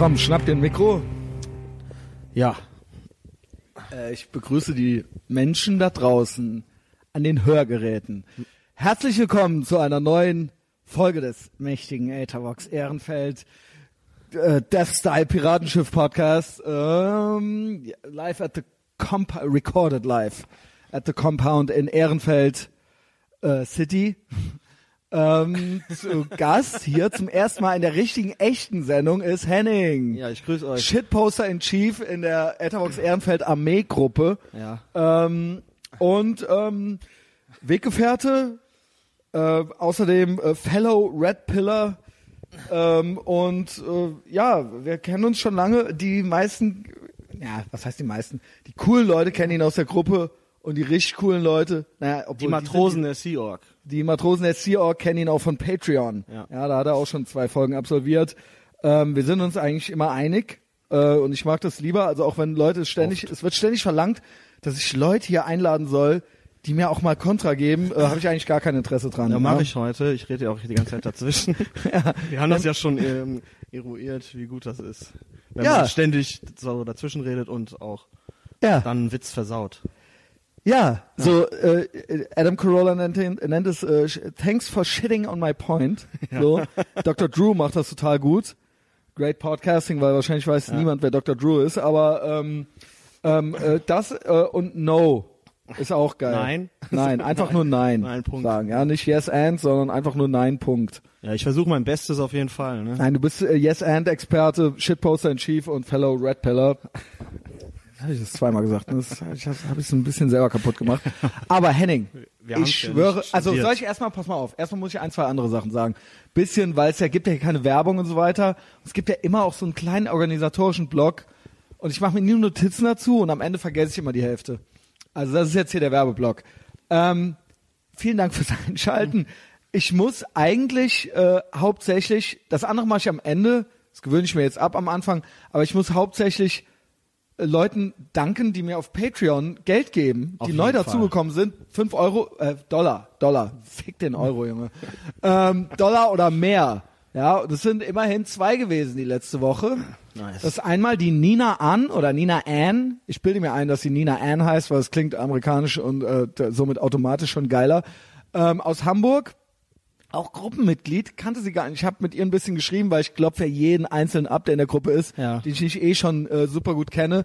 Komm, schnapp ein Mikro. Ja. Äh, ich begrüße die Menschen da draußen an den Hörgeräten. Herzlich willkommen zu einer neuen Folge des mächtigen Ethervox Ehrenfeld äh, Death Style Piratenschiff Podcast. Ähm, live at the Comp recorded live at the Compound in Ehrenfeld äh, City. Ähm, zu Gast hier zum ersten Mal in der richtigen, echten Sendung ist Henning. Ja, ich grüße euch. Shitposter in Chief in der Etherbox Ehrenfeld Armeegruppe. Ja. Ähm, und ähm, Weggefährte, äh, außerdem äh, Fellow Red Pillar. Ähm, und äh, ja, wir kennen uns schon lange. Die meisten, ja, was heißt die meisten? Die coolen Leute kennen ihn aus der Gruppe und die richtig coolen Leute, naja, obwohl Die Matrosen der Sea Org. Die Matrosen der Sea Org kennen ihn auch von Patreon. Ja. da hat er auch schon zwei Folgen absolviert. Ähm, wir sind uns eigentlich immer einig äh, und ich mag das lieber. Also auch wenn Leute ständig, es wird ständig verlangt, dass ich Leute hier einladen soll, die mir auch mal Kontra geben, äh, habe ich eigentlich gar kein Interesse dran. Ja, mache ich heute. Ich rede ja auch die ganze Zeit dazwischen. Wir haben das ja schon ähm, eruiert, wie gut das ist. Wenn Ja. man ständig so dazwischen redet und auch Ja, dann einen Witz versaut. Ja. So äh, Adam Carolla nennt, nennt es äh, Thanks for shitting on my point. So, Dr. Drew macht das total gut. Great Podcasting, weil wahrscheinlich weiß niemand, wer Dr. Drew ist, aber ähm, ähm, äh, das äh, und No ist auch geil. Nein. Nein, einfach nur Nein, Nein, Punkt. sagen. Ja, nicht Yes and, sondern einfach nur Nein, Punkt. Ja, ich versuche mein Bestes auf jeden Fall. Ne? Nein, du bist äh, Yes and Experte, Shitposter in Chief und Fellow Red Pillar. Habe ich das zweimal gesagt? ne? Das habe ich, hab so ein bisschen selber kaputt gemacht. Aber Henning, ich ja schwöre, nicht also soll ich erstmal, pass mal auf, erstmal muss ich ein, zwei andere Sachen sagen. Bisschen, weil es ja gibt ja keine Werbung und so weiter. Es gibt ja immer auch so einen kleinen organisatorischen Blog und ich mache mir nur Notizen dazu und am Ende vergesse ich immer die Hälfte. Also das ist jetzt hier der Werbeblock. Ähm, vielen Dank fürs Einschalten. Ich muss eigentlich äh, hauptsächlich, das andere mache ich am Ende, das gewöhne ich mir jetzt ab am Anfang, aber ich muss hauptsächlich Leuten danken, die mir auf Patreon Geld geben, Auf die neu dazugekommen sind. Fünf Euro, äh, Dollar, Dollar, fick den Euro, Junge. ähm, Dollar oder mehr. Ja, das sind immerhin zwei gewesen die letzte Woche. Nice. Das ist einmal die Nina Ann oder Nina Ann. Ich bilde mir ein, dass sie Nina Ann heißt, weil es klingt amerikanisch und äh, somit automatisch schon geiler. Ähm, aus Hamburg, auch Gruppenmitglied, kannte sie gar nicht. Ich habe mit ihr ein bisschen geschrieben, weil ich klopfe ja jeden einzelnen ab, der in der Gruppe ist, Ja. den ich nicht eh schon äh, super gut kenne.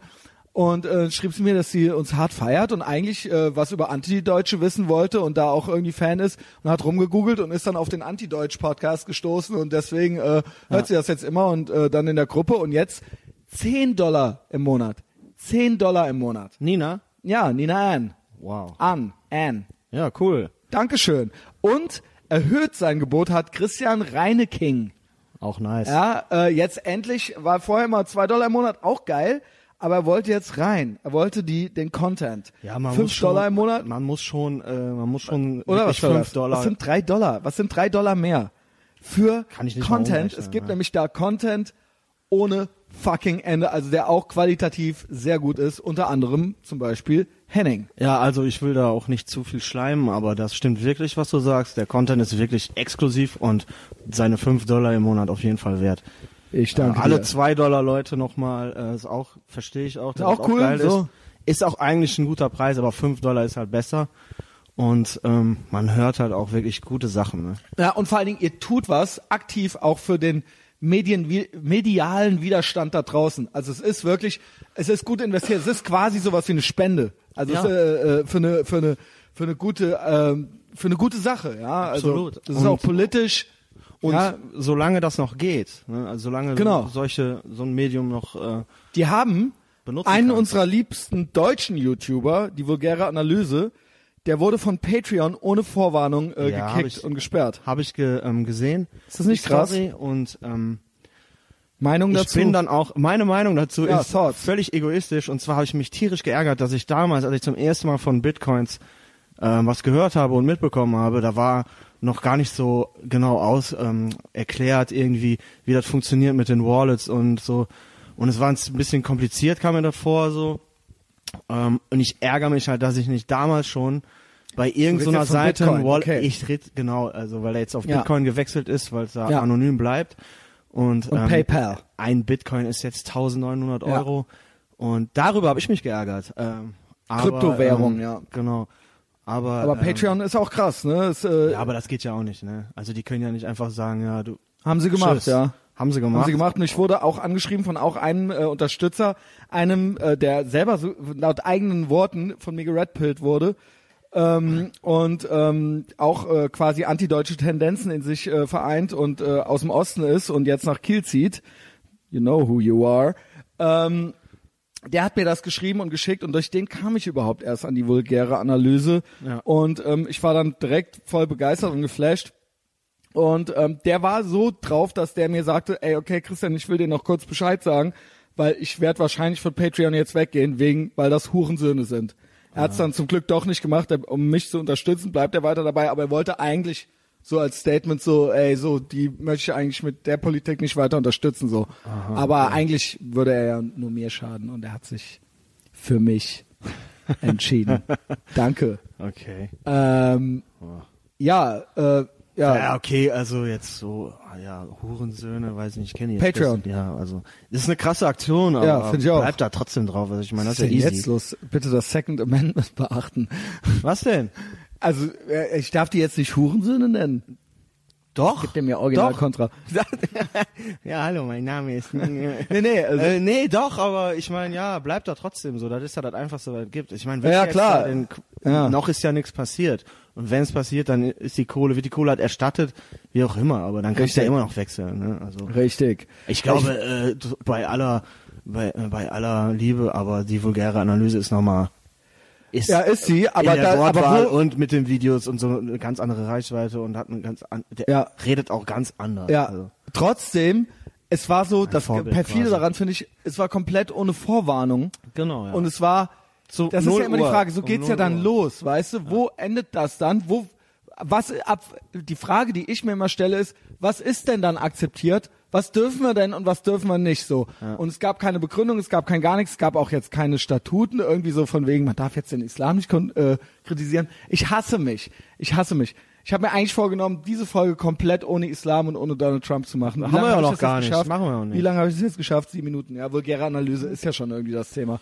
Und äh, schrieb sie mir, dass sie uns hart feiert und eigentlich äh, was über Antideutsche wissen wollte und da auch irgendwie Fan ist und hat rumgegoogelt und ist dann auf den Antideutsch-Podcast gestoßen und deswegen äh, hört sie das jetzt immer und äh, dann in der Gruppe und jetzt 10 Dollar im Monat. 10 Dollar im Monat. Nina? Ja, Nina Ann. Wow. An, Ann. Ja, cool. Dankeschön. Und erhöht sein Gebot hat Christian Reineking. Auch nice. Ja, äh, jetzt endlich, war vorher mal zwei Dollar im Monat, auch geil, aber er wollte jetzt rein. Er wollte die, den Content. Ja, man Fünf muss schon, Dollar im Monat? Man muss schon, äh, man muss schon Oder was fünf? Dollar. Was sind drei Dollar? Was sind drei Dollar mehr? Für Kann ich nicht mal Content. Es gibt ja. nämlich da Content ohne fucking Ende, also der auch qualitativ sehr gut ist. Unter anderem zum Beispiel Henning. Ja, also ich will da auch nicht zu viel schleimen, aber das stimmt wirklich, was du sagst. Der Content ist wirklich exklusiv und seine fünf Dollar im Monat auf jeden Fall wert. Ich danke Äh, Alle dir. zwei Dollar Leute nochmal, äh, ist auch, verstehe ich auch. dass auch cool, geil so. Ist. ist auch eigentlich ein guter Preis, aber fünf Dollar ist halt besser. Und ähm, man hört halt auch wirklich gute Sachen. Ne? Ja, und vor allen Dingen, ihr tut was aktiv auch für den Medien, medialen Widerstand da draußen. Also es ist wirklich, es ist gut investiert. Es ist quasi sowas wie eine Spende. Also Ja. es, äh, äh, für eine, für eine, für eine gute, ähm, für eine gute Sache. Ja, also Absolut. das ist Und- auch politisch. Und ja, solange das noch geht, ne? also solange Genau. solche so ein Medium noch äh, die haben benutzen einen kann. unserer liebsten deutschen YouTuber, die vulgäre Analyse, der wurde von Patreon ohne Vorwarnung äh, Ja, gekickt ich- und gesperrt. habe ich ge, ähm, gesehen. Ist das nicht krass? Und ähm, Meinung ich dazu? bin dann auch, meine Meinung dazu Ja, ist thoughts. völlig egoistisch. Und zwar habe ich mich tierisch geärgert, dass ich damals, als ich zum ersten Mal von Bitcoins ähm, was gehört habe und mitbekommen habe, da war noch gar nicht so genau aus ähm, erklärt irgendwie, wie das funktioniert mit den Wallets und so. Und es war ein bisschen kompliziert, kam mir davor so. Ähm, und ich ärgere mich halt, dass ich nicht damals schon bei irgendeiner von Seite Bitcoin, Wallet, okay. ich red, genau, also weil er jetzt auf Ja. Bitcoin gewechselt ist, weil es da Ja. anonym bleibt. Und, Und ähm, PayPal. ein Bitcoin ist jetzt 1900 Ja. Euro. Und darüber habe ich mich geärgert. Ähm, aber, Kryptowährung, ähm, ja. Genau. Aber, Aber ähm, Patreon ist auch krass, ne? Ist, äh, Ja, aber das geht ja auch nicht, ne? Also die können ja nicht einfach sagen, ja, du. haben sie gemacht, Tschüss. ja. Haben sie gemacht. Haben sie gemacht und ich wurde auch angeschrieben von auch einem äh, Unterstützer, einem, äh, der selber so, laut eigenen Worten von mir geredpillt wurde ähm, und ähm, auch äh, quasi antideutsche Tendenzen in sich äh, vereint und äh, aus dem Osten ist und jetzt nach Kiel zieht. You know who you are. Ähm, der hat mir das geschrieben und geschickt und durch den kam ich überhaupt erst an die vulgäre Analyse Ja. und ähm, ich war dann direkt voll begeistert und geflasht und ähm, der war so drauf, dass der mir sagte, ey, okay, Christian, ich will dir noch kurz Bescheid sagen, weil ich werde wahrscheinlich von Patreon jetzt weggehen, wegen, weil das Hurensöhne sind. Er hat es dann zum Glück doch nicht gemacht, um mich zu unterstützen, bleibt er weiter dabei, aber er wollte eigentlich so als Statement so, ey, so, die möchte ich eigentlich mit der Politik nicht weiter unterstützen, so. aber eigentlich würde er ja nur mir schaden und er hat sich für mich entschieden. Danke. Okay. Ähm, ja, äh, ja, Ja, okay, also jetzt so, ah ja, Hurensöhne, weiß nicht, ich kenne jetzt Patreon. nicht. Ja, also, das ist eine krasse Aktion, aber Ja, ich auch. bleibt da trotzdem drauf. Also ich meine, das ist ja easy. jetzt los? Bitte das Second Amendment beachten. Was denn? Also, äh, ich darf die jetzt nicht Hurensöhne nennen. Doch. Gibt dem ja original Doch. Kontra. ja, hallo, mein Name ist. Nee, nee, also, äh, nee, doch, aber ich meine, ja, bleibt da trotzdem so. Das ist ja das Einfachste, was es gibt. Ich meine, Ja, klar. Den, Ja. noch ist ja nichts passiert. Und wenn es passiert, dann ist die Kohle, wird die Kohle halt erstattet, wie auch immer. Aber dann kannst du ja immer noch wechseln. Ne? Also richtig. ich glaube, äh, bei aller, bei, äh, bei aller Liebe, aber die vulgäre Analyse ist nochmal. Ist Ja, ist sie, aber in der da- aber Wortwahl wo- und mit den Videos und so eine ganz andere Reichweite und hat eine ganz an, der Ja. redet auch ganz anders. Ja, Also. trotzdem, es war so, das perfide daran finde ich, es war komplett ohne Vorwarnung. Genau, ja. Und es war, So das ist 0 ja immer die Uhr. Frage, so Um geht's ja 0 dann Uhr. los, weißt du? Wo endet das dann? Wo, was ab, die Frage, die ich mir immer stelle, ist, was ist denn dann akzeptiert? Was dürfen wir denn und was dürfen wir nicht so? Und es gab keine Begründung, es gab kein gar nichts, es gab auch jetzt keine Statuten, irgendwie so von wegen, man darf jetzt den Islam nicht äh, kritisieren. Ich hasse mich. Ich hasse mich. Ich habe mir eigentlich vorgenommen, diese Folge komplett ohne Islam und ohne Donald Trump zu machen. Wie Haben wir ja noch das gar nicht. geschafft? Machen wir auch nicht. Wie lange habe ich es jetzt geschafft? Sieben Minuten. Ja, vulgäre Analyse ist ja schon irgendwie das Thema.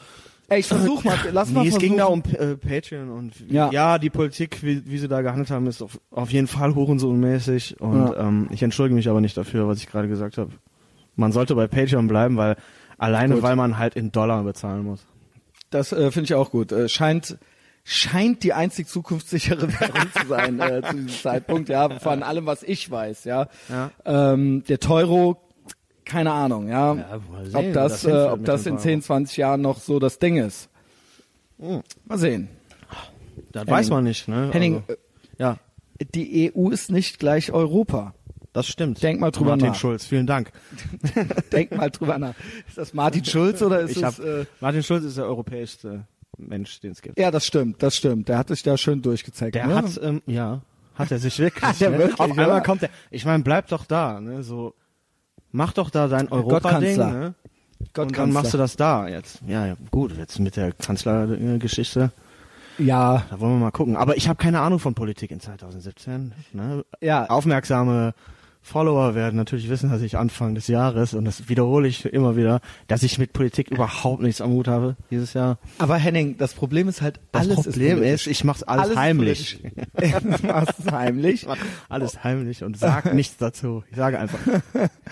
Ey, ich versuch mal, lass mal Nee, es versuchen. ging da um äh, Patreon und Ja. ja. die Politik, wie, wie sie da gehandelt haben, ist auf, auf jeden Fall hurensohnmäßig und Ja. ähm, ich entschuldige mich aber nicht dafür, was ich gerade gesagt habe. Man sollte bei Patreon bleiben, weil alleine, Gut. weil man halt in Dollar bezahlen muss. Das äh, finde ich auch gut. Äh, scheint scheint die einzig zukunftssichere Währung zu sein äh, zu diesem Zeitpunkt, ja, von allem, was ich weiß, ja. Ja. Ähm, der Teuro, keine Ahnung, ja, Ja, sehen, ob das, das äh, ob das in Euro. 10, 20 Jahren noch so das Ding ist. Mhm. Mal sehen. Das Henning. weiß man nicht, ne? Henning, Also, ja, äh, die EU ist nicht gleich Europa. das stimmt. Denk mal drüber Martin nach. Schulz, vielen Dank. Denk mal drüber nach. Ist das Martin Schulz oder ist Ich es? hab, Äh, Martin Schulz ist der europäischste Mensch, den es gibt. ja, das stimmt, das stimmt. Der hat sich da schön durchgezeigt. Der ne? hat, ähm, ja, hat er sich wirklich. Hat er ne? wirklich, Auf einmal kommt er. Ich meine, bleib doch da, ne? So, mach doch da dein Europa-Ding, ne? Und Gottkanzler. dann machst du das da jetzt. Ja, ja, gut, jetzt mit der Kanzlergeschichte, ja, da wollen wir mal gucken. Aber ich habe keine Ahnung von Politik in 2017. Ne? ja. Aufmerksame Follower werden natürlich wissen, dass ich Anfang des Jahres, und das wiederhole ich immer wieder, dass ich mit Politik überhaupt nichts am Hut habe dieses Jahr. Aber Henning, das Problem ist halt, Das alles Problem ist, ist, ich mach's alles, Alles heimlich. es heimlich. Alles heimlich und sag nichts dazu. Ich sage einfach.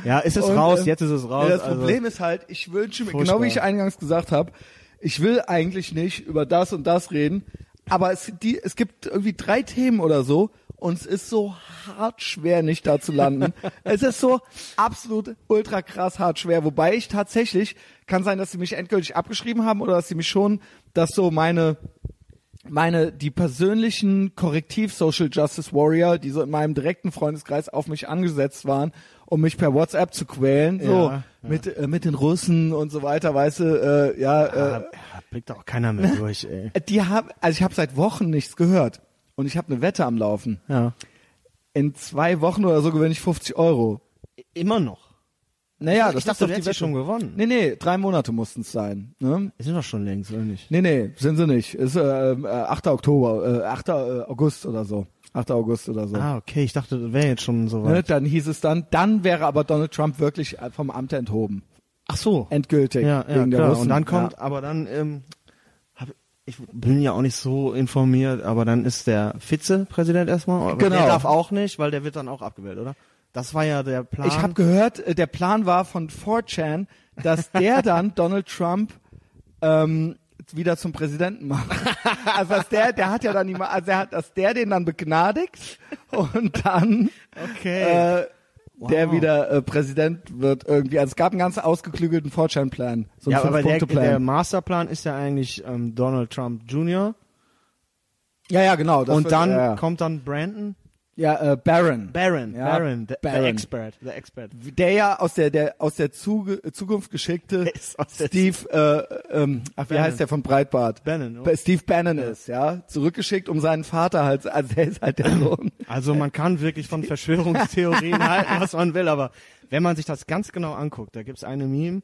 Ja, ist es Und, raus, ähm, jetzt ist es raus. Ja, das also, Problem ist halt, ich wünsche mir, genau wie ich eingangs gesagt habe, ich will eigentlich nicht über das und das reden, aber es, die, es gibt irgendwie drei Themen oder so und es ist so hart schwer, nicht da zu landen. es ist so absolut ultra krass hart schwer, wobei ich tatsächlich, kann sein, dass sie mich endgültig abgeschrieben haben oder dass sie mich schon, dass so meine meine, die persönlichen Korrektiv Social Justice Warrior, die so in meinem direkten Freundeskreis auf mich angesetzt waren, um mich per WhatsApp zu quälen, so ja. mit äh, mit den Russen und so weiter, weißt du, äh, ja, ja, äh, blickt auch keiner mehr durch, ey. die haben, also ich habe seit Wochen nichts gehört und ich habe eine Wette am Laufen. Ja. In zwei Wochen oder so gewinne ich 50 Euro. Immer noch. Naja, Ich das dachte, ist doch du die Wette. schon gewonnen. Nee, nee, drei Monate mussten es sein. Ne? Sind doch schon längst, oder nicht? Nee, nee, sind sie nicht. Ist äh, äh, 8. Oktober, äh, 8. August oder so. 8. August oder so. Ah, okay, ich dachte, das wäre jetzt schon so Ne, weit. dann hieß es dann, dann wäre aber Donald Trump wirklich äh, vom Amt enthoben. Ach so. Endgültig. Ja, ja, wegen der klar. Russen. Und dann kommt, Ja. aber dann, ähm, ich bin ja auch nicht so informiert, aber dann ist der Vizepräsident erstmal. Genau. Der darf auch nicht, weil der wird dann auch abgewählt, oder? Das war ja der Plan. Ich habe gehört, äh, der Plan war von 4chan, dass der dann Donald Trump ähm, wieder zum Präsidenten macht. also dass der, der hat ja dann immer, also er hat, dass der den dann begnadigt und dann okay. äh, der Wow. wieder äh, Präsident wird irgendwie. Also es gab einen ganz ausgeklügelten 4chan-Plan. So einen ja, aber der, der Masterplan ist ja eigentlich ähm, Donald Trump Jr. ja, ja, genau. und wird- dann ja, ja. kommt dann Brandon. Ja, äh, Baron. Baron, Ja, Baron, the, Baron. the expert, the expert. der ja aus der, der aus der Zuge Zukunft geschickte Steve, äh, ähm, ach, wie Bannon. heißt der von Breitbart? Bannon? Ba- Steve Bannon ist, ja, zurückgeschickt, um seinen Vater halt, also der ist halt der Sohn. Also man kann wirklich von Verschwörungstheorien halten, was man will, aber wenn man sich das ganz genau anguckt, da gibt's eine Meme,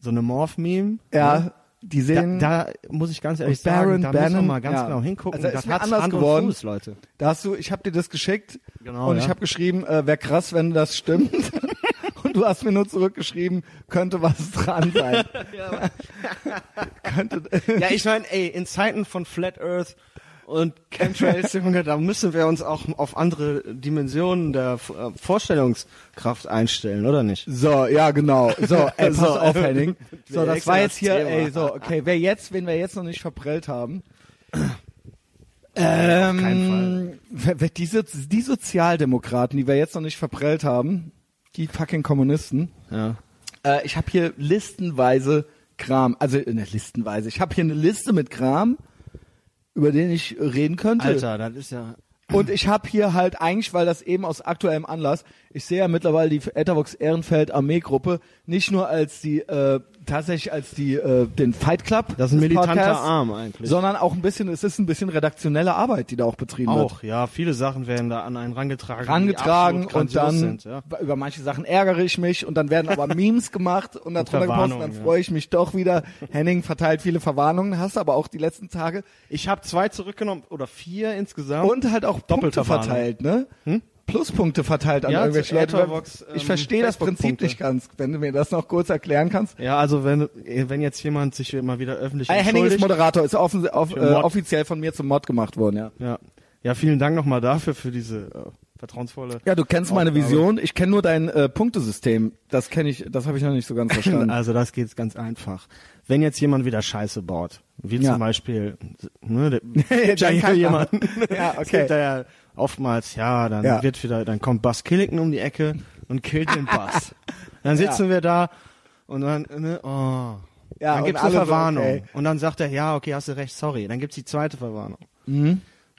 so eine Morph-Meme. ja, die Da, sehen, da, da muss ich ganz ehrlich Baron sagen, da müssen wir Bannon, mal ganz ja. genau hingucken. Also ist das mir hat anders geworden. Fuß, Leute. hast du, ich habe dir das geschickt Genau, und ja. ich habe geschrieben, äh, wäre krass, wenn das stimmt. und du hast mir nur zurückgeschrieben, könnte was dran sein. könnte, Ja, ich meine, ey, in Zeiten von Flat Earth und Chemtrails, Junge, da müssen wir uns auch auf andere Dimensionen der äh, Vorstellungskraft einstellen, oder nicht? So, ja, genau. So, ey, pass So, auf, Henning. So, das war jetzt hier, ey, so, okay, wer jetzt, wen wir jetzt noch nicht verprellt haben. keinen Ähm, wer, wer die, Sozi- die Sozialdemokraten, die wir jetzt noch nicht verprellt haben, die fucking Kommunisten. Ja. Äh, ich habe hier listenweise Kram, also ne, listenweise. Ich habe hier eine Liste mit Kram, über den ich reden könnte. Alter, das ist ja. Und ich habe hier halt eigentlich, weil das eben aus aktuellem Anlass, ich sehe ja mittlerweile die Ethervox Ehrenfeld Armeegruppe nicht nur als die äh, tatsächlich als die äh, den Fight Club, Das ist ein militanter Podcasts, Arm eigentlich. sondern auch ein bisschen, es ist ein bisschen redaktionelle Arbeit, die da auch betrieben wird. Auch, ja, viele Sachen werden da an einen rangetragen. Rangetragen und dann Sind, ja. über manche Sachen ärgere ich mich und dann werden aber Memes gemacht und darunter gepostet, dann freue ich mich doch wieder. Henning verteilt viele Verwarnungen, hast aber auch die letzten Tage Ich habe zwei zurückgenommen oder vier insgesamt. und halt auch Punkte Warnung. verteilt, ne? Pluspunkte verteilt an Ja, irgendwelche Leute. Ethervox, ich ähm, verstehe das Prinzip nicht ganz, wenn du mir das noch kurz erklären kannst. Ja, also wenn wenn jetzt jemand sich immer wieder öffentlich Äh, Henning ist. Moderator, ist offen, Für äh, offiziell von mir zum Mod gemacht worden, ja. Ja. Ja, vielen Dank nochmal dafür für diese äh, vertrauensvolle. Ja, du kennst meine Aufgabe. Vision. Ich kenne nur dein äh, Punktesystem. Das kenne ich, das habe ich noch nicht so ganz verstanden. Also das geht ganz einfach. Wenn jetzt jemand wieder Scheiße baut, wie Ja. zum Beispiel, ne, der, ja jemanden, Ja, es okay. gibt da ja oftmals, ja, dann Ja. wird wieder, dann kommt Buzz Killington um die Ecke und killt den Buzz. Dann sitzen wir da und dann, ne, oh. Ja, dann und gibt's eine alle so, Verwarnung. okay. Und dann sagt er, ja, okay, hast du recht, sorry. Dann gibt's die zweite Verwarnung.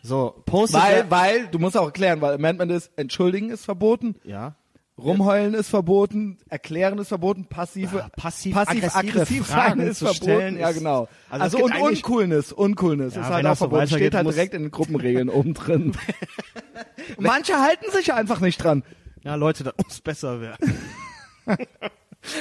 So, postet Weil, weil, du musst auch erklären, weil Amendment ist, entschuldigen ist verboten, ja. Rumheulen ist verboten, erklären ist verboten, passive, passiv- passiv aggressiv sein ist verboten. stellen ja, genau. Also Also, und Uncoolness, Uncoolness Ja, ist halt das auch so verboten, steht halt direkt in den Gruppenregeln oben drin. Manche halten sich einfach nicht dran. Ja, Leute, das muss besser werden.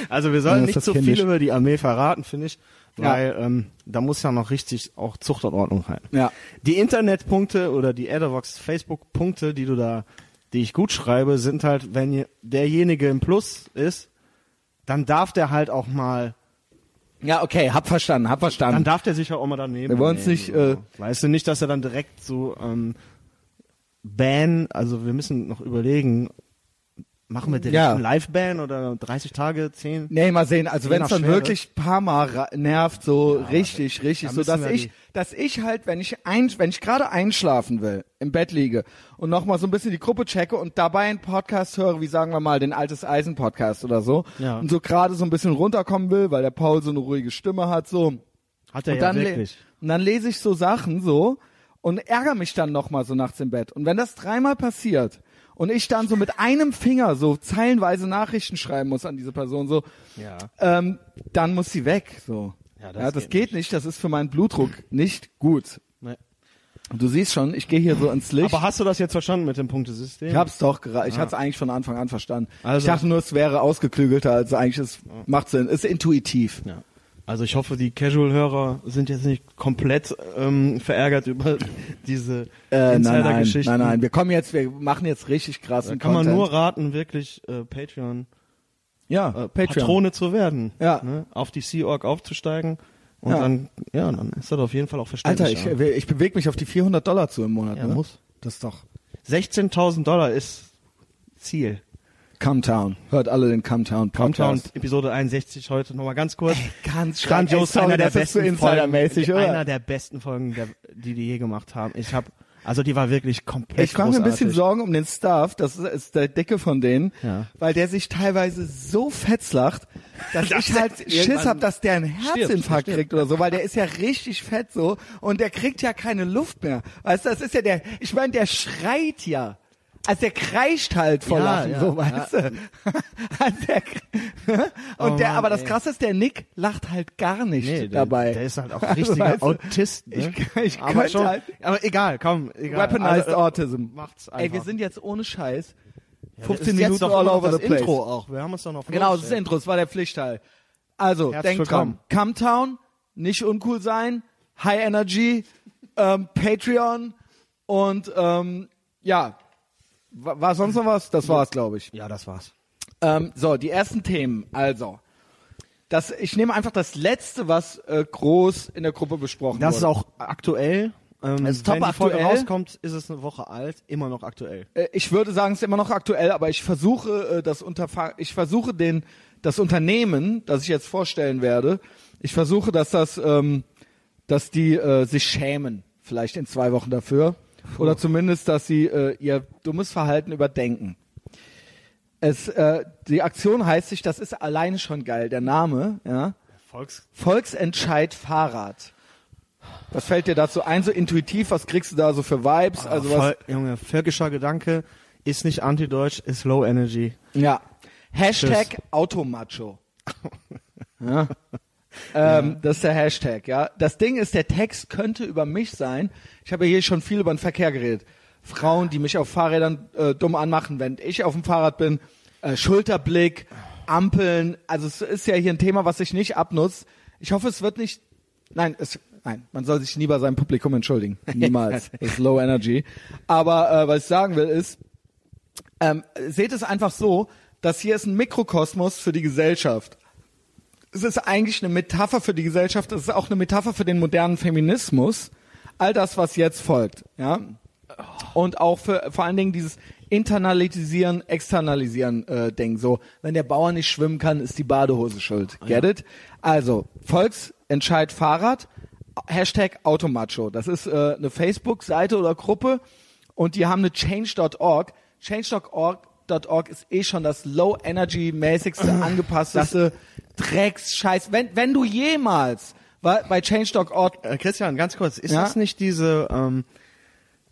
also wir sollten Ja, nicht zu viel kindisch. über die Armee verraten, finde ich, Ja. weil ähm, da muss ja noch richtig auch Zucht und Ordnung halten. Ja. Die Internetpunkte oder die Ethervox Facebook-Punkte, die du da, die ich gut schreibe, sind halt, wenn je- derjenige im Plus ist, dann darf der halt auch mal, Ja, okay, hab verstanden, hab verstanden. dann darf der sich auch mal daneben. Wir wollen's nehmen, nicht, äh, weißt du nicht, dass er dann direkt so ähm, ban, also wir müssen noch überlegen, machen wir direkt Ja. einen Live-Ban oder 30 Tage, 10? Nee, mal sehen. Also wenn es dann wirklich ein paar Mal nervt, so richtig, richtig, da so dass ich, die- dass ich halt, wenn ich ein, wenn ich gerade einschlafen will, im Bett liege und nochmal so ein bisschen die Gruppe checke und dabei einen Podcast höre, wie sagen wir mal, den Altes Eisen Podcast oder so, Ja. und so gerade so ein bisschen runterkommen will, weil der Paul so eine ruhige Stimme hat, so. Hat er und ja dann, wirklich. und dann lese ich so Sachen so und ärgere mich dann nochmal so nachts im Bett. Und wenn das dreimal passiert und ich dann so mit einem Finger so zeilenweise Nachrichten schreiben muss an diese Person, so, Ja. ähm, dann muss sie weg. So. Ja, Ja, das das, geht geht, nicht. Das ist für meinen Blutdruck nicht gut. Nee. Und du siehst schon, ich gehe hier so ins Licht. Aber hast du das jetzt verstanden mit dem Punktesystem? ich hab's doch gerade, ich hatte es eigentlich von Anfang an verstanden. Also- ich dachte nur, es wäre ausgeklügelter, also eigentlich ist, macht Sinn, ist intuitiv. Ja. Also ich hoffe, die Casual-Hörer sind jetzt nicht komplett ähm, verärgert über diese Äh, nein, nein, Insider-Geschichten. nein, nein. Wir kommen jetzt, wir machen jetzt richtig krassen Da kann man Content. nur raten, wirklich äh, Patreon, ja, äh. Patrone zu werden. Ja. Ne? Auf die Sea Org aufzusteigen. Und Ja. dann, ja, dann ist das auf jeden Fall auch Alter, verständlich. ich, ich bewege mich auf die 400 Dollar zu im Monat. Ja, ne? muss. Das ist doch 16.000 Dollar ist Ziel. Cometown. Hört alle den Cometown Countdown Podcast. Episode 61 heute nochmal ganz kurz. Ganz Grandios, Ey, sorry, einer der besten Folgen, Insidermäßig, oder? einer der besten Folgen, die die je gemacht haben. Ich habe, also die war wirklich komplett Ich mache mir ein bisschen. Sorgen um den Staff, das ist, der Dicke von denen, Ja. weil der sich teilweise so fetzlacht, dass Dass ich halt Schiss hab, dass der einen Herzinfarkt stirbt. kriegt oder so, weil der ist ja richtig fett so und der kriegt ja keine Luft mehr. Weißt du, das ist ja der, ich meine, der schreit ja. Also der kreischt halt vor Ja, Lachen, ja, so weißt du. Also der, und Oh der, Mann, aber das ey. krasse ist, der Nick lacht halt gar nicht Nee, der, dabei. Der ist halt auch Also, richtiger du, Autist. Ne? Ich, ich aber könnte schon, halt, aber egal, komm, egal. Weaponized Also, äh, Autism. Macht's Ey, wir einfach. sind jetzt ohne Scheiß. Ja, 15 das ist jetzt Minuten all over the place. Intro auch. Wir haben uns doch noch Genau, das ist das vorgestellt. Intro, das war der Pflichtteil. Also, Herzlich denkt dran, Camtown, nicht uncool sein, High Energy, ähm, Patreon und ähm, ja, war, war sonst noch was? Das war's, glaube ich. Ja, das war's. Ähm, so, die ersten Themen, also. Das, ich nehme einfach das letzte, was äh, groß in der Gruppe besprochen Das ist wurde. auch aktuell. Ähm, Es ist wenn top die Folge aktuell. rauskommt, ist es eine Woche alt, immer noch aktuell. Äh, ich würde sagen, es ist immer noch aktuell, aber ich versuche äh, das Unterfa ich versuche den das Unternehmen, das ich jetzt vorstellen werde, ich versuche, dass das ähm, dass die äh, sich schämen, vielleicht in zwei Wochen dafür oder zumindest, dass sie äh, ihr dummes Verhalten überdenken. Es äh, die Aktion heißt sich, das ist alleine schon geil, der Name, ja. Volks Volksentscheid Fahrrad. Was fällt dir dazu ein, so intuitiv? Was kriegst du da so für Vibes? Also was, Junge, völkischer Gedanke ist nicht anti-deutsch, ist low energy. Ja. Hashtag Automacho. ja. Ähm, Das ist der Hashtag, ja. Das Ding ist, der Text könnte über mich sein. Ich habe ja hier schon viel über den Verkehr geredet. Frauen, die mich auf Fahrrädern äh, dumm anmachen, wenn ich auf dem Fahrrad bin. Äh, Schulterblick, Ampeln. Also es ist ja hier ein Thema, was sich nicht abnutzt. Ich hoffe, es wird nicht. Nein, es, nein, man soll sich nie bei seinem Publikum entschuldigen. Niemals. Das ist Low Energy. Aber äh, was ich sagen will ist, ähm, seht es einfach so, dass hier ist ein Mikrokosmos für die Gesellschaft. Es ist eigentlich eine Metapher für die Gesellschaft, es ist auch eine Metapher für den modernen Feminismus. All das, was jetzt folgt, ja. Und auch für vor allen Dingen dieses Internalisieren, Externalisieren äh, Ding. So, wenn der Bauer nicht schwimmen kann, ist die Badehose schuld. Get it? Also, Volksentscheid Fahrrad, Hashtag Automacho. Das ist äh, eine Facebook-Seite oder Gruppe und die haben eine Change.org. Change.org ist eh schon das low-energy-mäßigste, angepassteste Drecks-Scheiß. Wenn, wenn du jemals bei Change.org Äh, Christian, ganz kurz, ist Ja? das nicht diese ähm,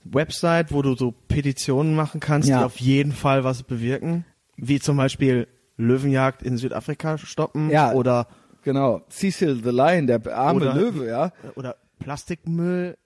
Website, wo du so Petitionen machen kannst, Ja. die auf jeden Fall was bewirken? Wie zum Beispiel Löwenjagd in Südafrika stoppen Ja. oder, Genau, Cecil the Lion, der arme Oder- Löwe, ja. oder Plastikmüll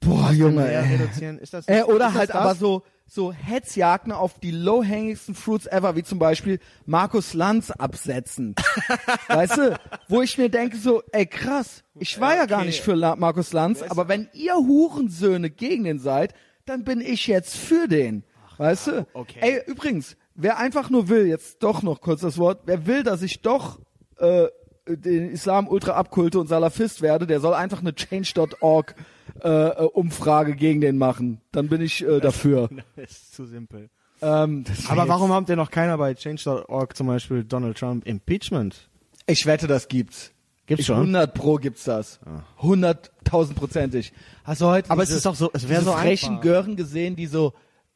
Boah, Junge, ey. reduzieren. Ist das, Äh, oder ist halt das aber so so Hetzjagden auf die low-hängigsten Fruits ever, wie zum Beispiel Markus Lanz absetzen. weißt du, wo ich mir denke so, ey krass, ich war ja gar Okay. nicht für La Markus Lanz, aber wenn ihr Hurensöhne gegen den seid, dann bin ich jetzt für den. Weißt du? okay. Ey, übrigens, wer einfach nur will, jetzt doch noch kurz das Wort, wer will, dass ich doch äh, den Islam ultra abkulte und Salafist werde, der soll einfach eine Change.org äh, äh, Umfrage gegen den machen. Dann bin ich äh, dafür. Das ist zu simpel. ähm, Aber warum habt ihr noch keiner bei Change.org zum Beispiel Donald Trump Impeachment? Ich wette, das gibt's. Gibt's ich, schon? 100 pro gibt's das. 100.000 prozentig. Hast du heute Aber es ist doch so- es wär diese so frechen einfach. Gören gesehen, die so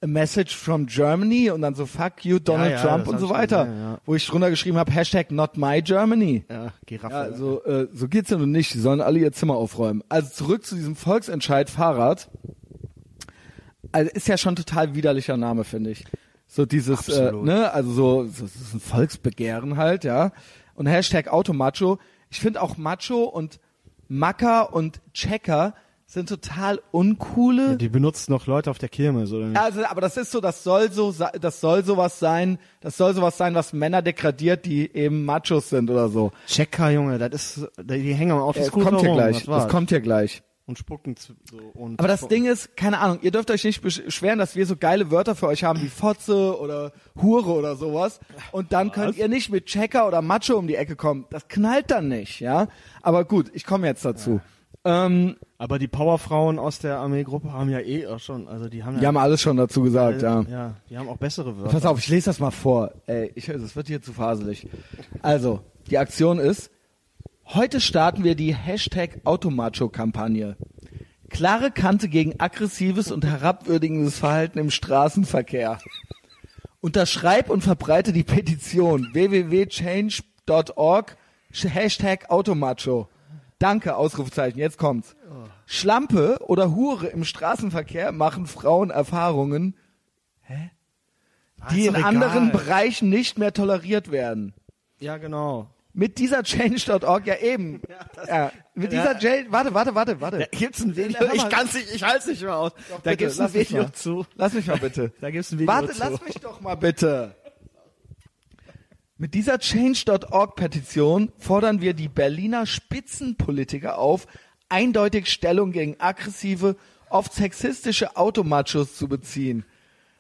a message from Germany und dann so fuck you Donald ja, Trump das und so weiter. ja. Wo ich drunter geschrieben habe, Hashtag not my Germany. Ja, Giraffe. Ja, so, äh, so geht's ja nun nicht. Die sollen alle ihr Zimmer aufräumen. Also zurück zu diesem Volksentscheid Fahrrad. Also ist ja schon ein total widerlicher Name, finde ich. So dieses, äh, ne, also so, so das ist ein Volksbegehren halt, ja. Und Hashtag Automacho. Ich finde auch Macho und Macker und Checker sind total uncoole. Die benutzt noch Leute auf der Kirmes, oder nicht? Also, aber das ist so, das soll so, das soll sowas sein, das soll sowas sein, was Männer degradiert, die eben Machos sind oder so. Checker, Junge, das ist, die hängen am Das Autoscooter kommt hier rum, gleich, das das kommt hier gleich. Und spucken zu- so und Aber das Ding ist, keine Ahnung, ihr dürft euch nicht beschweren, dass wir so geile Wörter für euch haben wie Fotze oder Hure oder sowas. Und dann könnt ihr nicht mit Checker oder Macho um die Ecke kommen. Das knallt dann nicht, ja. Aber gut, ich komme jetzt dazu. Ähm, Aber die Powerfrauen aus der Armeegruppe haben ja eh auch schon, also die haben ja, die haben alles schon dazu gesagt, ja. ja, die haben auch bessere Wörter. Pass auf, ich lese das mal vor. Ey, ich, es wird hier zu faselig. Also, die Aktion ist, heute starten wir die Hashtag Automacho-Kampagne. Klare Kante gegen aggressives und herabwürdigendes Verhalten im Straßenverkehr. Unterschreib und verbreite die Petition www.change.org Hashtag Automacho. Danke, Ausrufezeichen, jetzt kommt's. Schlampe oder Hure im Straßenverkehr machen Frauen Erfahrungen, die ist in doch anderen egal. Bereichen nicht mehr toleriert werden. Ja, genau. Mit dieser Change.org, ja eben. Ja, mit dieser Ja. Change, warte, warte, warte, warte. Da gibt's ein Video, ich kann's nicht, ich halte nicht mehr aus. da bitte, gibt's ein Video zu. Lass mich mal bitte. Da gibt's ein Video Warte, zu. lass mich doch mal bitte. Mit dieser Change.org-Petition fordern wir die Berliner Spitzenpolitiker auf, eindeutig Stellung gegen aggressive, oft sexistische Automachos zu beziehen.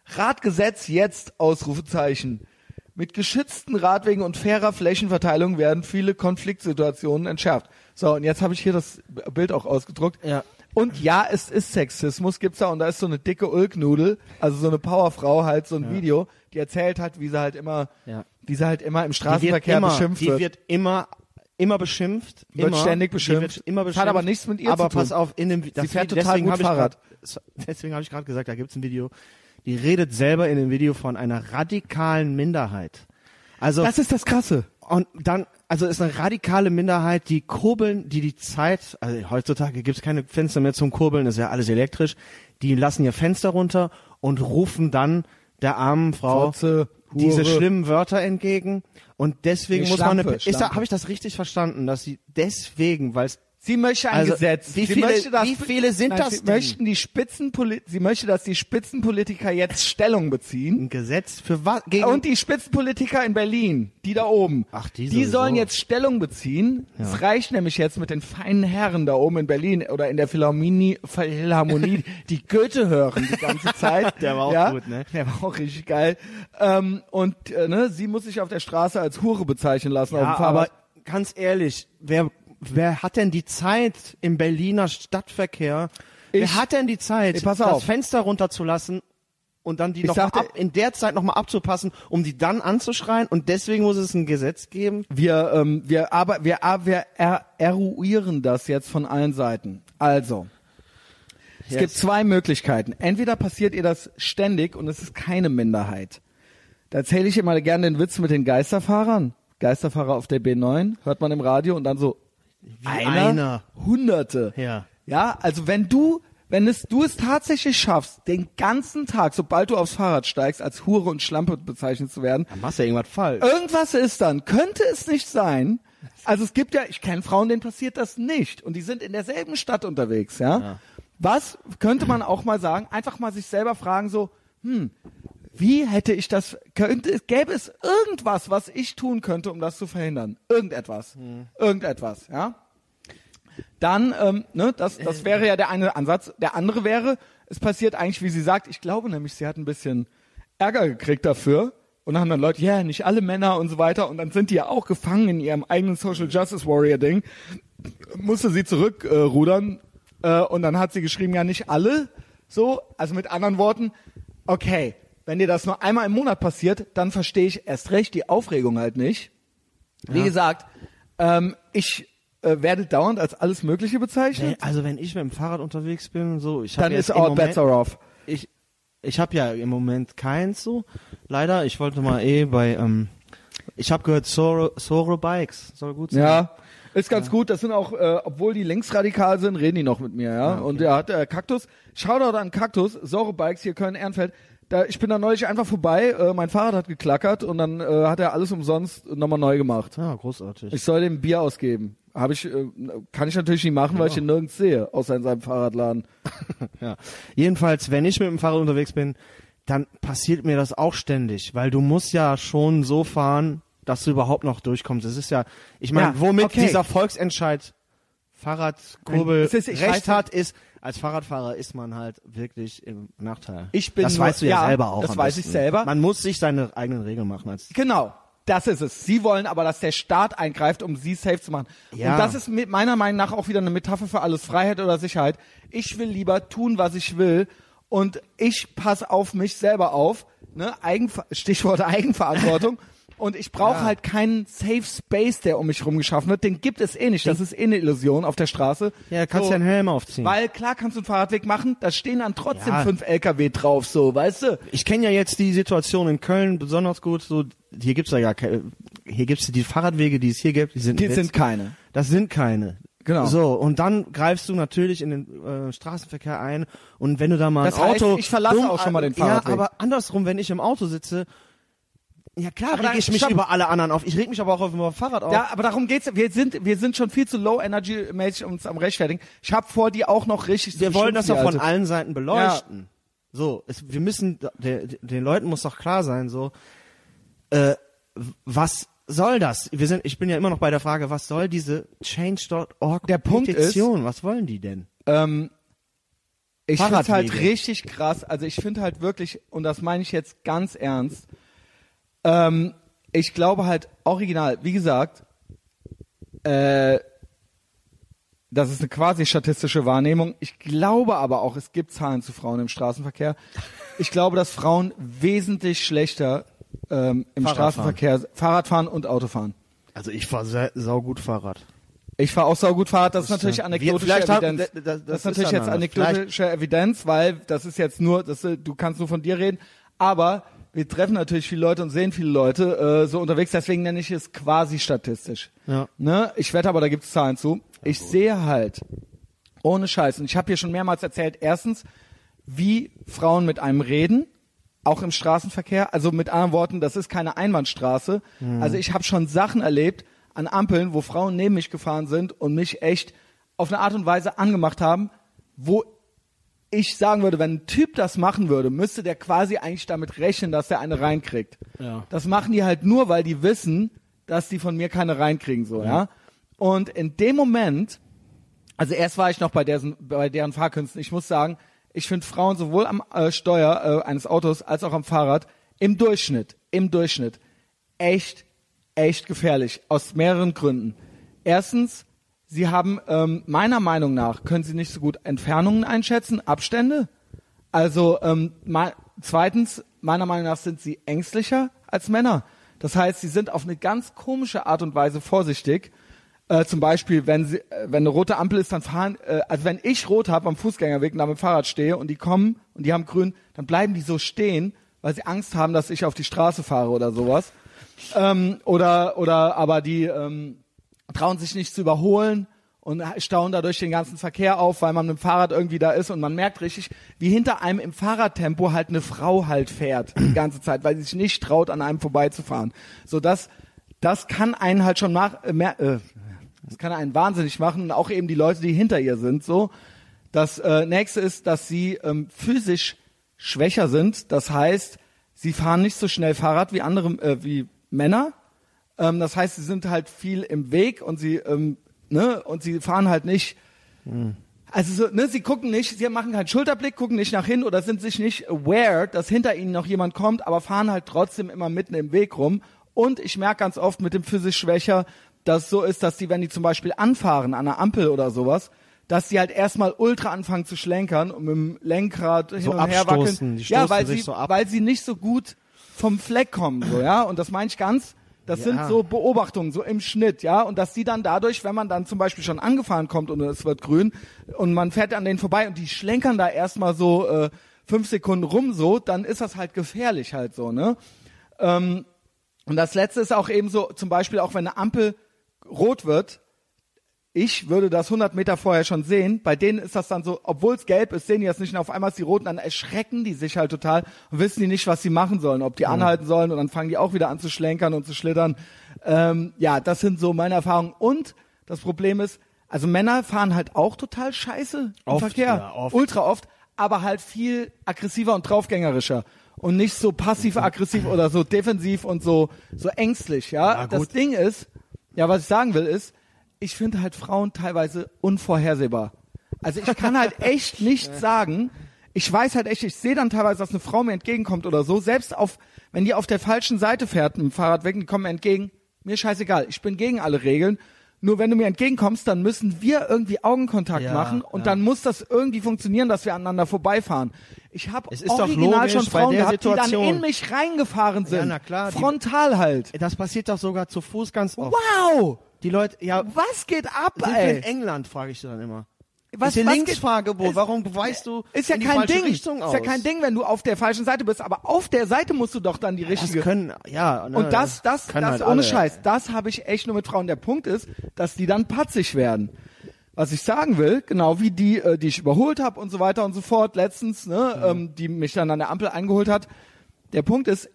Radgesetz jetzt, Ausrufezeichen. Mit geschützten Radwegen und fairer Flächenverteilung werden viele Konfliktsituationen entschärft. So, und jetzt habe ich hier das Bild auch ausgedruckt. Ja. Und ja, es ist Sexismus, gibt's da und da ist so eine dicke Ulknudel, also so eine Powerfrau halt so ein Video, die erzählt hat, wie sie halt immer, Ja. wie sie halt immer im Die wird Straßenverkehr immer, beschimpft die wird. wird immer immer beschimpft, Wird immer, ständig beschimpft. immer beschimpft. hat aber nichts mit ihr aber zu tun. pass auf, in dem das Sie fährt Video- total deswegen gut hab ich Fahrrad. Grad, deswegen habe ich gerade gesagt, da gibt's ein Video. Die redet selber in dem Video von einer radikalen Minderheit. Also das ist das Krasse. und dann, also ist eine radikale Minderheit, die kurbeln, die die Zeit, also heutzutage gibt's keine Fenster mehr zum Kurbeln, ist ja alles elektrisch, die lassen ihr Fenster runter und rufen dann der armen Frau Fotze. Diese schlimmen Wörter entgegen. Und deswegen Nee, muss man Schlampe, eine, ist da, habe ich das richtig verstanden, dass sie deswegen, weil es Sie möchte ein Also, Gesetz. wie sie viele- möchte, dass, wie viele sind Nein, das Sie denn? möchten die Spitzenpoli sie möchte, dass die Spitzenpolitiker jetzt Stellung beziehen. ein Gesetz für was gegen Und die Spitzenpolitiker in Berlin, die da oben, Ach, die die sollen jetzt Stellung beziehen. Es reicht nämlich jetzt mit den feinen Herren da oben in Berlin oder in der Philharmonie, Philharmonie die Goethe hören die ganze Zeit. Der war auch ja? gut, ne? Der war auch richtig geil. Ähm, und äh, ne, sie muss sich auf der Straße als Hure bezeichnen lassen auf dem Ja, Fahrrad. aber ganz ehrlich, wer, wer hat denn die Zeit im Berliner Stadtverkehr? Ich- wer hat denn die Zeit, Ey, das auf. Fenster runterzulassen und dann die Ich noch sagte- ab, in der Zeit nochmal abzupassen, um die dann anzuschreien? Und deswegen muss es ein Gesetz geben? Wir, ähm, wir, aber, wir, wir er, eruieren das jetzt von allen Seiten. Also, es Yes. gibt zwei Möglichkeiten. Entweder passiert ihr das ständig und es ist keine Minderheit. Da erzähle ich immer gerne den Witz mit den Geisterfahrern. Geisterfahrer auf der B9, hört man im Radio und dann so einer, einer. Hunderte. Ja. Ja, also wenn du, wenn es, du es tatsächlich schaffst, den ganzen Tag, sobald du aufs Fahrrad steigst, als Hure und Schlampe bezeichnet zu werden, Dann machst du ja irgendwas falsch. Irgendwas ist dann. Könnte es nicht sein? Also es gibt ja, ich kenne Frauen, denen passiert das nicht. Und die sind in derselben Stadt unterwegs, ja? Was könnte man auch mal sagen? Einfach mal sich selber fragen, so, hm, wie hätte ich das, könnte, gäbe es irgendwas, was ich tun könnte, um das zu verhindern? Irgendetwas. Irgendetwas, ja? Dann, ähm, ne, das, das wäre ja der eine Ansatz. Der andere wäre, es passiert eigentlich, wie sie sagt, ich glaube nämlich, sie hat ein bisschen Ärger gekriegt dafür. Und dann haben dann Leute, ja, nicht alle Männer und so weiter. Und dann sind die ja auch gefangen in ihrem eigenen Social Justice Warrior Ding. Musste sie zurückrudern. Äh, äh, und dann hat sie geschrieben, ja, nicht alle. So, also mit anderen Worten, okay, wenn dir das nur einmal im Monat passiert, dann verstehe ich erst recht die Aufregung halt nicht. Wie gesagt, ähm, ich äh, werde dauernd als alles Mögliche bezeichnet. Nee, also wenn ich mit dem Fahrrad unterwegs bin, so, ich dann ist all Moment- bets are off. ich ich habe ja im Moment keins so. Leider, ich wollte mal eh bei ähm, ich habe gehört Soro, Soro Bikes soll gut sein. Ja, ist ganz gut. Das sind auch, äh, obwohl die linksradikal sind, reden die noch mit mir, ja. Und der hat äh, Kaktus. Shoutout an Kaktus, Soro Bikes hier Köln-Ehrenfeld. Da, ich bin da neulich einfach vorbei, äh, mein Fahrrad hat geklackert und dann äh, hat er alles umsonst nochmal neu gemacht. Ja, großartig. Ich soll dem Bier ausgeben. Habe ich, äh, kann ich natürlich nicht machen, weil ich ihn nirgends sehe, außer in seinem Fahrradladen. Ja. Jedenfalls, wenn ich mit dem Fahrrad unterwegs bin, dann passiert mir das auch ständig, weil du musst ja schon so fahren, dass du überhaupt noch durchkommst. Es ist ja, ich meine, Ja, womit okay. dieser Volksentscheid Fahrradkurbel recht hat, ist, als Fahrradfahrer ist man halt wirklich im Nachteil. Ich bin das nur- weißt du ja, ja, selber auch. das weiß ich besten. selber. Man muss sich seine eigenen Regeln machen als Genau. Das ist es. Sie wollen aber, dass der Staat eingreift, um sie safe zu machen. Ja. Und das ist mit meiner Meinung nach auch wieder eine Metapher für alles Freiheit oder Sicherheit. Ich will lieber tun, was ich will und ich passe auf mich selber auf. Ne? Eigenver Stichwort Eigenverantwortung. Und ich brauche Ja. halt keinen Safe Space, der um mich rum geschaffen wird. Den gibt es eh nicht. Das ist eh eine Illusion auf der Straße. Ja, da kannst So. du einen Helm aufziehen. Weil klar kannst du einen Fahrradweg machen, da stehen dann trotzdem Ja. fünf LKW drauf, so, weißt du? ich kenne ja jetzt die Situation in Köln besonders gut. So hier gibt's ja gar keine, hier gibt's die Fahrradwege, die es hier gibt, die sind Die sind keine. Das sind keine. Genau. So, und dann greifst du natürlich in den äh, Straßenverkehr ein und wenn du da mal Das ein heißt, Auto... ich verlasse auch schon mal den Fahrradweg. Ja, aber andersrum, wenn ich im Auto sitze, ja klar Aber reg ich mich stopp. über alle anderen auf. Ich reg mich aber auch auf dem Fahrrad auf. Ja, aber darum geht's. Wir sind, wir sind schon viel zu low energy mäßig uns am rechtfertigen. Ich habe vor, die auch noch richtig wir zu wollen das ja die von Alte. allen Seiten beleuchten. So, es, wir müssen, der, den Leuten muss doch klar sein, so, äh, was soll das? Wir sind, ich bin ja immer noch bei der Frage, was soll diese Change.org Der Punkt Petition? was wollen die denn? Ähm, ich finde halt richtig krass. Also ich finde halt wirklich, und das meine ich jetzt ganz ernst, ähm, ich glaube halt original, wie gesagt, äh, das ist eine quasi statistische Wahrnehmung. Ich glaube aber auch, es gibt Zahlen zu Frauen im Straßenverkehr. Ich glaube, dass Frauen wesentlich schlechter ähm, im Fahrradfahren. Straßenverkehr Fahrrad fahren und Auto fahren. Also ich fahr sehr, saugut Fahrrad. Ich fahre auch saugut Fahrrad, das ist natürlich anekdotische haben- Evidenz. das- das- das, das ist natürlich ist jetzt anekdotische Evidenz, weil das ist jetzt nur, das, du kannst nur von dir reden, aber wir treffen natürlich viele Leute und sehen viele Leute äh, so unterwegs, deswegen nenne ich es quasi statistisch. Ja. Ne? Ich wette aber, da gibt es Zahlen zu. Ich sehe halt, ohne Scheiß, und ich habe hier schon mehrmals erzählt, erstens, wie Frauen mit einem reden, auch im Straßenverkehr. Also mit anderen Worten, das ist keine Einbahnstraße. Also ich habe schon Sachen erlebt an Ampeln, wo Frauen neben mich gefahren sind und mich echt auf eine Art und Weise angemacht haben, wo ich sagen würde, wenn ein Typ das machen würde, müsste der quasi eigentlich damit rechnen, dass der eine reinkriegt. Ja. Das machen die halt nur, weil die wissen, dass die von mir keine reinkriegen, so, ja. Und in dem Moment, also erst war ich noch bei deren, bei deren Fahrkünsten. Ich muss sagen, ich finde Frauen sowohl am äh, Steuer äh, eines Autos als auch am Fahrrad im Durchschnitt, im Durchschnitt echt, echt gefährlich. Aus mehreren Gründen. Erstens, sie haben ähm, meiner Meinung nach können sie nicht so gut Entfernungen einschätzen, Abstände. Also ähm, zweitens, meiner Meinung nach sind sie ängstlicher als Männer. Das heißt, sie sind auf eine ganz komische Art und Weise vorsichtig. Äh, zum Beispiel, wenn sie, äh, wenn eine rote Ampel ist, dann fahren, äh, also wenn ich rot habe am Fußgängerweg und da mit dem Fahrrad stehe und die kommen und die haben grün, dann bleiben die so stehen, weil sie Angst haben, dass ich auf die Straße fahre oder sowas. Ähm, oder, oder aber die ähm, trauen sich nicht zu überholen und stauen dadurch den ganzen Verkehr auf, weil man mit dem Fahrrad irgendwie da ist und man merkt richtig, wie hinter einem im Fahrradtempo halt eine Frau halt fährt die ganze Zeit, weil sie sich nicht traut, an einem vorbeizufahren. So das, das kann einen halt schon mach, äh, mehr, äh, das kann einen wahnsinnig machen und auch eben die Leute, die hinter ihr sind. So, das äh, nächste ist, dass sie ähm, physisch schwächer sind. Das heißt, sie fahren nicht so schnell Fahrrad wie andere, äh, wie Männer. Ähm, das heißt, sie sind halt viel im Weg und sie, ähm, ne, und sie fahren halt nicht. Also so, ne, sie gucken nicht, sie machen keinen Schulterblick, gucken nicht nach hinten oder sind sich nicht aware, dass hinter ihnen noch jemand kommt, aber fahren halt trotzdem immer mitten im Weg rum. Und ich merke ganz oft mit dem physisch schwächer, dass es so ist, dass die, wenn die zum Beispiel anfahren an einer Ampel oder sowas, dass die halt erstmal ultra anfangen zu schlenkern und mit dem Lenkrad hin So und her wackeln. ja, weil sie, so ab. weil sie nicht so gut vom Fleck kommen, so, ja. Und das meine ich ganz, das Ja. sind so Beobachtungen, so im Schnitt, ja. Und dass die dann dadurch, wenn man dann zum Beispiel schon angefahren kommt und es wird grün und man fährt an denen vorbei und die schlenkern da erstmal so äh, fünf Sekunden rum, so, dann ist das halt gefährlich halt so, ne? Ähm, und das letzte ist auch eben so, zum Beispiel auch wenn eine Ampel rot wird, ich würde das 100 Meter vorher schon sehen. Bei denen ist das dann so, obwohl es gelb ist, sehen die das nicht. Und auf einmal ist die rot und dann erschrecken die sich halt total und wissen die nicht, was sie machen sollen, ob die anhalten sollen und dann fangen die auch wieder an zu schlenkern und zu schlittern. Ähm, ja, das sind so meine Erfahrungen. Und Das Problem ist, also Männer fahren halt auch total scheiße im Oft, Verkehr. ja, oft. Ultra oft, aber halt viel aggressiver und draufgängerischer. Und nicht so passiv-aggressiv oder so defensiv und so, so ängstlich, ja. Ja, das. Ding ist, ja, was ich sagen will, ist, ich finde halt Frauen teilweise unvorhersehbar. Also ich kann halt echt nicht sagen, ich weiß halt echt, ich sehe dann teilweise, dass eine Frau mir entgegenkommt oder so, selbst auf, wenn die auf der falschen Seite fährt mit dem Fahrrad weg, die kommen mir entgegen, mir scheißegal, ich bin gegen alle Regeln. Nur wenn du mir entgegenkommst, dann müssen wir irgendwie Augenkontakt Ja, machen und ja. dann muss das irgendwie funktionieren, dass wir aneinander vorbeifahren. Ich habe Es ist doch original logisch, schon Frauen gehabt, die dann Situation- in mich reingefahren sind. na klar, die- Frontal halt. Das passiert doch sogar zu Fuß ganz oft. Wow! Die Leute, ja, Was geht ab, sind wir ey? in England, frage ich dann immer. Was- ist hier was Linksfahrgebot? Warum weißt du Ist ja kein Ding. Richtung aus? Ist ja kein Ding, wenn du auf der falschen Seite bist, aber auf der Seite musst du doch dann die Das richtige. können, ja. Ne, und das, das, können das halt ohne alle. Scheiß, das habe ich echt nur mit Frauen. Der Punkt ist, dass die dann patzig werden. Was ich sagen will, genau wie die, äh, die ich überholt habe und so weiter und so fort, letztens, ne, ähm, die mich dann an der Ampel eingeholt hat. Der Punkt ist,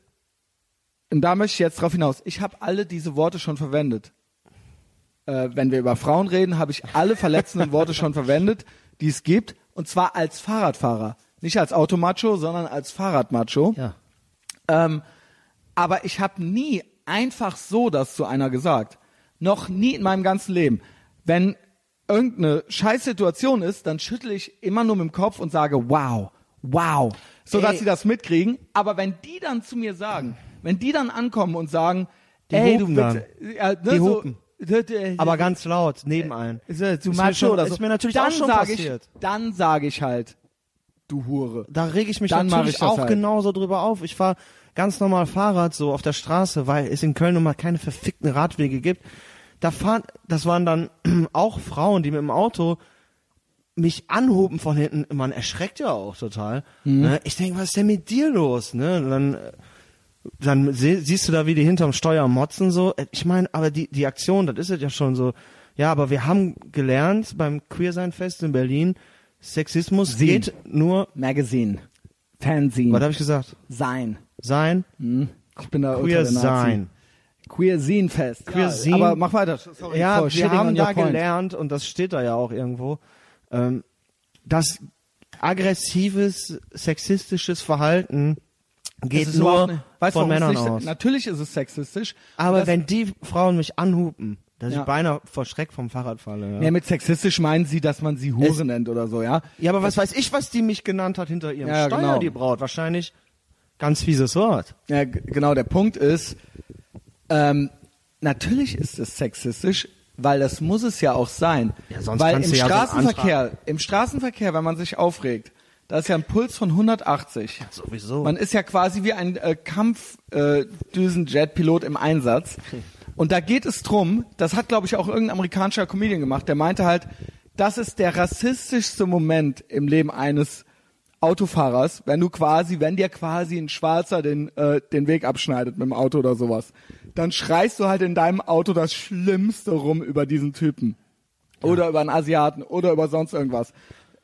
und da möchte ich jetzt drauf hinaus, ich habe alle diese Worte schon verwendet. Äh, wenn wir über Frauen reden, habe ich alle verletzenden Worte schon verwendet, die es gibt, und zwar als Fahrradfahrer. Nicht als Automacho, sondern als Fahrradmacho. Ja. Ähm, aber ich habe nie einfach so das zu einer gesagt. Noch nie in meinem ganzen Leben. Wenn irgendeine Scheißsituation ist, dann schüttle ich immer nur mit dem Kopf und sage, wow, wow, so dass sie das mitkriegen. Aber wenn die dann zu mir sagen, wenn die dann ankommen und sagen, Die ey, hupen du bitte, ja, ne, Die so, hupen. D- Aber ganz laut, neben ein. ist ja zu Ist mir schon- oder so. ist mir natürlich dann auch schon sag passiert. Ich, dann sage ich halt, du Hure. Da reg ich mich Dann natürlich ich auch halt. genauso drüber auf. Ich fahre ganz normal Fahrrad so auf der Straße, weil es in Köln nun mal keine verfickten Radwege gibt. Da fahren, das waren dann auch Frauen, die mit dem Auto mich anhuben von hinten. Man erschreckt ja auch total. Mhm. Ne? Ich denke, was ist denn mit dir los? Ne? Und dann, äh, dann sie, siehst du da, wie die hinterm Steuer motzen so. Äh, Ich meine, aber die, die Aktion, das ist es ja schon so. Ja, aber wir haben gelernt beim Queersein-Fest in Berlin, Sexismus Sie. geht nur Magazine. Fanzine. was habe ich gesagt? Sein. Sein? Hm. Ich bin da Queer sein. Queer Fest. Queer ja, Scene. Aber mach weiter. Sorry, Ja, wir haben da point. gelernt, und das steht da ja auch irgendwo, ähm, dass aggressives, sexistisches Verhalten geht Es nur nicht- weißt von Männern nicht, aus. Natürlich ist es sexistisch. Aber wenn die Frauen mich anhupen, dass Ja. ich beinahe vor Schreck vom Fahrrad falle. Ja. Ja, mit sexistisch meinen sie, dass man sie Hure Es- nennt oder so, ja? ja, aber was weiß ich, was die mich genannt hat hinter ihrem Ja, Steuer, genau. die Braut. Wahrscheinlich ganz fieses Wort. Ja, genau, der Punkt ist, ähm, natürlich ist es sexistisch, weil das muss es ja auch sein. Ja, sonst weil im ja so Straßenverkehr, im Straßenverkehr, wenn man sich aufregt, da ist ja ein Puls von 180. Sowieso. Man ist ja quasi wie ein äh, Kampfdüsenjet-Pilot im Einsatz. Und da geht es drum, das hat, glaube ich, auch irgendein amerikanischer Comedian gemacht, der meinte halt, das ist der rassistischste Moment im Leben eines Autofahrers, wenn du quasi, wenn dir quasi ein Schwarzer den, äh, den Weg abschneidet mit dem Auto oder sowas, dann schreist du halt in deinem Auto das Schlimmste rum über diesen Typen. Oder über einen Asiaten oder über sonst irgendwas.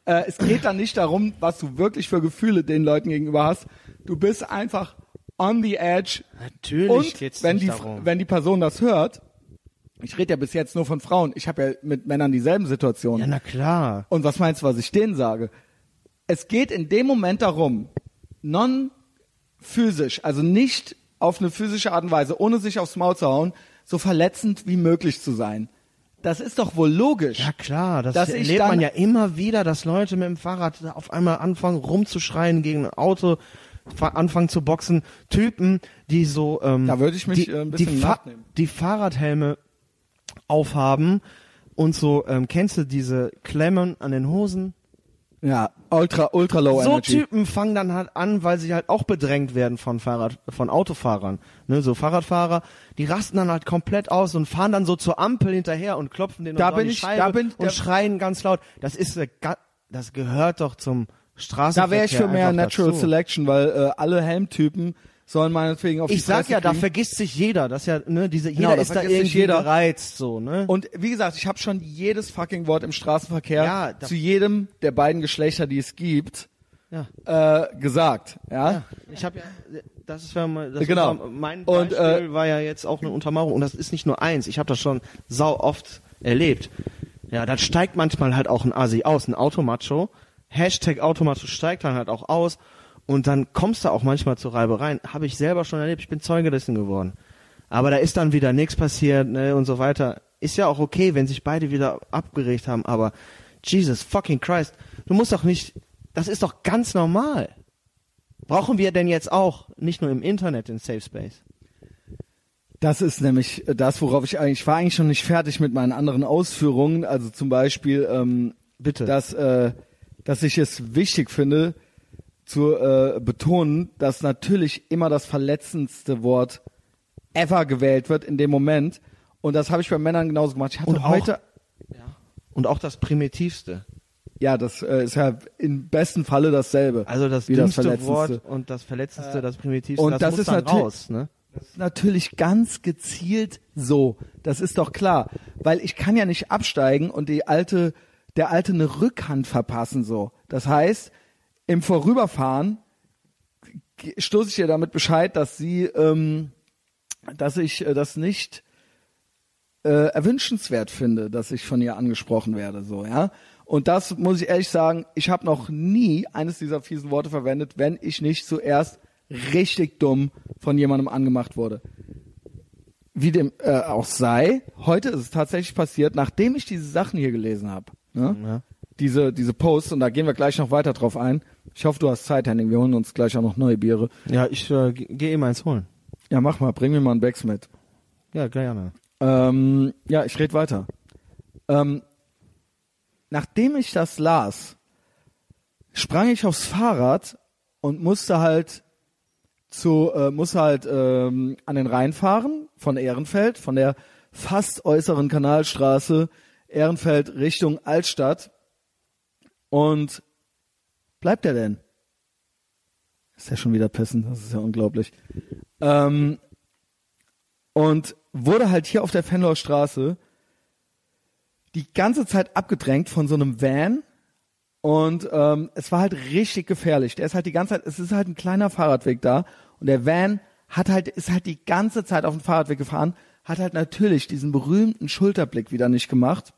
Äh, es geht dann nicht darum, was du wirklich für Gefühle den Leuten gegenüber hast. Du bist einfach on the edge. Natürlich Und geht's wenn nicht die, darum. wenn die Person das hört, ich rede ja bis jetzt nur von Frauen, ich habe ja mit Männern dieselben Situationen. Ja, na klar. Und was meinst du, was ich denen sage? Es geht in dem Moment darum, non physisch, also nicht auf eine physische Art und Weise, ohne sich aufs Maul zu hauen, so verletzend wie möglich zu sein. Das ist doch wohl logisch. Ja klar, das Dass erlebt dann- man ja immer wieder, dass Leute mit dem Fahrrad auf einmal anfangen rumzuschreien gegen ein Auto, fa- anfangen zu boxen. Typen, die so ähm, Da würde ich mich, die, äh, ein bisschen die, Fa die Fahrradhelme aufhaben und so, ähm, kennst du diese Klemmen an den Hosen? Ja, ultra, ultra low so energy. Typen fangen dann halt an, weil sie halt auch bedrängt werden von Fahrrad, von Autofahrern. Ne, so Fahrradfahrer, die rasten dann halt komplett aus und fahren dann so zur Ampel hinterher und klopfen den Da bin ich- Scheibe da bin- und schreien ganz laut. Das ist, das gehört doch zum Straßenverkehr. Da wäre ich für mehr Natural dazu. Selection, weil äh, alle Helmtypen sollen meinetwegen auf die Ich sag Fresse ja, da kriegen. vergisst sich jeder. Das ist ja, ne, diese, Genau, jeder da ist da irgendwie jeder. gereizt, so, ne? Und wie gesagt, ich habe schon jedes fucking Wort im Straßenverkehr Ja, da- zu jedem der beiden Geschlechter, die es gibt, ja. äh, gesagt. Ja. Ja, ich habe ja, das ist ja mal, das Genau. Unter, mein Und, Beispiel äh, war ja jetzt auch eine Untermauerung und das ist nicht nur eins. Ich habe das schon sau oft erlebt. Ja, dann steigt manchmal halt auch ein Asi aus, ein Automacho. Hashtag Automacho steigt dann halt auch aus und dann kommst du auch manchmal zu Reibereien. Habe ich selber schon erlebt, ich bin Zeuge dessen geworden. Aber da ist dann wieder nichts passiert ne, und so weiter. Ist ja auch okay, wenn sich beide wieder abgeregt haben, aber Jesus fucking Christ, du musst doch nicht, das ist doch ganz normal. Brauchen wir denn jetzt auch, nicht nur im Internet, den Safe Space? Das ist nämlich das, worauf ich eigentlich, ich war eigentlich schon nicht fertig mit meinen anderen Ausführungen. Also zum Beispiel, ähm, Bitte. dass, äh, dass ich es wichtig finde, zu äh, betonen, dass natürlich immer das verletzendste Wort ever gewählt wird in dem Moment. Und das habe ich bei Männern genauso gemacht. Ich hatte Und auch- heute, Und auch das Primitivste. ja, das äh, ist ja im besten Falle dasselbe. Also das wie das dümmste Verletzendste. Wort und das Verletzendste, das Primitivste, und das, das muss ist dann natürlich- raus. Ne? Das ist natürlich ganz gezielt so. Das ist doch klar. Weil ich kann ja nicht absteigen und die alte, der alte eine Rückhand verpassen so. Das heißt, im Vorüberfahren stoße ich ihr damit Bescheid, dass sie, ähm, dass ich äh, das nicht äh, erwünschenswert finde, dass ich von ihr angesprochen werde, so, ja. Und das muss ich ehrlich sagen, ich habe noch nie eines dieser fiesen Worte verwendet, wenn ich nicht zuerst richtig dumm von jemandem angemacht wurde. Wie dem äh, auch sei, heute ist es tatsächlich passiert, nachdem ich diese Sachen hier gelesen habe. Ne? Ja. Diese, diese Posts, und da gehen wir gleich noch weiter drauf ein. Ich hoffe, du hast Zeit, Henning. Wir holen uns gleich auch noch neue Biere. Ja, ich äh, ge- gehe eben eins holen. Ja, mach mal, bring mir mal einen Becks mit. Ja, gerne. Ähm, ja, ich rede weiter. Ähm, nachdem ich das las, sprang ich aufs Fahrrad und musste halt zu, äh, musste halt ähm, an den Rhein fahren von Ehrenfeld, von der fast äußeren Kanalstraße Ehrenfeld Richtung Altstadt. Und bleibt er denn? Ist ja schon wieder pissen, das ist ja unglaublich. Ähm, und wurde halt hier auf der Fenloer Straße die ganze Zeit abgedrängt von so einem Van und ähm, es war halt richtig gefährlich. Der ist halt die ganze Zeit, es ist halt ein kleiner Fahrradweg da und der Van hat halt ist halt die ganze Zeit auf dem Fahrradweg gefahren, hat halt natürlich diesen berühmten Schulterblick wieder nicht gemacht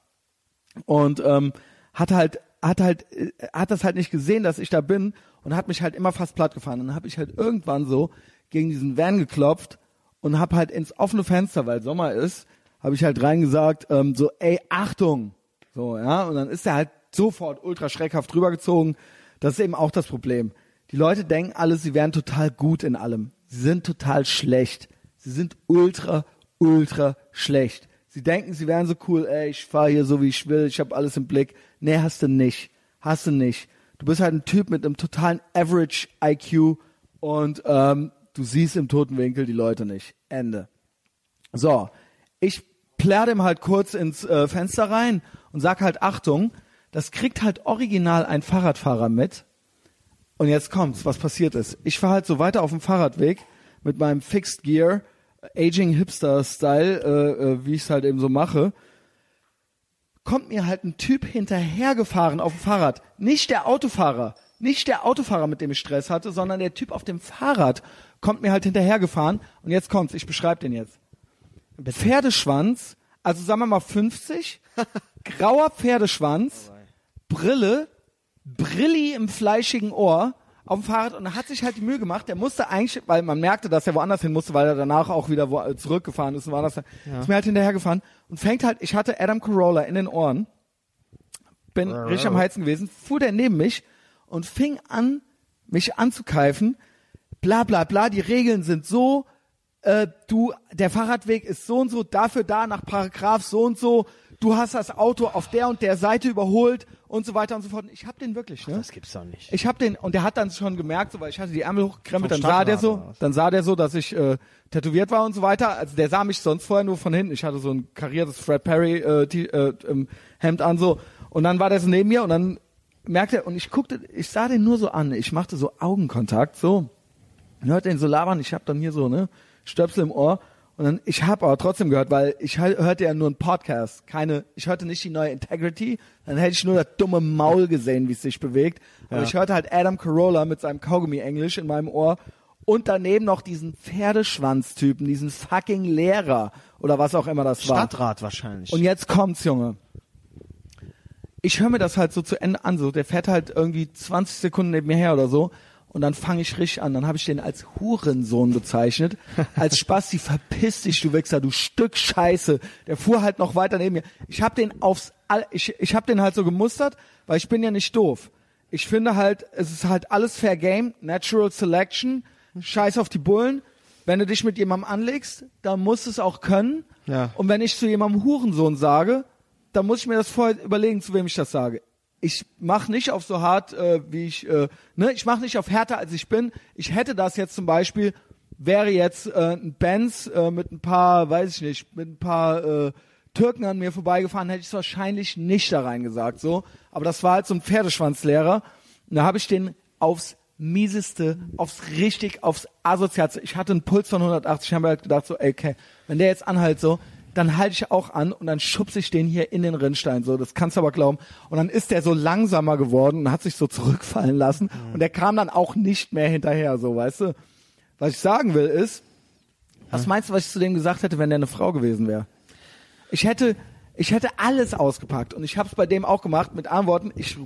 und ähm, hat halt hat halt äh, hat das halt nicht gesehen, dass ich da bin und hat mich halt immer fast platt gefahren. Und dann habe ich halt irgendwann so gegen diesen Van geklopft und habe halt ins offene Fenster, weil Sommer ist, habe ich halt reingesagt, ähm, so ey Achtung, so ja. Und dann ist er halt sofort ultra schreckhaft drübergezogen. Das ist eben auch das Problem. Die Leute denken alle, sie wären total gut in allem. Sie sind total schlecht. Sie sind ultra ultra schlecht. Sie denken, sie wären so cool, ey, ich fahre hier so wie ich will, ich habe alles im Blick. Nee, hast du nicht. Hast du nicht. Du bist halt ein Typ mit einem totalen Average IQ und ähm, du siehst im toten Winkel die Leute nicht. Ende. So, ich plär dem halt kurz ins äh, Fenster rein und sag halt Achtung, das kriegt halt original ein Fahrradfahrer mit. Und jetzt kommt's, was passiert ist. Ich fahre halt so weiter auf dem Fahrradweg mit meinem Fixed Gear, Aging Hipster Style, äh, äh, wie ich es halt eben so mache. Kommt mir halt ein Typ hinterhergefahren auf dem Fahrrad. Nicht der Autofahrer, nicht der Autofahrer, mit dem ich Stress hatte, sondern der Typ auf dem Fahrrad kommt mir halt hinterhergefahren. Und jetzt kommt's, ich beschreibe den jetzt. Pferdeschwanz, also sagen wir mal 50, grauer Pferdeschwanz, Brille, Brilli im fleischigen Ohr auf dem Fahrrad und er hat sich halt die Mühe gemacht, der musste eigentlich, weil man merkte, dass er woanders hin musste, weil er danach auch wieder wo, zurückgefahren ist und woanders, ist mir halt hinterhergefahren und fängt halt, ich hatte Adam Carolla in den Ohren, bin richtig am Heizen gewesen, fuhr der neben mich und fing an, mich anzukeifen, bla bla bla, die Regeln sind so, äh, du, der Fahrradweg ist so und so, dafür da nach Paragraph so und so, du hast das Auto auf der und der Seite überholt und so weiter und so fort. Und Ich hab den wirklich, ne? Das gibt's doch nicht. Ich hab den und der hat dann schon gemerkt, so weil ich hatte die Ärmel hochgekrempelt, dann sah der so, dann sah der so, dass ich äh, tätowiert war und so weiter. Also der sah mich sonst vorher nur von hinten. Ich hatte so ein kariertes Fred Perry äh, äh, ähm, Hemd an so und dann war der so neben mir und dann merkte er und ich guckte, ich sah den nur so an. Ich machte so Augenkontakt so, hörte den so labern. Ich hab dann hier so ne Stöpsel im Ohr und dann ich habe aber trotzdem gehört, weil ich hör- hörte ja nur einen Podcast, keine, ich hörte nicht die neue Integrity, dann hätte ich nur das dumme Maul gesehen, wie es sich bewegt. Aber Ja. ich hörte halt Adam Carolla mit seinem Kaugummi Englisch in meinem Ohr und daneben noch diesen Pferdeschwanztypen, diesen fucking Lehrer oder was auch immer das war. Stadtrat wahrscheinlich. Und jetzt kommt's, Junge. Ich höre mir das halt so zu Ende an, so der fährt halt irgendwie 20 Sekunden neben mir her oder so und dann fange ich richtig an. Dann habe ich den als Hurensohn bezeichnet, als Spasti, verpiss dich, du Wichser, du Stück Scheiße. Der fuhr halt noch weiter neben mir. Ich habe den aufs, All ich, ich habe den halt so gemustert, weil ich bin ja nicht doof. Ich finde halt, es ist halt alles Fair Game, Natural Selection, Scheiß auf die Bullen. Wenn du dich mit jemandem anlegst, dann musst du es auch können. Ja. Und wenn ich zu jemandem Hurensohn sage, dann muss ich mir das vorher überlegen, zu wem ich das sage. Ich mach nicht auf so hart, äh, wie ich, äh, ne, ich mach nicht auf härter, als ich bin. Ich hätte das jetzt zum Beispiel, wäre jetzt äh, ein Benz äh, mit ein paar, weiß ich nicht, mit ein paar äh, Türken an mir vorbeigefahren, hätte ich es wahrscheinlich nicht da reingesagt, so. Aber das war halt so ein Pferdeschwanzlehrer. Und da habe ich den aufs mieseste, aufs richtig, aufs asozialste. Ich hatte einen Puls von 180, ich habe halt gedacht so, ey, okay, wenn der jetzt anhält so, dann halte ich auch an und dann schubse ich den hier in den Rinnstein, so, das kannst du aber glauben. Und dann ist der so langsamer geworden und hat sich so zurückfallen lassen Mhm. und der kam dann auch nicht mehr hinterher, so, weißt du. Was ich sagen will ist, was meinst du, was ich zu dem gesagt hätte, wenn der eine Frau gewesen wäre? Ich hätte, ich hätte alles ausgepackt und ich habe es bei dem auch gemacht mit Antworten. Ich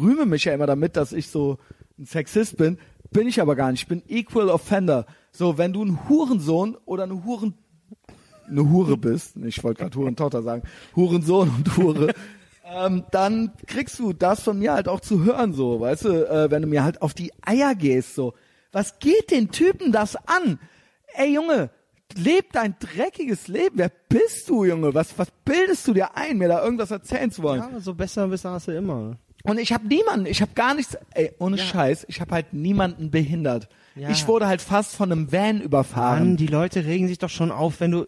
rühme mich ja immer damit, dass ich so ein Sexist bin, bin ich aber gar nicht. Ich bin Equal Offender. So, wenn du ein Hurensohn oder eine Huren eine Hure bist, ich wollte gerade Hurentochter sagen, Hurensohn und Hure, ähm, dann kriegst du das von mir halt auch zu hören, so, weißt du, äh, wenn du mir halt auf die Eier gehst, so. Was geht den Typen das an? Ey Junge, leb dein dreckiges Leben. Wer bist du, Junge? Was, was bildest du dir ein, mir da irgendwas erzählen zu wollen? ja, so besser wissen hast du immer. Und ich habe niemanden, ich habe gar nichts, ey, ohne Scheiß, ich habe halt niemanden behindert. Ja. Ich wurde halt fast von einem Van überfahren. Mann, die Leute regen sich doch schon auf, wenn du.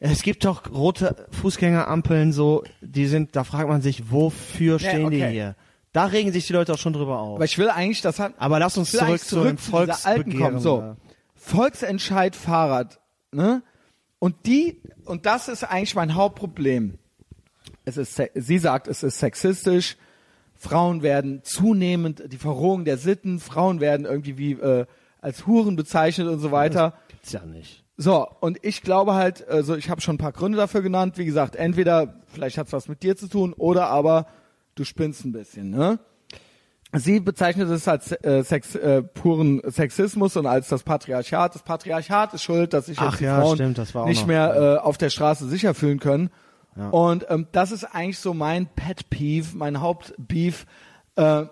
Es gibt doch rote Fußgängerampeln, so, die sind, da fragt man sich, wofür Ja, stehen die okay. hier? Da regen sich die Leute auch schon drüber auf. Aber ich will eigentlich, das hat, Aber lass uns zurück, eigentlich zu dem alten kommen. Volksbegehren. So, da. Volksentscheid Fahrrad, ne? Und die, und das ist eigentlich mein Hauptproblem. Es ist, sie sagt, es ist sexistisch. Frauen werden zunehmend, die Verrohung der Sitten, Frauen werden irgendwie wie, äh, als Huren bezeichnet und so weiter. Gibt's ja nicht. So, und ich glaube halt, also ich habe schon ein paar Gründe dafür genannt. Wie gesagt, entweder vielleicht hat's was mit dir zu tun oder aber du spinnst ein bisschen. Ne? Sie bezeichnet es als äh, Sex, äh, puren Sexismus und als das Patriarchat. Das Patriarchat ist schuld, dass sich jetzt Ach die ja, Frauen stimmt, das nicht noch, mehr äh, auf der Straße sicher fühlen können. Ja. Und ähm, das ist eigentlich so mein Pet Peeve, mein Hauptbeef äh,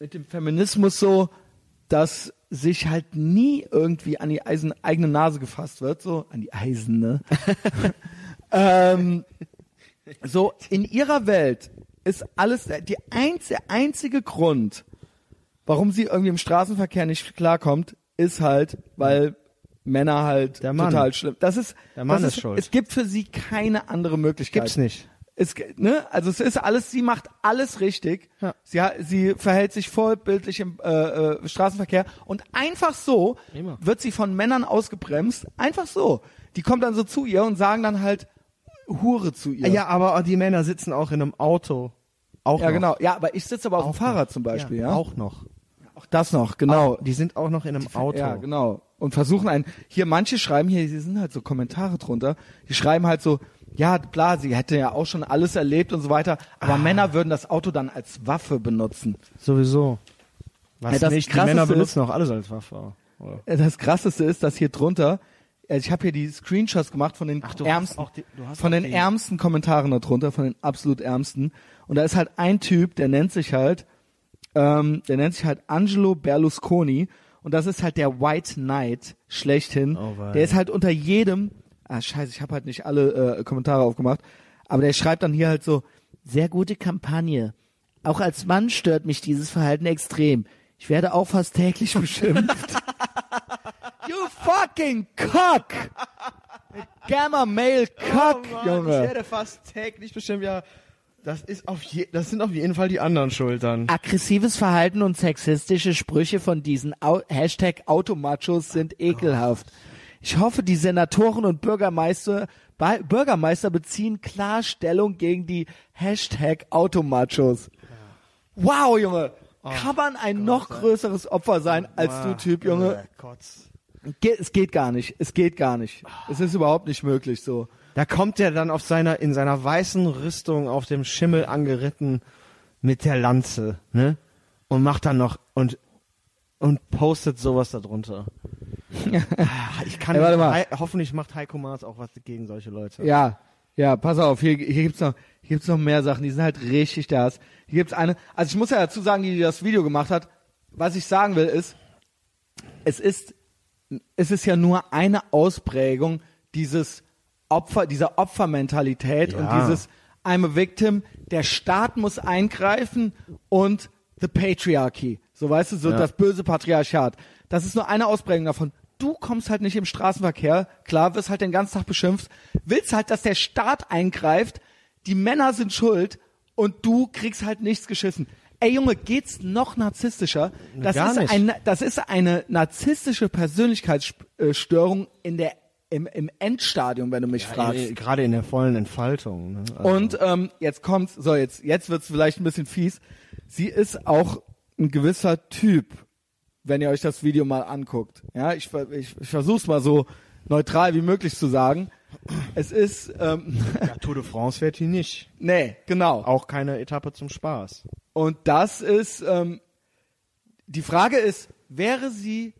mit dem Feminismus so, dass sich halt nie irgendwie an die Eisen, eigene Nase gefasst wird, so an die Eisene. ähm, so in ihrer Welt ist alles die einz, der einzige Grund, warum sie irgendwie im Straßenverkehr nicht klarkommt, ist halt, weil Männer halt total schlimm. Das ist Der Mann das ist schuld. Es gibt für sie keine andere Möglichkeit. Gibt's nicht. Es, ne? Also es ist alles, sie macht alles richtig. Ja. Sie, sie verhält sich vollbildlich im äh, äh, Straßenverkehr und einfach so Immer. wird sie von Männern ausgebremst. Einfach so. Die kommen dann so zu ihr und sagen dann halt Hure zu ihr. Ja, aber die Männer sitzen auch in einem Auto. Auch ja noch. genau. Ja, aber ich sitze aber auf dem Auch Fahrrad noch. zum Beispiel, ja. Auch noch. Auch das noch, genau. Die sind auch noch in einem Auto. Ja, genau. Und versuchen einen, hier manche schreiben hier, hier sind halt so Kommentare drunter, die schreiben halt so, ja, klar, sie hätte ja auch schon alles erlebt und so weiter, Ah. aber Männer würden das Auto dann als Waffe benutzen. Sowieso. Was Ja, nicht, die Männer ist- benutzen auch alles als Waffe. Oder? Äh, Das krasseste ist, dass hier drunter, äh, ich habe hier die Screenshots gemacht von den Ach, ärmsten, die- von den die- ärmsten Kommentaren da drunter, von den absolut ärmsten. Und da ist halt ein Typ, der nennt sich halt, ähm, der nennt sich halt Angelo Berlusconi. Und das ist halt der White Knight schlechthin. Oh, der ist halt unter jedem, ah scheiße, ich habe halt nicht alle äh, Kommentare aufgemacht, aber der schreibt dann hier halt so, sehr gute Kampagne. Auch als Mann stört mich dieses Verhalten extrem. Ich werde auch fast täglich beschimpft. You fucking cock! Gamma Male Cock, Oh Ich Junge. werde fast täglich bestimmt ja. Das ist auf je, das sind auf jeden Fall die anderen Schultern. Aggressives Verhalten und sexistische Sprüche von diesen Au Hashtag Automachos sind ekelhaft. Ich hoffe, die Senatoren und Bürgermeister, Bürgermeister beziehen klar Stellung gegen die Hashtag Automachos. Wow, Junge. Kann man ein noch größeres Opfer sein als du, Typ, Junge? Äh, Kotz. Ge es geht gar nicht. Es geht gar nicht. Es ist überhaupt nicht möglich so. Da kommt er dann auf seiner, in seiner weißen Rüstung auf dem Schimmel angeritten mit der Lanze, ne? Und macht dann noch, und, und postet sowas darunter. Ich kann Ey, warte mal. Hei- hoffentlich macht Heiko Maas auch was gegen solche Leute. Ja, ja, pass auf, hier, hier gibt's noch, hier gibt's noch mehr Sachen, die sind halt richtig das. Hier gibt's eine, also ich muss ja dazu sagen, die, die das Video gemacht hat, was ich sagen will ist, es ist, es ist ja nur eine Ausprägung dieses Opfer, dieser Opfermentalität Ja. und dieses I'm a victim, der Staat muss eingreifen und the patriarchy. So weißt du, so Ja. das böse Patriarchat. Das ist nur eine Ausprägung davon. Du kommst halt nicht im Straßenverkehr, klar, wirst halt den ganzen Tag beschimpft, willst halt, dass der Staat eingreift, die Männer sind schuld und du kriegst halt nichts geschissen. Ey Junge, geht's noch narzisstischer? Das Gar ist nicht. ein das ist eine narzisstische Persönlichkeitsstörung in der im, im Endstadium, wenn du mich fragst. Äh, Gerade in der vollen Entfaltung. Ne? Also, Und ähm, jetzt kommt's, so jetzt jetzt wird's vielleicht ein bisschen fies. Sie ist auch ein gewisser Typ, wenn ihr euch das Video mal anguckt. Ja, ich ich, ich versuch's mal so neutral wie möglich zu sagen. Es ist ähm, ja, Tour de France fährt die nicht. nee, genau. Auch keine Etappe zum Spaß. Und das ist, ähm, die Frage ist, wäre sie,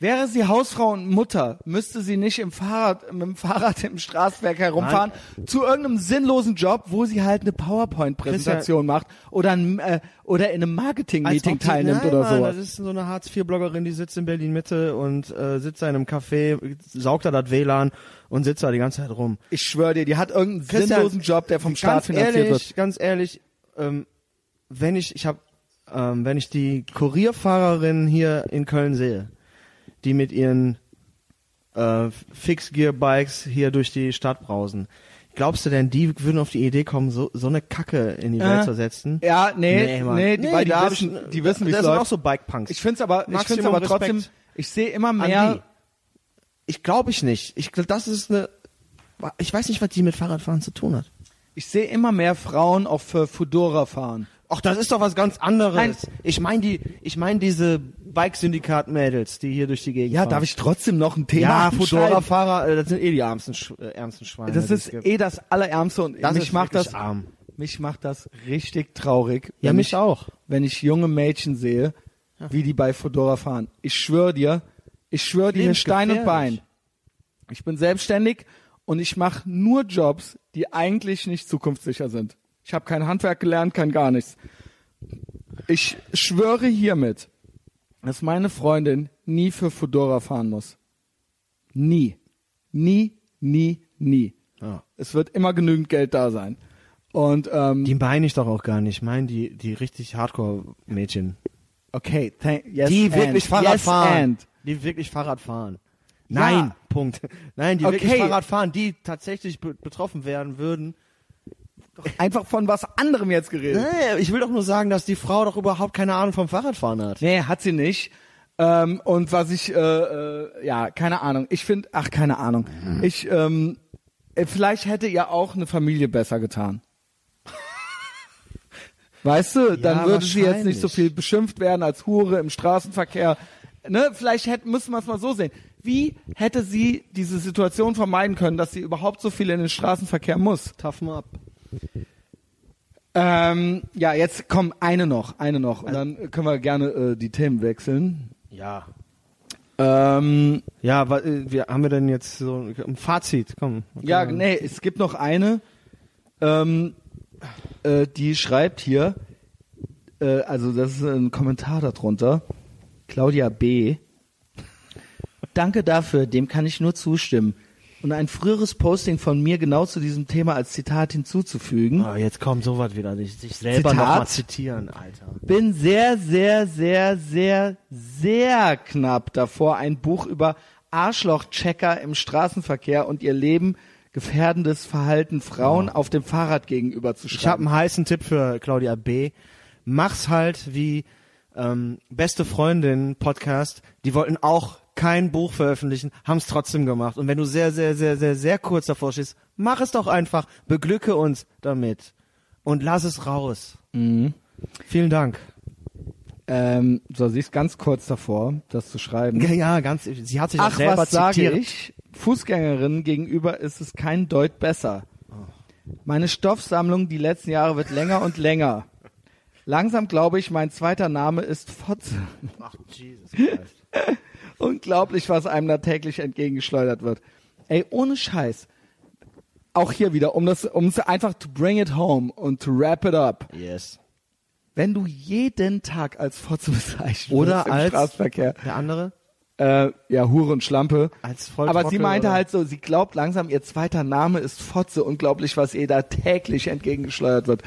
wäre sie Hausfrau und Mutter, müsste sie nicht im Fahrrad, mit dem Fahrrad im Straßenwerk herumfahren, zu irgendeinem sinnlosen Job, wo sie halt eine PowerPoint-Präsentation macht oder, ein, äh, oder in einem Marketing-Meeting teilnimmt Nein, oder Mann, sowas. Das ist so eine Hartz-IV-Bloggerin, die sitzt in Berlin-Mitte und äh, sitzt da in einem Café, saugt da das WLAN und sitzt da die ganze Zeit rum. Ich schwöre dir, die hat irgendeinen Christian, sinnlosen Job, der vom Staat finanziert ehrlich, wird. Ganz ehrlich, ähm, wenn ich, ich habe, ähm, wenn ich die Kurierfahrerinnen hier in Köln sehe, die mit ihren äh, Fixgear-Bikes hier durch die Stadt brausen, glaubst du denn, die würden auf die Idee kommen, so, so eine Kacke in die Welt Äh, zu setzen? Ja, nee, nee, Mann. die, weil die wissen, ich- die wissen, wie es sind läuft. auch so Bike-Punks. Ich find's aber, ich find's Maximum aber trotzdem, ich sehe immer mehr. Ich glaube ich nicht. Ich das ist eine. Ich weiß nicht, was die mit Fahrradfahren zu tun hat. ich sehe immer mehr Frauen auch für Fudora fahren. Ach, das ist doch was ganz anderes. Nein. Ich meine die, ich meine diese Bike-Syndikat-Mädels, die hier durch die Gegend Ja, fahren. darf ich trotzdem noch ein Thema Ja? Fudora-Fahrer, äh, das sind eh die ärmsten, Sch äh, ärmsten Schweine. Das ist eh das Allerärmste und das mich ist macht das, arm. mich macht das richtig traurig. Ja, wenn mich ich, auch. Wenn ich junge Mädchen sehe, wie die bei Fudora fahren. Ich schwöre dir, ich schwöre dir Stein und Bein. Ich bin selbstständig und ich mache nur Jobs, die eigentlich nicht zukunftssicher sind. Ich habe kein Handwerk gelernt, kein gar nichts. Ich schwöre hiermit, dass meine Freundin nie für Fudora fahren muss. Nie. Nie, nie, nie. Ja. Es wird immer genügend Geld da sein. Und ähm, Die meine ich doch auch gar nicht. Ich meine die, die richtig Hardcore-Mädchen. okay, thank, yes die and, wirklich Fahrrad yes fahren. And. Die wirklich Fahrrad fahren. Ja. Nein, Punkt. Nein, die wirklich Okay. Fahrrad fahren, die tatsächlich be betroffen werden würden. Einfach von was anderem jetzt geredet. Nee, ich will doch nur sagen, dass die Frau doch überhaupt keine Ahnung vom Fahrradfahren hat. Nee, hat sie nicht. Ähm, und was ich, äh, äh, ja, keine Ahnung. Ich finde, ach, keine Ahnung. Ich, ähm, äh, vielleicht hätte ihr auch eine Familie besser getan. Weißt du, dann Ja, würde sie jetzt nicht so viel beschimpft werden als Hure im Straßenverkehr. Ne, vielleicht hätte, müssen wir es mal so sehen. Wie hätte sie diese Situation vermeiden können, dass sie überhaupt so viel in den Straßenverkehr muss? Toughen up. Ähm, ja, jetzt komm, eine noch, eine noch. Und dann können wir gerne äh, die Themen wechseln. Ja. Ähm, Ja, wa- äh, wir haben wir denn jetzt so ein Fazit? Komm. Ja, Komm. nee, es gibt noch eine, ähm, äh, die schreibt hier, äh, also das ist ein Kommentar darunter, Claudia B. Danke dafür, dem kann ich nur zustimmen. Und ein früheres Posting von mir genau zu diesem Thema als Zitat hinzuzufügen. Ah, jetzt kommt sowas wieder, sich, sich selber Zitat? noch mal zitieren, Alter. Bin sehr, sehr, sehr, sehr, sehr knapp davor, ein Buch über Arschlochchecker im Straßenverkehr und ihr Leben gefährdendes Verhalten Frauen auf dem Fahrrad gegenüber zu Ich habe schreiben. einen heißen Tipp für Claudia B. Mach's halt wie ähm, Beste Freundin Podcast. Die wollten auch kein Buch veröffentlichen, haben es trotzdem gemacht. Und wenn du sehr, sehr, sehr, sehr, sehr kurz davor stehst, mach es doch einfach. Beglücke uns damit. Und lass es raus. Vielen Dank. Ähm, so, sie ist ganz kurz davor, das zu schreiben. Ja, ja, ganz, sie hat sich auch Ach, selber was sage zitiert. ich? Fußgängerinnen gegenüber ist es kein Deut besser. Meine Stoffsammlung die letzten Jahre wird länger und länger. Langsam glaube ich, mein zweiter Name ist Fotze. Ach, Jesus Christ. Unglaublich, was einem da täglich entgegengeschleudert wird. Ey, ohne Scheiß. Auch hier wieder, um das, um es einfach to bring it home und to wrap it up. Yes. Wenn du jeden Tag als Fotze bezeichnest Oder im als Straßenverkehr, der andere? äh, ja, Hure und Schlampe. Als voll Aber sie meinte oder- halt so, sie glaubt langsam, ihr zweiter Name ist Fotze. Unglaublich, was ihr da täglich entgegengeschleudert wird.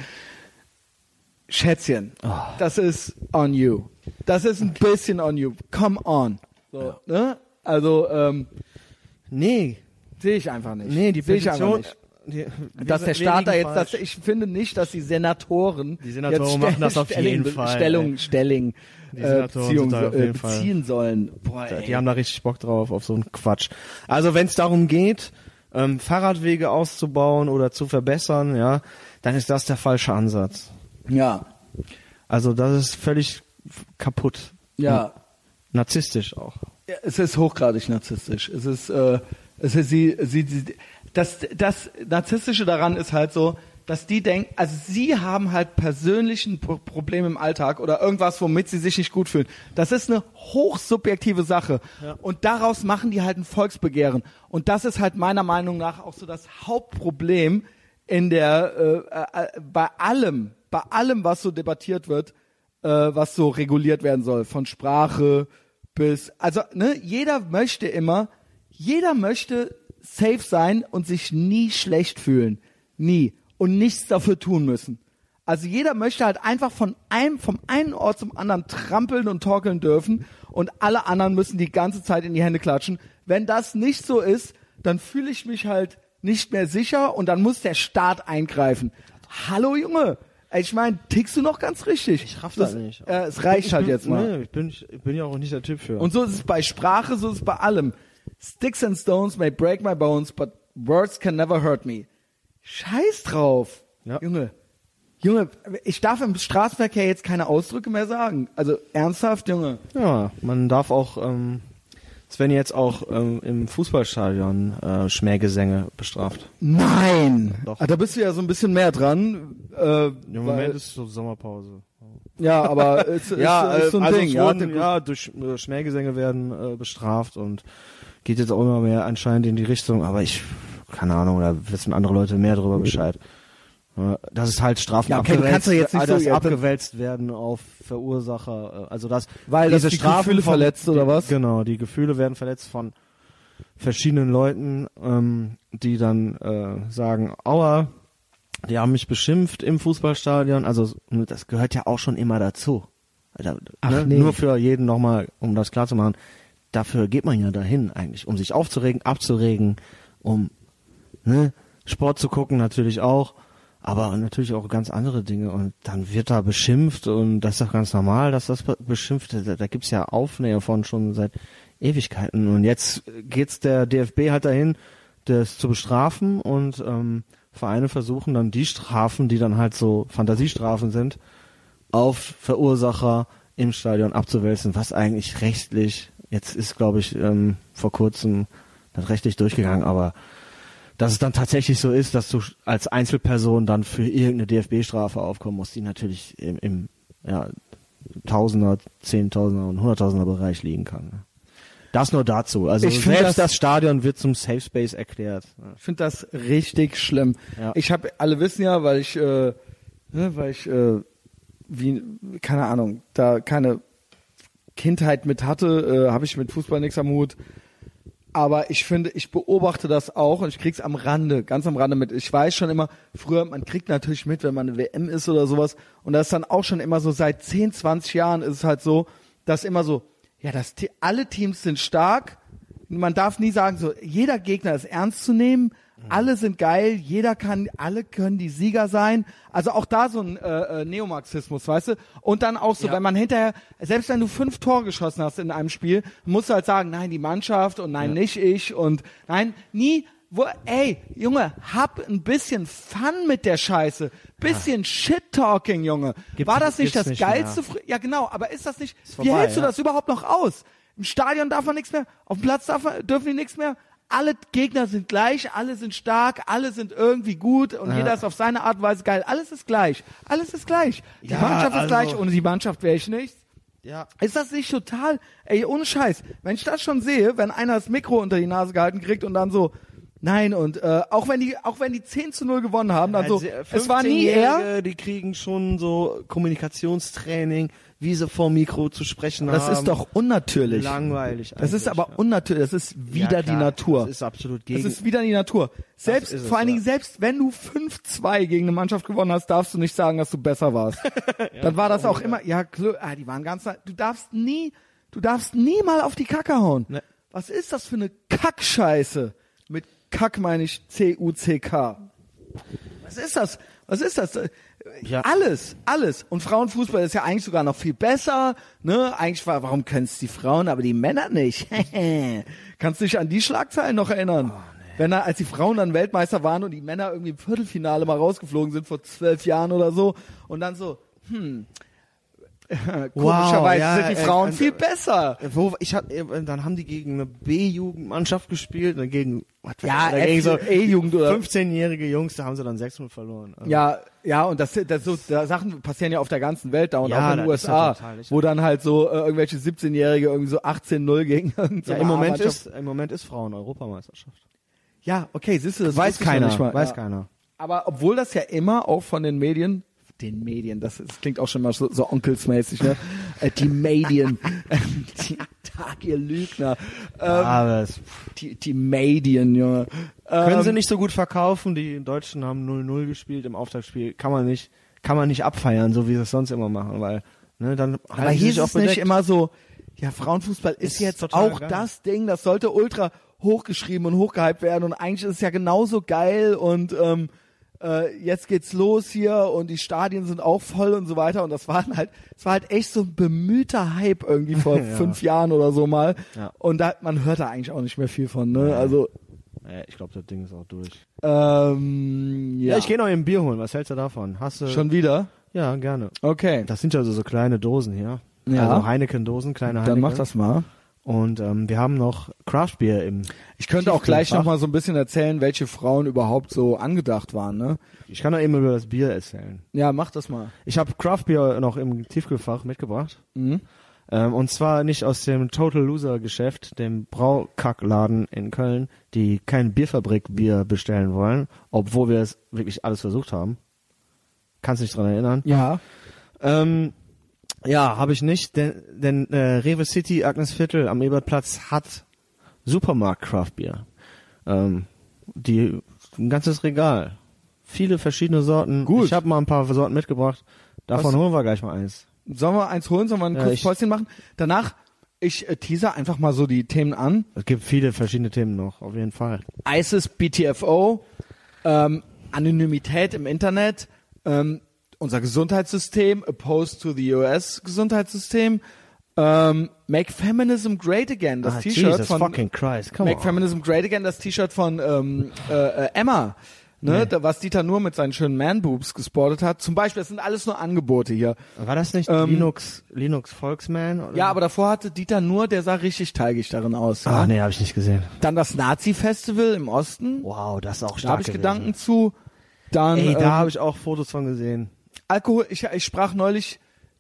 Schätzchen, Oh. das ist on you. Das ist ein bisschen on you. Come on. So, ne? Also, ähm, Nee, sehe ich einfach nicht. nee, die sehe ich einfach Petition. nicht. Die, Dass der Staat da jetzt, das, falsch. ich finde nicht, dass die Senatoren, Die Senatoren jetzt machen das auf Stellung, jeden Fall, Stellung, Die äh, Beziehung, äh, jeden Fall. beziehen sollen. Boah, ey. Die haben da richtig Bock drauf, auf so einen Quatsch. Also wenn es darum geht, ähm, Fahrradwege auszubauen oder zu verbessern, ja, dann ist das der falsche Ansatz. ja, Also das ist völlig kaputt. ja. Narzisstisch auch. Ja, es ist hochgradig narzisstisch. Es ist, äh, es ist sie, sie, sie, das, das Narzisstische daran ist halt so, dass die denken, also sie haben halt persönlichen Pro Problem im Alltag oder irgendwas, womit sie sich nicht gut fühlen. Das ist eine hochsubjektive Sache. Und daraus machen die halt ein Volksbegehren. Und das ist halt meiner Meinung nach auch so das Hauptproblem in der, äh, äh, bei allem, bei allem, was so debattiert wird, äh, was so reguliert werden soll, von Sprache bis, also ne, jeder möchte immer, jeder möchte safe sein und sich nie schlecht fühlen, nie und nichts dafür tun müssen. Also jeder möchte halt einfach von einem, vom einen Ort zum anderen trampeln und torkeln dürfen und alle anderen müssen die ganze Zeit in die Hände klatschen. Wenn das nicht so ist, dann fühle ich mich halt nicht mehr sicher und dann muss der Staat eingreifen. Hallo Junge, ich meine, tickst du noch ganz richtig? Ich raff das das nicht. Äh, es reicht Ich halt bin- jetzt mal. Nee, ich bin, ich bin ja auch nicht der Typ für. Und so ist es bei Sprache, so ist es bei allem. Sticks and stones may break my bones, but words can never hurt me. Scheiß drauf. Ja. Junge. Junge, ich darf im Straßenverkehr jetzt keine Ausdrücke mehr sagen. Also ernsthaft, Junge. Ja, man darf auch, ähm, es werden jetzt auch ähm, im Fußballstadion äh, Schmähgesänge bestraft. Nein. Doch. Ah, da bist du ja so ein bisschen mehr dran. Äh, Im weil- Moment ist so Sommerpause. ja, aber es ist, ja, ist so ein also Ding. es Ja, wurden, ja, durch äh, Schmähgesänge werden äh, bestraft und geht jetzt auch immer mehr anscheinend in die Richtung, aber ich, keine Ahnung, da wissen andere Leute mehr darüber Bescheid. Das ist halt Strafen Ja, okay, du kannst doch jetzt nicht so- das ja, abgewälzt werden auf Verursacher, äh, also das, Weil das diese die Strafen Gefühle von- verletzt, oder was? Genau, die Gefühle werden verletzt von verschiedenen Leuten, ähm, die dann äh, sagen, aua, die haben mich beschimpft im Fußballstadion. Also das gehört ja auch schon immer dazu. Also, Ach, ne? nee. Nur für jeden nochmal, um das klar zu machen. Dafür geht man ja dahin eigentlich, um sich aufzuregen, abzuregen, um ne, Sport zu gucken natürlich auch, aber natürlich auch ganz andere Dinge. Und dann wird da beschimpft und das ist doch ganz normal, dass das be- beschimpft wird. Da, gibt's ja Aufnähe von schon seit Ewigkeiten. Und jetzt geht's der DFB halt dahin, das zu bestrafen und ähm, Vereine versuchen dann die Strafen, die dann halt so Fantasiestrafen sind, auf Verursacher im Stadion abzuwälzen, was eigentlich rechtlich, jetzt ist glaube ich ähm, vor kurzem das rechtlich durchgegangen, aber dass es dann tatsächlich so ist, dass du als Einzelperson dann für irgendeine DFB-Strafe aufkommen musst, die natürlich im, im ja, Tausender, Zehntausender und Hunderttausender Bereich liegen kann. ne? Das nur dazu. Also Ich selbst das- das, Stadion wird zum Safe Space erklärt. Ich finde das richtig schlimm. Ja. Ich habe, alle wissen ja, weil ich, äh, ne, weil ich, äh, wie, keine Ahnung, da keine Kindheit mit hatte, äh, habe ich mit Fußball nichts am Hut. Aber ich finde, ich beobachte das auch und ich krieg's am Rande, ganz am Rande mit. Ich weiß schon immer, früher, man kriegt natürlich mit, wenn man eine WM ist oder sowas. Und das ist dann auch schon immer so, seit 10, 20 Jahren ist es halt so, dass immer so, ja, das, alle Teams sind stark. Man darf nie sagen, so, jeder Gegner ist ernst zu nehmen. Alle sind geil, jeder kann, alle können die Sieger sein. Also auch da so ein äh, äh, Neomarxismus, weißt du? Und dann auch so, Ja. wenn man hinterher, selbst wenn du fünf Tore geschossen hast in einem Spiel, musst du halt sagen, nein, die Mannschaft und nein, Ja. nicht ich und nein, nie Wo, ey, Junge, hab ein bisschen Fun mit der Scheiße. Bisschen Shit-Talking, Junge. Gibt's- War das nicht das nicht geilste? Fr- Ja, genau, aber ist das nicht, wie vorbei, hältst du ja. das überhaupt noch aus? Im Stadion darf man nichts mehr, auf dem Platz darf man, dürfen die nichts mehr. Alle Gegner sind gleich, alle sind stark, alle sind irgendwie gut und jeder ist auf seine Art und Weise geil. Alles ist gleich. Alles ist gleich. Die Ja, Mannschaft ist also- gleich, ohne die Mannschaft wäre ich nichts. Ja. Ist das nicht total, ey, ohne Scheiß, wenn ich das schon sehe, wenn einer das Mikro unter die Nase gehalten kriegt und dann so, nein, und äh, auch wenn die, auch wenn die 10 zu 0 gewonnen haben, dann so, Also, es war nie er. 15-Jährige, Die kriegen schon so Kommunikationstraining, wie sie vor Mikro zu sprechen Das haben. ist doch unnatürlich. langweilig. Das ist aber ja. unnatürlich, das ist wieder Ja, die Natur. Das ist absolut Das gegen. ist wieder die Natur. Selbst, es, vor allen ja. Dingen, selbst wenn du 5-2 gegen eine Mannschaft gewonnen hast, darfst du nicht sagen, dass du besser warst. Dann war das auch immer, ja, ah, die waren ganz, du darfst nie, du darfst nie mal auf die Kacke hauen. Ne. Was ist das für eine Kackscheiße? Mit Kack meine ich C-U-C-K. Was ist das? Was ist das? Ja. Alles, alles. Und Frauenfußball ist ja eigentlich sogar noch viel besser. Ne? Eigentlich war, warum können es die Frauen, aber die Männer nicht? Kannst du dich an die Schlagzeilen noch erinnern? Wenn da, als die Frauen dann Weltmeister waren und die Männer irgendwie im Viertelfinale mal rausgeflogen sind vor zwölf Jahren oder so und dann so, hm, komischerweise ja, sind die äh, Frauen äh, viel besser. Wo, ich hab, äh, dann haben die gegen eine B-Jugendmannschaft gespielt, und gegen, was Ja, oder gegen so E-Jugend oder 15-jährige Jungs, da haben sie dann 6-0 verloren. Also, Ja, ja, und das, das so da Sachen passieren ja auf der ganzen Welt da und Ja, auch in den USA, wo dann halt so äh, irgendwelche 17-Jährige irgendwie so 18-0 gegen ja im Moment ist, im Moment ist Frauen-Europameisterschaft. Ja, okay, siehst du, das Weiß keiner, weiß ja. keiner. Aber obwohl das ja immer auch von den Medien, den Medien, das, das klingt auch schon mal so, so onkelsmäßig, ne? Äh, die Medien, die Tag, ihr Lügner. Ähm, die, die Medien, Junge. können Ähm, sie nicht so gut verkaufen, die Deutschen haben 0-0 gespielt im Auftaktspiel, kann man nicht, kann man nicht abfeiern, so wie sie es sonst immer machen, weil, ne, dann Aber hier ist es nicht bedeckt. immer so, ja, Frauenfußball ist, Ist jetzt auch geil. das Ding, das sollte ultra hochgeschrieben und hochgehypt werden und eigentlich ist es ja genauso geil und ähm, äh, jetzt geht's los hier und die Stadien sind auch voll und so weiter und das war halt, es war halt echt so ein bemühter Hype irgendwie vor Ja. fünf Jahren oder so mal Ja. und da, man hört da eigentlich auch nicht mehr viel von, ne, also ich glaube, das Ding ist auch durch. ähm, ja, Ja, ich gehe noch eben Bier holen. Was hältst du davon? Hast du? schon wieder, Ja, gerne. okay, Das sind ja so, so kleine Dosen hier. Ja. Also Heineken-Dosen, kleine Heineken. dann mach das mal. Und ähm, wir haben noch Craft-Bier im. Ich könnte auch gleich noch mal so ein bisschen erzählen, welche Frauen überhaupt so angedacht waren, ne? Ich kann noch eben über das Bier erzählen. Ja, mach das mal. Ich habe Craft-Bier noch im Tiefkühlfach mitgebracht. Mhm. Ähm, und zwar nicht aus dem Total Loser Geschäft, dem Braukackladen in Köln, die kein Bierfabrik-Bier bestellen wollen, obwohl wir es wirklich alles versucht haben. Kannst dich dran erinnern? Ja. Ähm, ja, habe ich nicht, denn, denn äh, Rewe City Agnesviertel am Ebertplatz hat Supermarkt Craft Beer. Ähm, die ein ganzes Regal, viele verschiedene Sorten. Gut. Ich habe mal ein paar Sorten mitgebracht. Davon Was- holen wir gleich mal eins. Sollen wir eins holen? Sollen wir ein Ja, kurzes ich- Päuschen machen? Danach, ich äh, teaser einfach mal so die Themen an. Es gibt viele verschiedene Themen noch, auf jeden Fall. ISIS, BTFO, ähm, Anonymität im Internet, ähm, unser Gesundheitssystem, opposed to the US Gesundheitssystem, ähm, Make Feminism Great Again, das Ah, T-Shirt von fucking Christ, come Make on. Feminism Great Again, das T-Shirt von ähm, äh, äh, Emma, ne, Nee. da, was Dieter nur mit seinen schönen Man-Boobs gesportet hat. Zum Beispiel, das sind alles nur Angebote hier. War das nicht Ähm, Linux, Linux Volksman? Oder? Ja, aber davor hatte Dieter nur, der sah richtig teigig darin aus. Ah, ja. nee, habe ich nicht gesehen. Dann das Nazi-Festival im Osten. Wow, das ist auch da stark habe ich gewesen. Gedanken zu. Dann Ey, da ähm, habe ich auch Fotos von gesehen. Alkohol. Ich, ich sprach neulich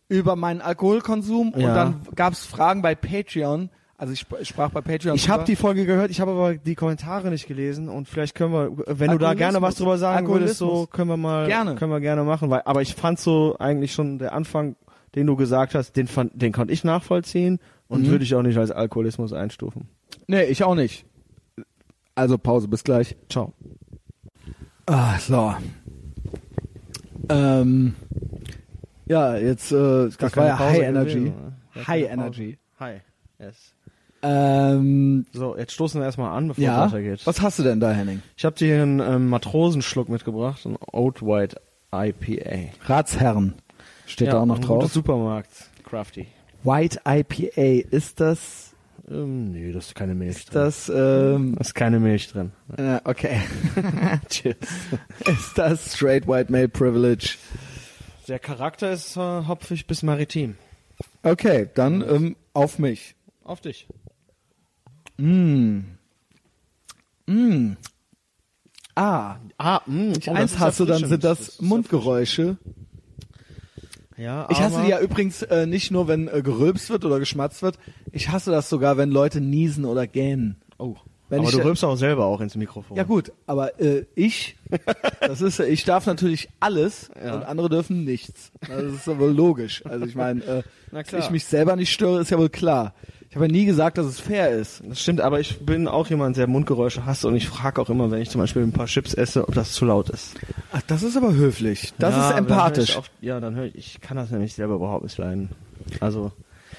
über meinen Alkoholkonsum und Ja. dann gab's Fragen bei Patreon. Also ich, sp- ich sprach bei Patreon. Ich habe drüber. die Folge gehört, ich habe aber die Kommentare nicht gelesen und vielleicht können wir, wenn du da Alkoholismus. gerne was drüber sagen würdest, so Alkoholismus. können wir mal, Gerne. können wir gerne machen, weil, aber ich fand so eigentlich schon der Anfang, den du gesagt hast, den fand, den konnte ich nachvollziehen und Mhm. würde ich auch nicht als Alkoholismus einstufen. Nee, ich auch nicht. Also Pause, bis gleich. Ciao. Ah, so. Ähm, ja, jetzt, äh, das war ja High Energy. High Energy. High. Yes. Ähm, So, jetzt stoßen wir erstmal an, bevor es ja. weitergeht. Was hast du denn da, Henning? Ich habe dir einen ähm, Matrosenschluck mitgebracht, ein Oat White IPA. Ratsherren. Steht da auch noch ein drauf. gutes Supermarkt. Crafty. White IPA, ist das Ähm, nee, das ist keine Milch Ist drin. das, ähm, Da ist keine Milch drin. äh, okay. Cheers. ist das straight white male privilege? Der Charakter ist äh, hopfig bis maritim. Okay, dann ähm, auf mich. Auf dich. Mm. Mm. Ah, Ah, mh, ich eins hasse, dann sind das Mundgeräusche. Ja, Ich hasse die ja übrigens äh, nicht nur, wenn äh, gerülpst wird oder geschmatzt wird. Ich hasse das sogar, wenn Leute niesen oder gähnen. Oh. Wenn aber ich- du rülpst auch selber auch ins Mikrofon. Ja gut, aber äh, ich, das ist, ich darf natürlich alles Ja. und andere dürfen nichts. Das ist ja wohl logisch. Also ich meine, äh, dass ich mich selber nicht störe, ist ja wohl klar. Ich habe ja nie gesagt, dass es fair ist. Das stimmt, aber ich bin auch jemand, der Mundgeräusche hasst und ich frage auch immer, wenn ich zum Beispiel ein paar Chips esse, ob das zu laut ist. Ach, das ist aber höflich. Das Ja, ist dann empathisch. ich Oft, ja, dann höre ich, ich kann das nämlich selber überhaupt nicht leiden. Also,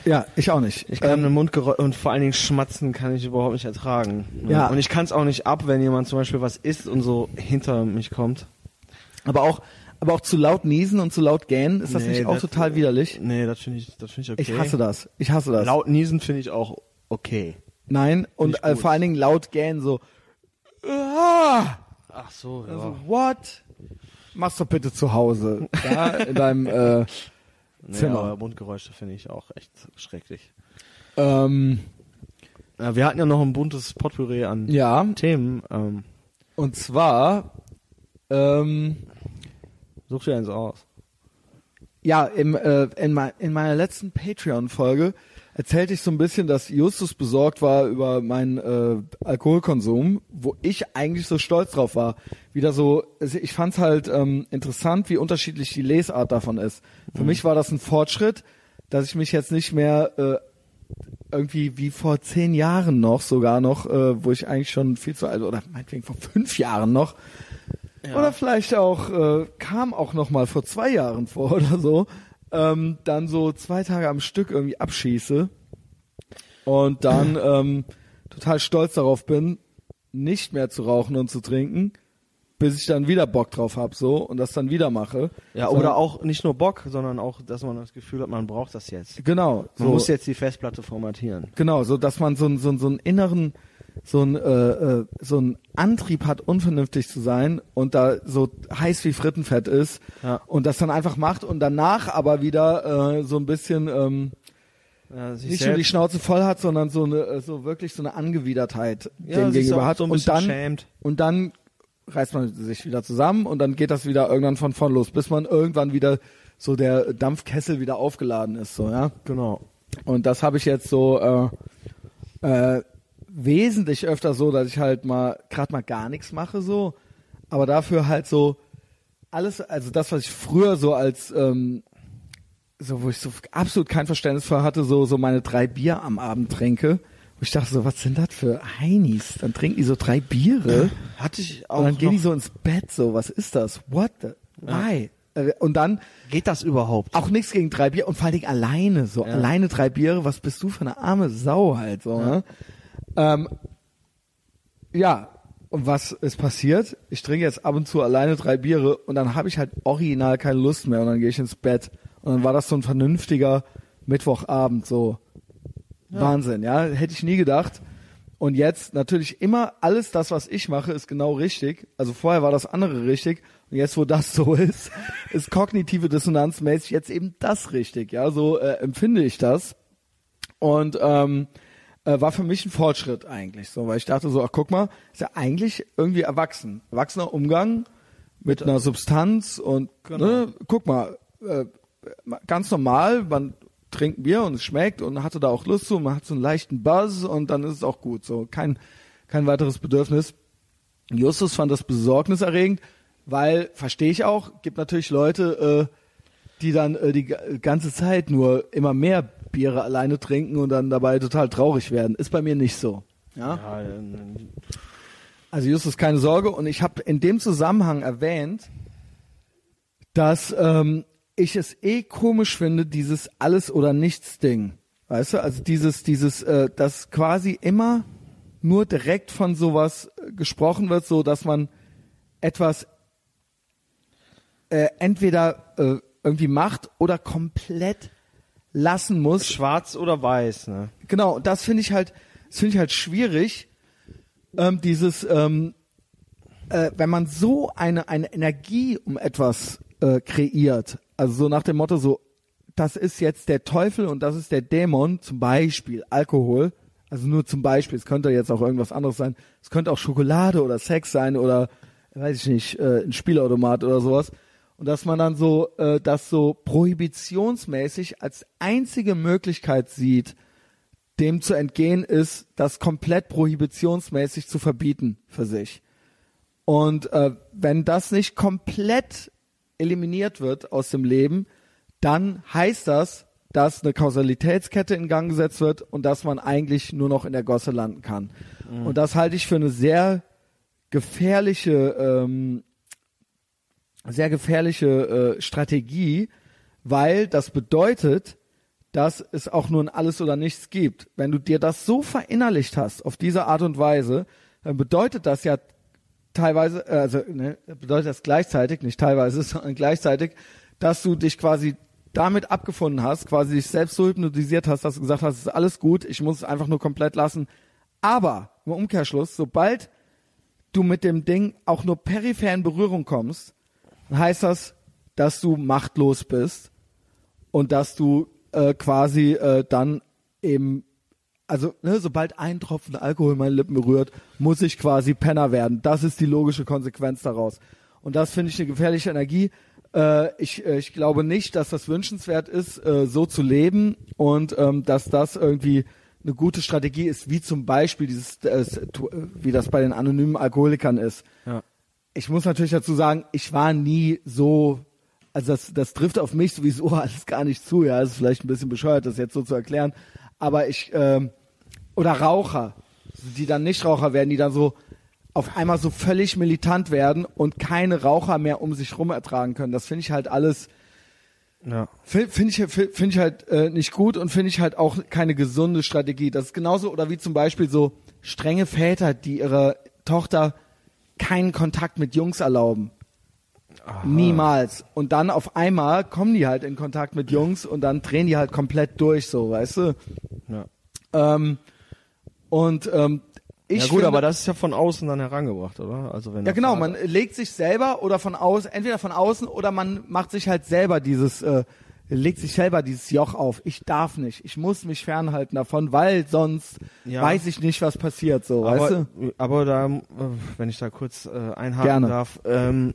ja, ich auch nicht. ich kann Ähm, Mundgeräusche und vor allen Dingen Schmatzen kann ich überhaupt nicht ertragen. Ja. Und ich kann es auch nicht ab, wenn jemand zum Beispiel was isst und so hinter mich kommt. aber auch, aber auch zu laut niesen und zu laut gähnen, ist das Nee, nicht auch das- total widerlich? Nee, das finde ich, das finde ich okay. Ich hasse das. Ich hasse das. Laut niesen finde ich auch okay. Nein, und ich äh, vor allen Dingen laut gähnen so. Ah! Ach so, ja. Also, what? Mach's doch bitte zu Hause. Ja, in deinem äh, nee, Zimmer. aber Mundgeräusche finde ich auch echt schrecklich. ähm, Ja, wir hatten ja noch ein buntes Potpourri an ja, Themen. Ähm, und zwar ähm, such dir eins aus. ja, im, äh, in, mei- in meiner letzten Patreon-Folge erzählte ich so ein bisschen, dass Justus besorgt war über meinen äh, Alkoholkonsum, wo ich eigentlich so stolz drauf war. Wieder so, also ich fand's halt ähm, interessant, wie unterschiedlich die Lesart davon ist. Für mich war das ein Fortschritt, dass ich mich jetzt nicht mehr äh, irgendwie wie vor zehn Jahren noch sogar noch, äh, wo ich eigentlich schon viel zu alt oder meinetwegen vor fünf Jahren noch oder vielleicht auch äh, kam auch noch mal vor zwei Jahren vor oder so, ähm, dann so zwei Tage am Stück irgendwie abschieße und dann ähm, total stolz darauf bin, nicht mehr zu rauchen und zu trinken, bis ich dann wieder Bock drauf hab so und das dann wieder mache. Ja, Sondern- oder auch nicht nur Bock, sondern auch, dass man das Gefühl hat, man braucht das jetzt. genau, Man so, muss jetzt die Festplatte formatieren. genau, so dass man so, einen- so, einen- so einen inneren so ein äh, äh, so ein Antrieb hat, unvernünftig zu sein und da so heiß wie Frittenfett ist Ja. und das dann einfach macht und danach aber wieder äh, so ein bisschen ähm, Ja, nicht nur die Schnauze voll hat, sondern so eine äh, so wirklich so eine Angewidertheit ja, dem gegenüber hat so und dann schämt. und dann reißt man sich wieder zusammen und dann geht das wieder irgendwann von vorn los, bis man irgendwann wieder so der Dampfkessel wieder aufgeladen ist, so ja. Genau. Und das habe ich jetzt so äh, äh, wesentlich öfter so, dass ich halt mal gerade mal gar nichts mache so, aber dafür halt so alles, also das, was ich früher so als ähm, so, wo ich so absolut kein Verständnis für hatte, so so meine drei Bier am Abend trinke. Wo ich dachte so, was sind das für Heinis? Dann trinken die so drei Biere Hatte ich auch und dann gehen die so ins Bett. So, was ist das? What the? Why? Äh, Und dann Geht das überhaupt? auch nichts gegen drei Bier und vor allen Dingen alleine, so Ja. alleine drei Biere, was bist du für eine arme Sau halt, so, ne? Ähm, ja, und was ist passiert? Ich trinke jetzt ab und zu alleine drei Biere und dann habe ich halt original keine Lust mehr und dann gehe ich ins Bett und dann war das so ein vernünftiger Mittwochabend, so Wahnsinn, ja, hätte ich nie gedacht. Und jetzt natürlich immer alles das, was ich mache, ist genau richtig. Also vorher war das andere richtig und jetzt, wo das so ist, ist kognitive Dissonanz mäßig jetzt eben das richtig. Ja, so äh, empfinde ich das. Und ähm, äh, war für mich ein Fortschritt eigentlich so, weil ich dachte so, ach guck mal, ist ja eigentlich irgendwie erwachsen. Erwachsener Umgang mit einer Substanz und ne, guck mal, äh, ganz normal, man trinkt Bier und es schmeckt und hatte da auch Lust zu, man hat so einen leichten Buzz und dann ist es auch gut. So kein, kein weiteres Bedürfnis. Justus fand das besorgniserregend, weil, verstehe ich auch, gibt natürlich Leute, äh, die dann äh, die ga- ganze Zeit nur immer mehr Biere alleine trinken und dann dabei total traurig werden. Ist bei mir nicht so. Ja? Ja, ähm, Also Justus, keine Sorge. Und ich habe in dem Zusammenhang erwähnt, dass ähm, ich es eh komisch finde, dieses alles oder nichts Ding. Weißt du, also dieses, dieses, äh, dass quasi immer nur direkt von sowas äh, gesprochen wird, so dass man etwas äh, entweder äh, irgendwie macht oder komplett lassen muss. Schwarz oder weiß, ne? Genau, das finde ich halt, das finde ich halt schwierig. Ähm, dieses, ähm, äh, wenn man so eine eine Energie um etwas äh, kreiert, also so nach dem Motto so, das ist jetzt der Teufel und das ist der Dämon, zum Beispiel Alkohol, also nur zum Beispiel, es könnte jetzt auch irgendwas anderes sein, es könnte auch Schokolade oder Sex sein oder weiß ich nicht, äh, ein Spielautomat oder sowas. Und dass man dann so äh, das so prohibitionsmäßig als einzige Möglichkeit sieht, dem zu entgehen ist, das komplett prohibitionsmäßig zu verbieten für sich. Und äh, wenn das nicht komplett eliminiert wird aus dem Leben, dann heißt das, dass eine Kausalitätskette in Gang gesetzt wird und dass man eigentlich nur noch in der Gosse landen kann. Mhm. Und das halte ich für eine sehr gefährliche, ähm, sehr gefährliche äh, Strategie, weil das bedeutet, dass es auch nur ein Alles oder Nichts gibt. Wenn du dir das so verinnerlicht hast, auf diese Art und Weise, dann bedeutet das ja teilweise, äh, also ne, bedeutet das gleichzeitig, nicht teilweise, sondern gleichzeitig, dass du dich quasi damit abgefunden hast, quasi dich selbst so hypnotisiert hast, dass du gesagt hast, es ist alles gut, ich muss es einfach nur komplett lassen. Aber im Umkehrschluss, sobald du mit dem Ding auch nur peripher in Berührung kommst, heißt das, dass du machtlos bist und dass du äh, quasi äh, dann eben, also ne, sobald ein Tropfen Alkohol meine Lippen berührt, muss ich quasi Penner werden. Das ist die logische Konsequenz daraus. Und das finde ich eine gefährliche Energie. Äh, ich, äh, ich glaube nicht, dass das wünschenswert ist, äh, so zu leben und ähm, dass das irgendwie eine gute Strategie ist, wie zum Beispiel dieses, äh, wie das bei den anonymen Alkoholikern ist. Ja. Ich muss natürlich dazu sagen, ich war nie so also das, das trifft auf mich sowieso alles gar nicht zu, ja, es ist vielleicht ein bisschen bescheuert, das jetzt so zu erklären, aber ich, ähm, oder Raucher, die dann nicht Raucher werden, die dann so auf einmal so völlig militant werden und keine Raucher mehr um sich rum ertragen können. Das finde ich halt alles, ja. finde find ich, find ich halt äh, nicht gut und finde ich halt auch keine gesunde Strategie. Das ist genauso, oder wie zum Beispiel so strenge Väter, die ihre Tochter keinen Kontakt mit Jungs erlauben. Aha. Niemals. Und dann auf einmal kommen die halt in Kontakt mit Jungs und dann drehen die halt komplett durch, so, weißt du? Ja. Ähm, und ähm, ich ja gut, finde, aber das ist ja von außen dann herangebracht, oder? Also wenn ja genau, man legt sich selber oder von außen, entweder von außen oder man macht sich halt selber dieses, äh, legt sich selber dieses Joch auf. Ich darf nicht, ich muss mich fernhalten davon, weil sonst ja. weiß ich nicht, was passiert, so, aber, weißt du? Aber da, äh, wenn ich da kurz äh, einhaken Gerne. darf, ähm,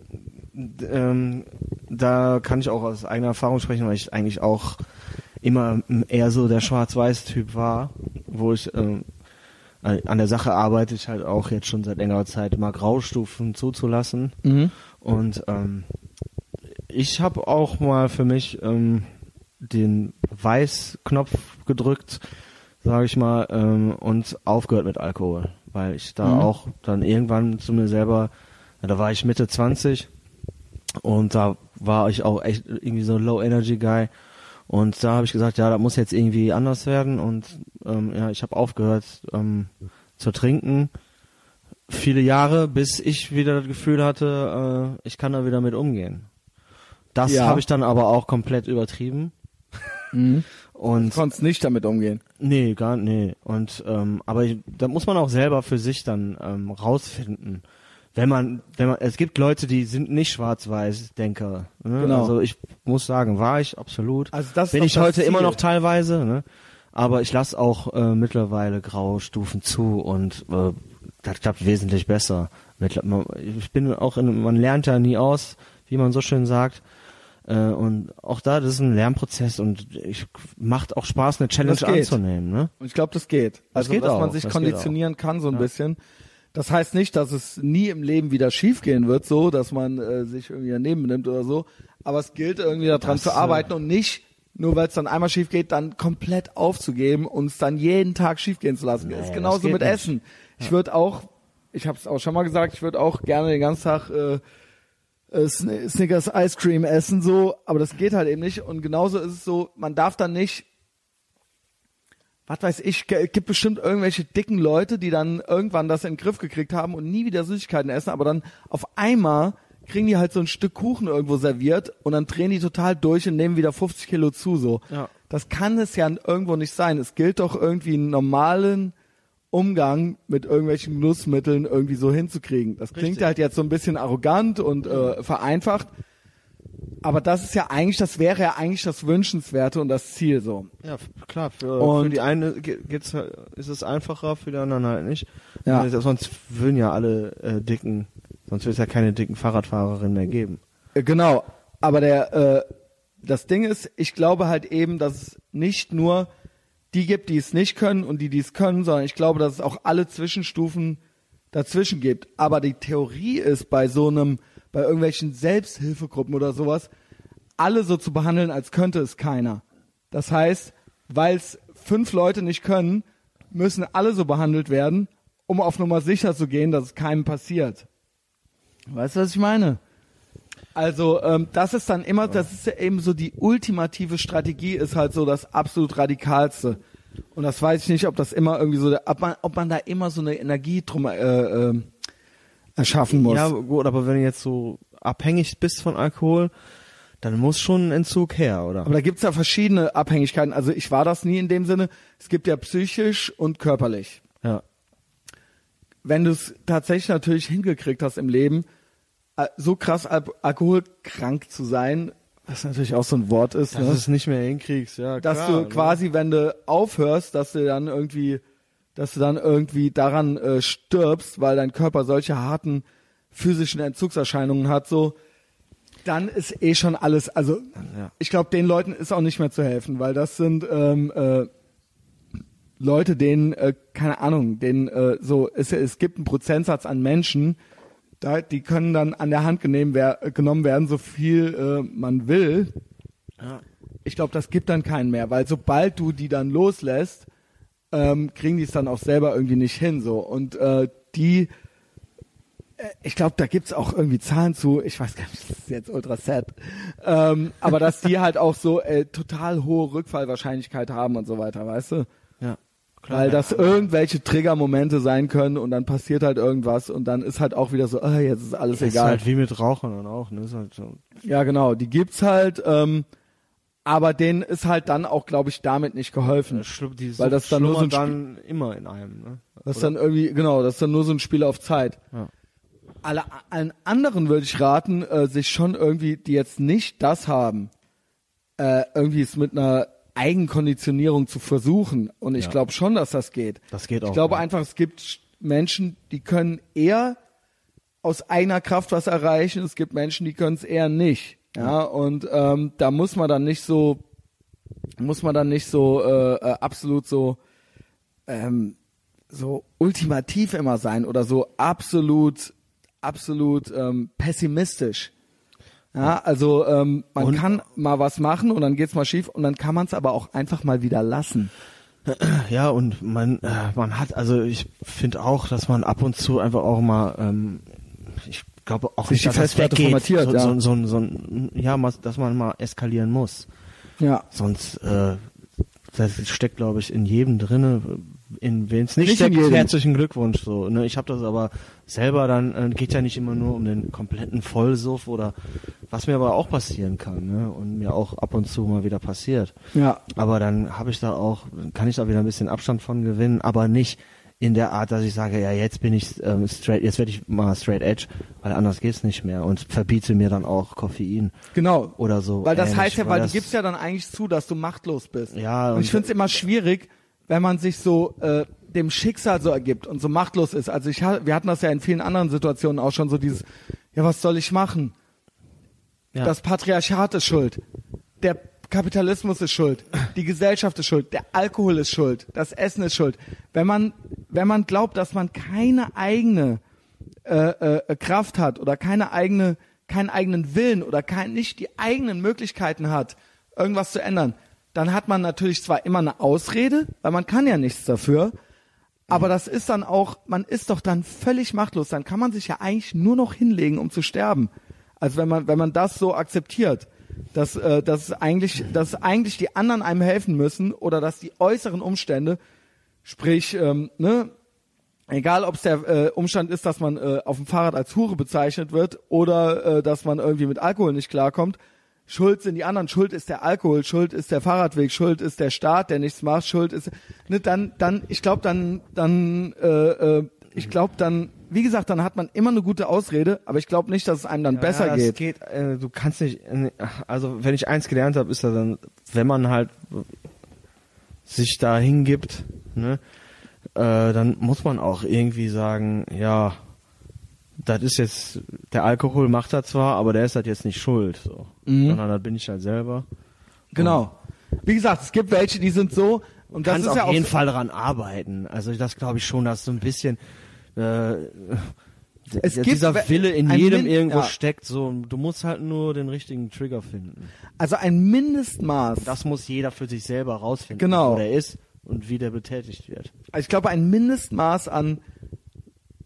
ähm, da kann ich auch aus eigener Erfahrung sprechen, weil ich eigentlich auch immer eher so der Schwarz-Weiß-Typ war, wo ich ähm, an der Sache arbeite ich halt auch jetzt schon seit längerer Zeit immer Graustufen zuzulassen. Mhm. Und ähm, ich habe auch mal für mich ähm, den Weiß-Knopf gedrückt, sage ich mal, ähm, und aufgehört mit Alkohol, weil ich da mhm. auch dann irgendwann zu mir selber, da war ich Mitte 20 und da war ich auch echt irgendwie so Low Energy Guy. Und da habe ich gesagt, ja, da muss jetzt irgendwie anders werden. Und ähm, ja, ich habe aufgehört ähm, zu trinken. Viele Jahre, bis ich wieder das Gefühl hatte, äh, ich kann da wieder mit umgehen. Das ja. habe ich dann aber auch komplett übertrieben. Mhm. Und du konntest nicht damit umgehen. Nee, gar nee. Und ähm, aber ich, da muss man auch selber für sich dann ähm, rausfinden wenn man, wenn man, es gibt Leute, die sind nicht Schwarz-Weiß-Denker. Ne? Genau. Also ich muss sagen, war ich absolut. Also das bin ich heute Ziel. immer noch teilweise. Ne? Aber ich lasse auch äh, mittlerweile graue Stufen zu und äh, das klappt wesentlich besser. Ich bin auch in, man lernt ja nie aus, wie man so schön sagt. Äh, und auch da, das ist ein Lernprozess und ich macht auch Spaß, eine Challenge anzunehmen. Ne? Und ich glaube, das geht. Also, das geht dass auch. man sich das konditionieren kann so ein ja. bisschen. Das heißt nicht, dass es nie im Leben wieder schiefgehen wird, so, dass man äh, sich irgendwie daneben nimmt oder so. Aber es gilt irgendwie daran das, zu arbeiten und nicht nur weil es dann einmal schief geht, dann komplett aufzugeben und es dann jeden Tag schief gehen zu lassen. Naja, ist genauso mit nicht. Essen. Ich würde auch, ich habe es auch schon mal gesagt, ich würde auch gerne den ganzen Tag äh, äh Snickers Ice Cream essen, so, aber das geht halt eben nicht. Und genauso ist es so, man darf dann nicht was weiß ich, gibt bestimmt irgendwelche dicken Leute, die dann irgendwann das in den Griff gekriegt haben und nie wieder Süßigkeiten essen, aber dann auf einmal kriegen die halt so ein Stück Kuchen irgendwo serviert und dann drehen die total durch und nehmen wieder 50 Kilo zu, so. Ja. Das kann es ja irgendwo nicht sein. Es gilt doch irgendwie einen normalen Umgang mit irgendwelchen Genussmitteln irgendwie so hinzukriegen. Das klingt Richtig. halt jetzt so ein bisschen arrogant und äh, vereinfacht. Aber das ist ja eigentlich, das wäre ja eigentlich das Wünschenswerte und das Ziel so. Ja, klar, für, Und- für die eine ge- geht's, halt- ist es einfacher, für die anderen halt nicht. Ja. Weil Sonst würden ja alle äh, dicken, sonst wird es ja keine dicken Fahrradfahrerinnen mehr geben. Äh, Genau, aber der äh, das Ding ist, ich glaube halt eben, dass es nicht nur die gibt, die es nicht können und die, die es können, sondern ich glaube, dass es auch alle Zwischenstufen dazwischen gibt. Aber die Theorie ist bei so einem, bei irgendwelchen Selbsthilfegruppen oder sowas, alle so zu behandeln, als könnte es keiner. Das heißt, weil es fünf Leute nicht können, müssen alle so behandelt werden, um auf Nummer sicher zu gehen, dass es keinem passiert. Weißt du, was ich meine? Also ähm, das ist dann immer, das ist ja eben so die ultimative Strategie, ist halt so das absolut radikalste. Und das weiß ich nicht, ob das immer irgendwie so, ob man, ob man da immer so eine Energie drum äh, äh, erschaffen muss. Ja, gut, aber wenn du jetzt so abhängig bist von Alkohol, dann muss schon ein Entzug her, oder? Aber da gibt's ja verschiedene Abhängigkeiten. Also ich war das nie in dem Sinne. Es gibt ja psychisch und körperlich. ja. Wenn du es tatsächlich natürlich hingekriegt hast im Leben, äh, so krass al alkoholkrank zu sein, was natürlich auch so ein Wort ist, Dass ne? du es nicht mehr hinkriegst, ja. dass klar, du ne? quasi, wenn du aufhörst, dass du dann irgendwie, dass du dann irgendwie daran äh, stirbst, weil dein Körper solche harten physischen Entzugserscheinungen hat, so, dann ist eh schon alles, also Ja. ich glaube, den Leuten ist auch nicht mehr zu helfen, weil das sind ähm, äh, Leute, denen, äh, keine Ahnung, denen äh, so, es, es gibt einen Prozentsatz an Menschen, da, die können dann an der Hand genehm wer genommen werden, so viel äh, man will. Ja. Ich glaube, das gibt dann keinen mehr, weil sobald du die dann loslässt, ähm, kriegen die es dann auch selber irgendwie nicht hin. So und äh, die, äh, ich glaube, da gibt's auch irgendwie Zahlen zu. Ich weiß gar nicht, das ist jetzt ultra sad, ähm, aber dass die halt auch so äh, total hohe Rückfallwahrscheinlichkeit haben und so weiter, weißt du? Ja. Klar, Weil ja. das irgendwelche Triggermomente sein können und dann passiert halt irgendwas und dann ist halt auch wieder so, ah, jetzt ist alles ist egal. halt wie mit Rauchern dann auch, ne? Ist halt so. Ja, genau, die gibt's halt, ähm, aber denen ist halt dann auch, glaube ich, damit nicht geholfen. Die Weil das dann nur so ein schlummert dann immer in einem, ne? Das ist dann irgendwie, genau, das ist dann nur so ein Spiel auf Zeit. Ja. Alle, allen anderen würde ich raten, äh, sich schon irgendwie, die jetzt nicht das haben, äh, irgendwie es mit einer Eigenkonditionierung zu versuchen. Und ich Ja. glaube schon, dass das geht. Das geht auch, Ich glaube ja. einfach, es gibt Menschen, die können eher aus eigener Kraft was erreichen. Es gibt Menschen, die können es eher nicht. Ja, und ähm, da muss man dann nicht so, muss man dann nicht so äh, äh, absolut so ähm, so ultimativ immer sein oder so absolut, absolut ähm, pessimistisch. Ja, also ähm, man Und- kann mal was machen und dann geht's mal schief und dann kann man es aber auch einfach mal wieder lassen. Ja, und man, äh, man hat, also ich finde auch, dass man ab und zu einfach auch mal, ähm, ich glaube auch nicht, dass das weggeht, so, ja. so, so, so, ja, dass man mal eskalieren muss. Ja. Sonst, äh, das steckt, glaube ich, in jedem drinne. In wen es nicht, Nicht steckt, herzlichen Glückwunsch. So, ne? Ich habe das aber selber dann, äh, geht ja nicht immer nur um den kompletten Vollsuff oder was mir aber auch passieren kann, ne? Und mir auch ab und zu mal wieder passiert. Ja. Aber dann habe ich da auch, kann ich da wieder ein bisschen Abstand von gewinnen, aber nicht in der Art, dass ich sage, ja, jetzt bin ich ähm, straight, jetzt werde ich mal straight edge, weil anders geht's nicht mehr und verbiete mir dann auch Koffein Genau. oder so. Weil das ähnlich, heißt ja, weil, das- du gibst ja dann eigentlich zu, dass du machtlos bist. Ja, Und ich und- finde es immer schwierig, wenn man sich so äh, dem Schicksal so ergibt und so machtlos ist. Also ich wir hatten das ja in vielen anderen Situationen auch schon so dieses, ja, was soll ich machen? ja. Das Patriarchat ist schuld. Der Kapitalismus ist schuld. Die Gesellschaft ist schuld. Der Alkohol ist schuld. Das Essen ist schuld. Wenn man, wenn man glaubt, dass man keine eigene äh, äh, Kraft hat oder keine eigene, keinen eigenen Willen oder kein, nicht die eigenen Möglichkeiten hat, irgendwas zu ändern, dann hat man natürlich zwar immer eine Ausrede, weil man kann ja nichts dafür, aber das ist dann auch, man ist doch dann völlig machtlos. Dann kann man sich ja eigentlich nur noch hinlegen, um zu sterben. Also wenn man, wenn man das so akzeptiert, dass, äh, dass eigentlich, dass eigentlich die anderen einem helfen müssen oder dass die äußeren Umstände, sprich, ähm, ne, egal ob es der äh, Umstand ist, dass man äh, auf dem Fahrrad als Hure bezeichnet wird oder äh, dass man irgendwie mit Alkohol nicht klarkommt, Schuld sind die anderen, Schuld ist der Alkohol, Schuld ist der Fahrradweg, Schuld ist der Staat, der nichts macht, Schuld ist ne, dann dann ich glaube dann dann äh, äh, ich glaube dann wie gesagt, dann hat man immer eine gute Ausrede, aber ich glaube nicht, dass es einem dann besser ja, geht. Es geht äh, du kannst nicht, äh, also wenn ich eins gelernt habe, ist das dann, wenn man halt sich da hingibt, ne, äh, dann muss man auch irgendwie sagen, ja, das ist jetzt, der Alkohol macht das zwar, aber der ist halt jetzt nicht schuld, so. Mhm. sondern das bin ich halt selber. Genau. Wie gesagt, es gibt welche, die sind so und das kannst ist auf ja auch jeden Fall daran arbeiten. Also das glaube ich schon, dass so ein bisschen äh, Es der- gibt dieser Wille in jedem Min- irgendwo ja. steckt. So, du musst halt nur den richtigen Trigger finden. also ein Mindestmaß. Das muss jeder für sich selber rausfinden, Genau. wo der ist und wie der betätigt wird. Also ich glaube, ein Mindestmaß an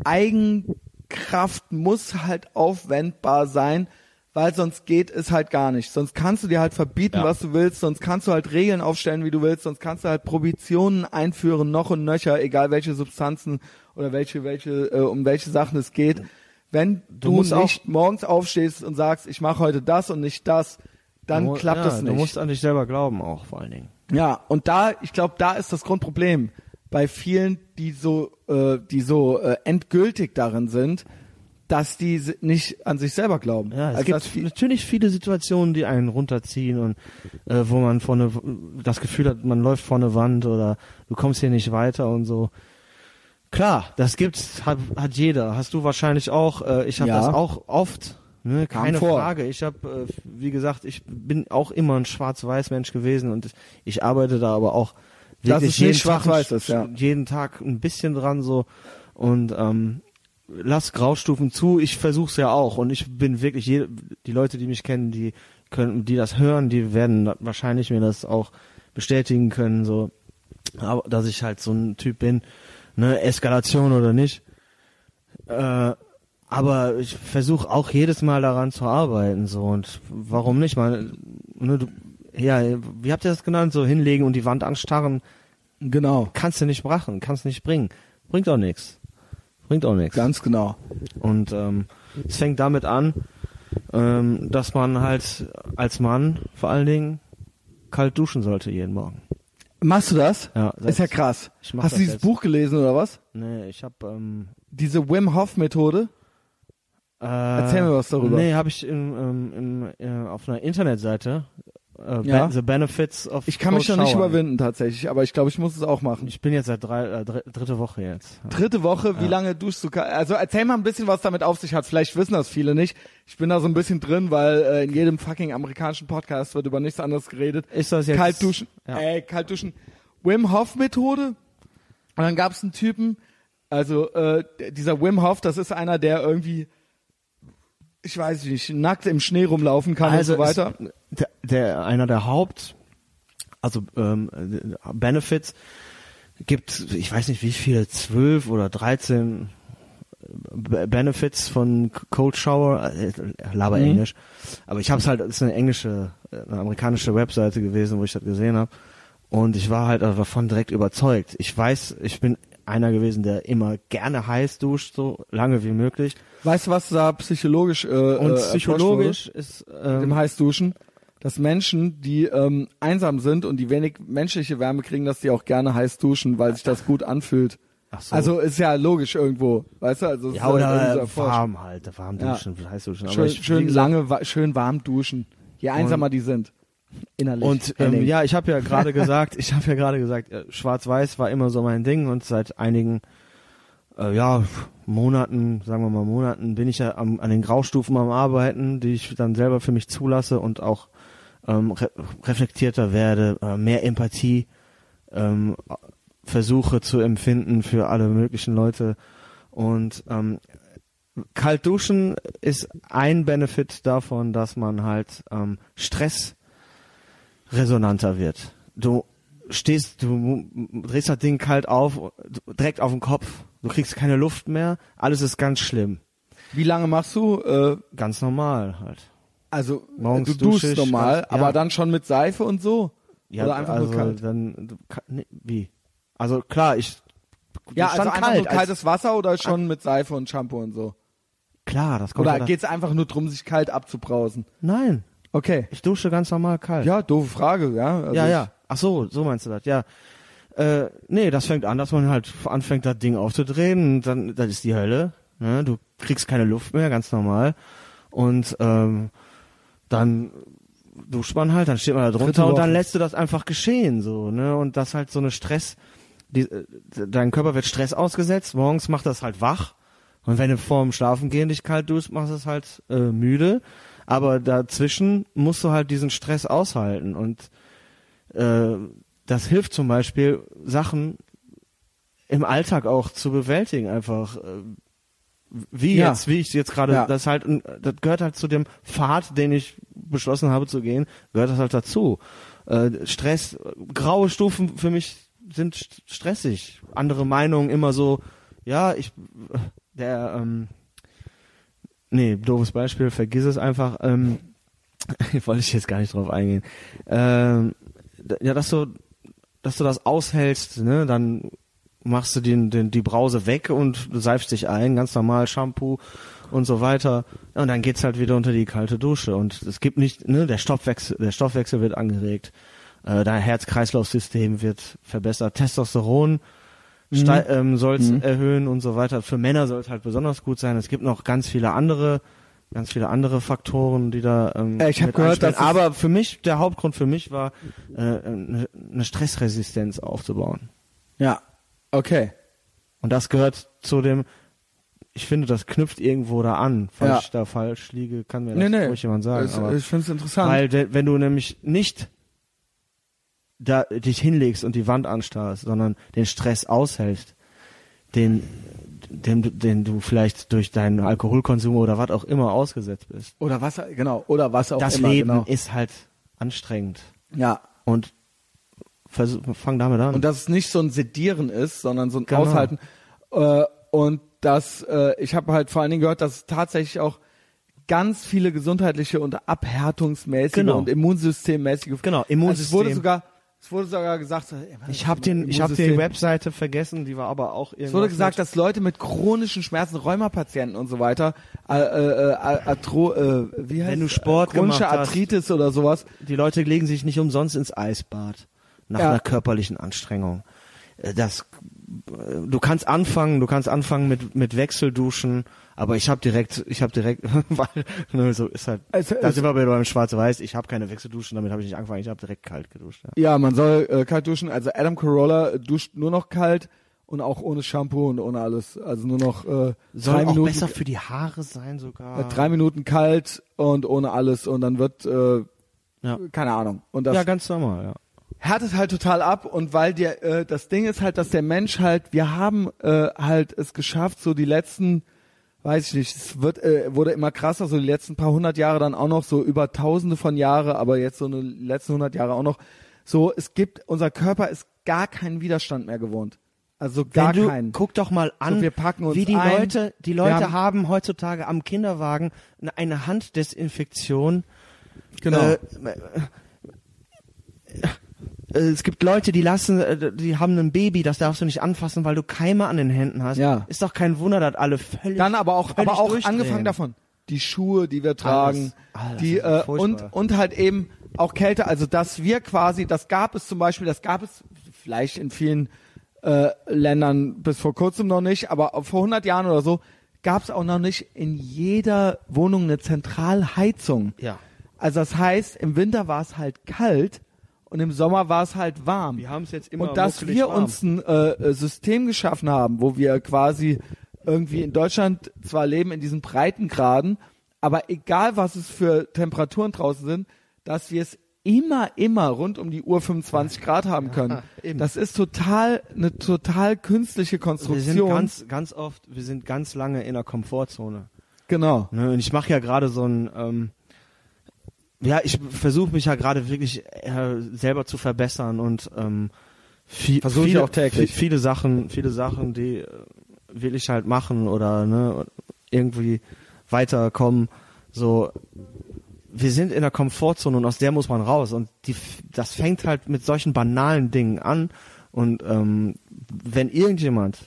Eigenkraft muss halt aufwendbar sein, weil sonst geht es halt gar nicht. Sonst kannst du dir halt verbieten, Ja. was du willst, sonst kannst du halt Regeln aufstellen, wie du willst, sonst kannst du halt Prohibitionen einführen, noch und nöcher, egal welche Substanzen oder welche, welche, äh, um welche Sachen es geht. Wenn du, musst auch- nicht morgens aufstehst und sagst, ich mache heute das und nicht das, dann Du mu- klappt ja, es nicht. Du musst an dich selber glauben auch vor allen Dingen. Ja, und da, ich glaube, da ist das Grundproblem bei vielen, die so, äh, die so äh, endgültig darin sind, dass die nicht an sich selber glauben. Ja, es also, gibt die, natürlich viele Situationen, die einen runterziehen und äh, wo man vor eine, das Gefühl hat, man läuft vor eine Wand oder du kommst hier nicht weiter und so. Klar, das gibt's, hat, hat jeder. Hast du wahrscheinlich auch. Äh, ich habe Ja. das auch oft. Ne, keine. Frage. Ich habe, äh, wie gesagt, ich bin auch immer ein Schwarz-Weiß-Mensch gewesen und ich arbeite da aber auch wirklich jeden Tag, ist, ja. jeden Tag ein bisschen dran so und ähm, lass Graustufen zu. Ich versuch's ja auch und ich bin wirklich je, die Leute, die mich kennen, die können, die das hören, die werden wahrscheinlich mir das auch bestätigen können, so, aber dass ich halt so ein Typ bin, ne, Eskalation oder nicht. Äh, aber ich versuche auch jedes Mal daran zu arbeiten, so und warum nicht? Mal, ne, du, ja, wie habt ihr das genannt? So hinlegen und die Wand anstarren, genau, kannst du nicht machen, kannst nicht bringen, bringt auch nichts, bringt auch nichts. ganz genau. Und ähm, es fängt damit an, ähm, dass man halt als Mann vor allen Dingen kalt duschen sollte jeden Morgen. Machst du das? Ja, ist ja krass. ich mach Hast du das dieses jetzt. Buch gelesen oder was? Nee, ich hab ähm, Diese Wim Hof Methode? äh, Erzähl mir was darüber. Nee, habe ich im, ähm, im, äh, auf einer Internetseite äh, Ja. The Benefits of Ich kann mich noch Cold nicht Shower. überwinden tatsächlich, aber ich glaube, ich muss es auch machen. Ich bin jetzt seit drei, äh, dr dritte Woche jetzt. Dritte Woche, wie Ja. lange duschst du? Also erzähl mal ein bisschen, was damit auf sich hat. Vielleicht wissen das viele nicht. Ich bin da so ein bisschen drin, weil äh, in jedem fucking amerikanischen Podcast wird über nichts anderes geredet. Ist das jetzt Kalt duschen. Ja. Ey, kalt duschen. Wim Hof Methode. Und dann gab es einen Typen, also äh, dieser Wim Hof, das ist einer, der irgendwie, ich weiß nicht, nackt im Schnee rumlaufen kann also und so weiter. Der, der einer der Haupt also ähm, äh, Benefits gibt ich weiß nicht wie viele zwölf oder 13 B- Benefits von Cold Shower äh, laber Mhm. Englisch aber ich habe es halt das ist eine englische äh, eine amerikanische Webseite gewesen wo ich das gesehen habe und ich war halt davon direkt überzeugt ich weiß ich bin einer gewesen der immer gerne heiß duscht so lange wie möglich Weißt du, was da psychologisch äh, und äh, psychologisch ist wurde? im ähm, Heißduschen, dass Menschen, die ähm, einsam sind und die wenig menschliche Wärme kriegen, dass die auch gerne heiß duschen, weil sich das gut anfühlt. ach so. Also ist ja logisch irgendwo, weißt du? Also Ja, ist halt oder warm halt, warm Ja. duschen, heiß duschen. Schön, schön lange, wa- schön warm duschen. Je einsamer die sind. Innerlich. Und ähm, ja, ich habe ja gerade gesagt, ich habe ja gerade gesagt, äh, Schwarz-Weiß war immer so mein Ding und seit einigen äh, ja Monaten, sagen wir mal Monaten, bin ich ja am, an den Graustufen am Arbeiten, die ich dann selber für mich zulasse und auch ähm, re reflektierter werde, äh, mehr Empathie ähm, versuche zu empfinden für alle möglichen Leute und ähm, kalt duschen ist ein Benefit davon, dass man halt ähm, Stress resonanter wird. Du stehst, du drehst das Ding kalt auf, direkt auf den Kopf, du kriegst keine Luft mehr, alles ist ganz schlimm. Wie lange machst du? Äh, Ganz normal halt. also Morgens du duschst dusche ich normal, ganz- aber ja. dann schon mit Seife und so? Ja, Oder einfach also nur kalt? dann, du, nee, wie? Also klar, ich Ja, also einfach kalt. nur kaltes Wasser oder schon mit Seife und Shampoo und so? klar, das kommt Oder ja geht's einfach nur drum, sich kalt abzubrausen? Nein, Okay. ich dusche ganz normal kalt. Ja, doofe Frage, ja. Also ja, ja. Ach so, so meinst du das, ja. Äh, nee, das fängt an, dass man halt anfängt, das Ding aufzudrehen und dann, das ist die Hölle. Ne? Du kriegst keine Luft mehr, ganz normal. Und ähm, dann duscht man halt, dann steht man da drunter und dann lässt du das einfach geschehen, so, ne? Und das halt so eine Stress, die, äh, dein Körper wird Stress ausgesetzt, morgens macht das halt wach. Und wenn du vorm Schlafengehen dich kalt duschst, machst du es halt äh, müde. Aber dazwischen musst du halt diesen Stress aushalten. Und äh, das hilft zum Beispiel, Sachen im Alltag auch zu bewältigen, einfach. Äh, wie Ja. jetzt, wie ich jetzt gerade, Ja. das halt, das gehört halt zu dem Pfad, den ich beschlossen habe zu gehen, gehört das halt dazu. Äh, Stress, graue Stufen für mich sind st- stressig. Andere Meinungen immer so, ja, ich, der, ähm, nee, doofes Beispiel, vergiss es einfach, ähm, wollte ich jetzt gar nicht drauf eingehen. Ähm, ja, dass du, dass du das aushältst, ne, dann machst du den, den, die Brause weg und seifst dich ein, ganz normal Shampoo und so weiter. Und dann geht's halt wieder unter die kalte Dusche. Und es gibt nicht, ne, der Stoffwechsel, der Stoffwechsel wird angeregt, äh, dein Herz-Kreislauf-System wird verbessert, Testosteron stei- ähm, soll's Mhm. erhöhen und so weiter. Für Männer soll es halt besonders gut sein. Es gibt noch ganz viele andere, ganz viele andere Faktoren, die da. Ähm, Äh, ich hab mit gehört, dass es- aber für mich der Hauptgrund für mich war äh, eine, eine Stressresistenz aufzubauen. Ja. Okay. Und das gehört zu dem. Ich finde, das knüpft irgendwo da an. Falls Ja. ich da falsch liege, kann mir das Nee, nee. ruhig jemand sagen. Es- ich finde es interessant. weil wenn du nämlich nicht da dich hinlegst und die Wand anstarrst, sondern den Stress aushältst, den, den, den du vielleicht durch deinen Alkoholkonsum oder was auch immer ausgesetzt bist. oder was, genau, oder was auch das immer, Leben genau. ist halt anstrengend. Ja. Und versuch, fang damit an. Und dass es nicht so ein Sedieren ist, sondern so ein Genau. Aushalten. Äh, und dass, äh, ich habe halt vor allen Dingen gehört, dass es tatsächlich auch ganz viele gesundheitliche und abhärtungsmäßige Genau. und immunsystemmäßige. Genau, Also es Immunsystem. wurde sogar, es wurde sogar gesagt, so, ey, was ich habe den, ich habe die? Webseite vergessen, die war aber auch irgendwas. Es wurde gesagt, dass Leute mit chronischen Schmerzen, Rheumapatienten und so weiter, äh, äh, äh, Arthro, äh, wie heißt Wenn du? Sport chronische gemacht hast. Arthritis oder sowas. die Leute legen sich nicht umsonst ins Eisbad nach Ja. einer körperlichen Anstrengung. Äh, Das, äh, du kannst anfangen, du kannst anfangen mit mit Wechselduschen, aber ich habe direkt, ich habe direkt, weil ne, so ist halt. Also, da sind wir bei beim Schwarz-Weiß. Ich habe keine Wechselduschen, damit habe ich nicht angefangen. Ich habe direkt kalt geduscht. Ja. Ja, man soll äh, kalt duschen. Also Adam Carolla duscht nur noch kalt und auch ohne Shampoo und ohne alles. Also nur noch äh, Soll drei auch Minuten, besser für die Haare sein sogar. äh, drei Minuten kalt und ohne alles und dann wird äh, Ja. keine Ahnung. Und das ja, ganz normal. Ja. härtet halt total ab und weil der äh, das Ding ist halt, dass der Mensch halt, wir haben äh, halt es geschafft, so die letzten, weiß ich nicht, es wird äh, wurde immer krasser, so die letzten paar hundert Jahre dann auch noch so über Tausende von Jahre, aber jetzt so eine letzten hundert Jahre auch noch. So, es gibt unser Körper ist gar keinen Widerstand mehr gewohnt, also gar Wenn du, keinen. Guck doch mal an, wir packen uns wie die ein. Leute, die Leute haben- haben, heutzutage am Kinderwagen eine- Handdesinfektion. Genau. Äh, es gibt Leute, die lassen, äh, die haben ein Baby, das darfst du nicht anfassen, weil du Keime an den Händen hast. Ja. Ist doch kein Wunder, dass alle völlig. Dann aber auch, aber auch angefangen davon. Die Schuhe, die wir tragen, alles die ist äh, und und halt eben auch Kälte. Also dass wir quasi, das gab es zum Beispiel, das gab es vielleicht in vielen äh, Ländern bis vor kurzem noch nicht, aber vor 100 Jahren oder so gab es auch noch nicht in jeder Wohnung eine Zentralheizung. Ja. Also das heißt, im Winter war es halt kalt und im Sommer war es halt warm. Wir haben es jetzt immer Und dass wir warm. uns ein äh, äh, System geschaffen haben, wo wir quasi irgendwie in Deutschland zwar leben in diesen Breitengraden, aber egal was es für Temperaturen draußen sind, dass wir es immer, immer rund um die Uhr 25 Grad haben können. eben. Das ist total, eine total künstliche wir sind Konstruktion. ganz, ganz oft, wir sind ganz lange in der Komfortzone. genau. Ne, und ich mache ja gerade so ein, ähm, ja, ich versuche mich ja gerade wirklich äh, selber zu verbessern und ähm, viel, viele, auch täglich. vi- viele Sachen, viele Sachen, die äh, will ich halt machen oder ne, irgendwie weiterkommen. So, wir sind in der Komfortzone und aus der muss man raus und die, das fängt halt mit solchen banalen Dingen an und ähm, wenn irgendjemand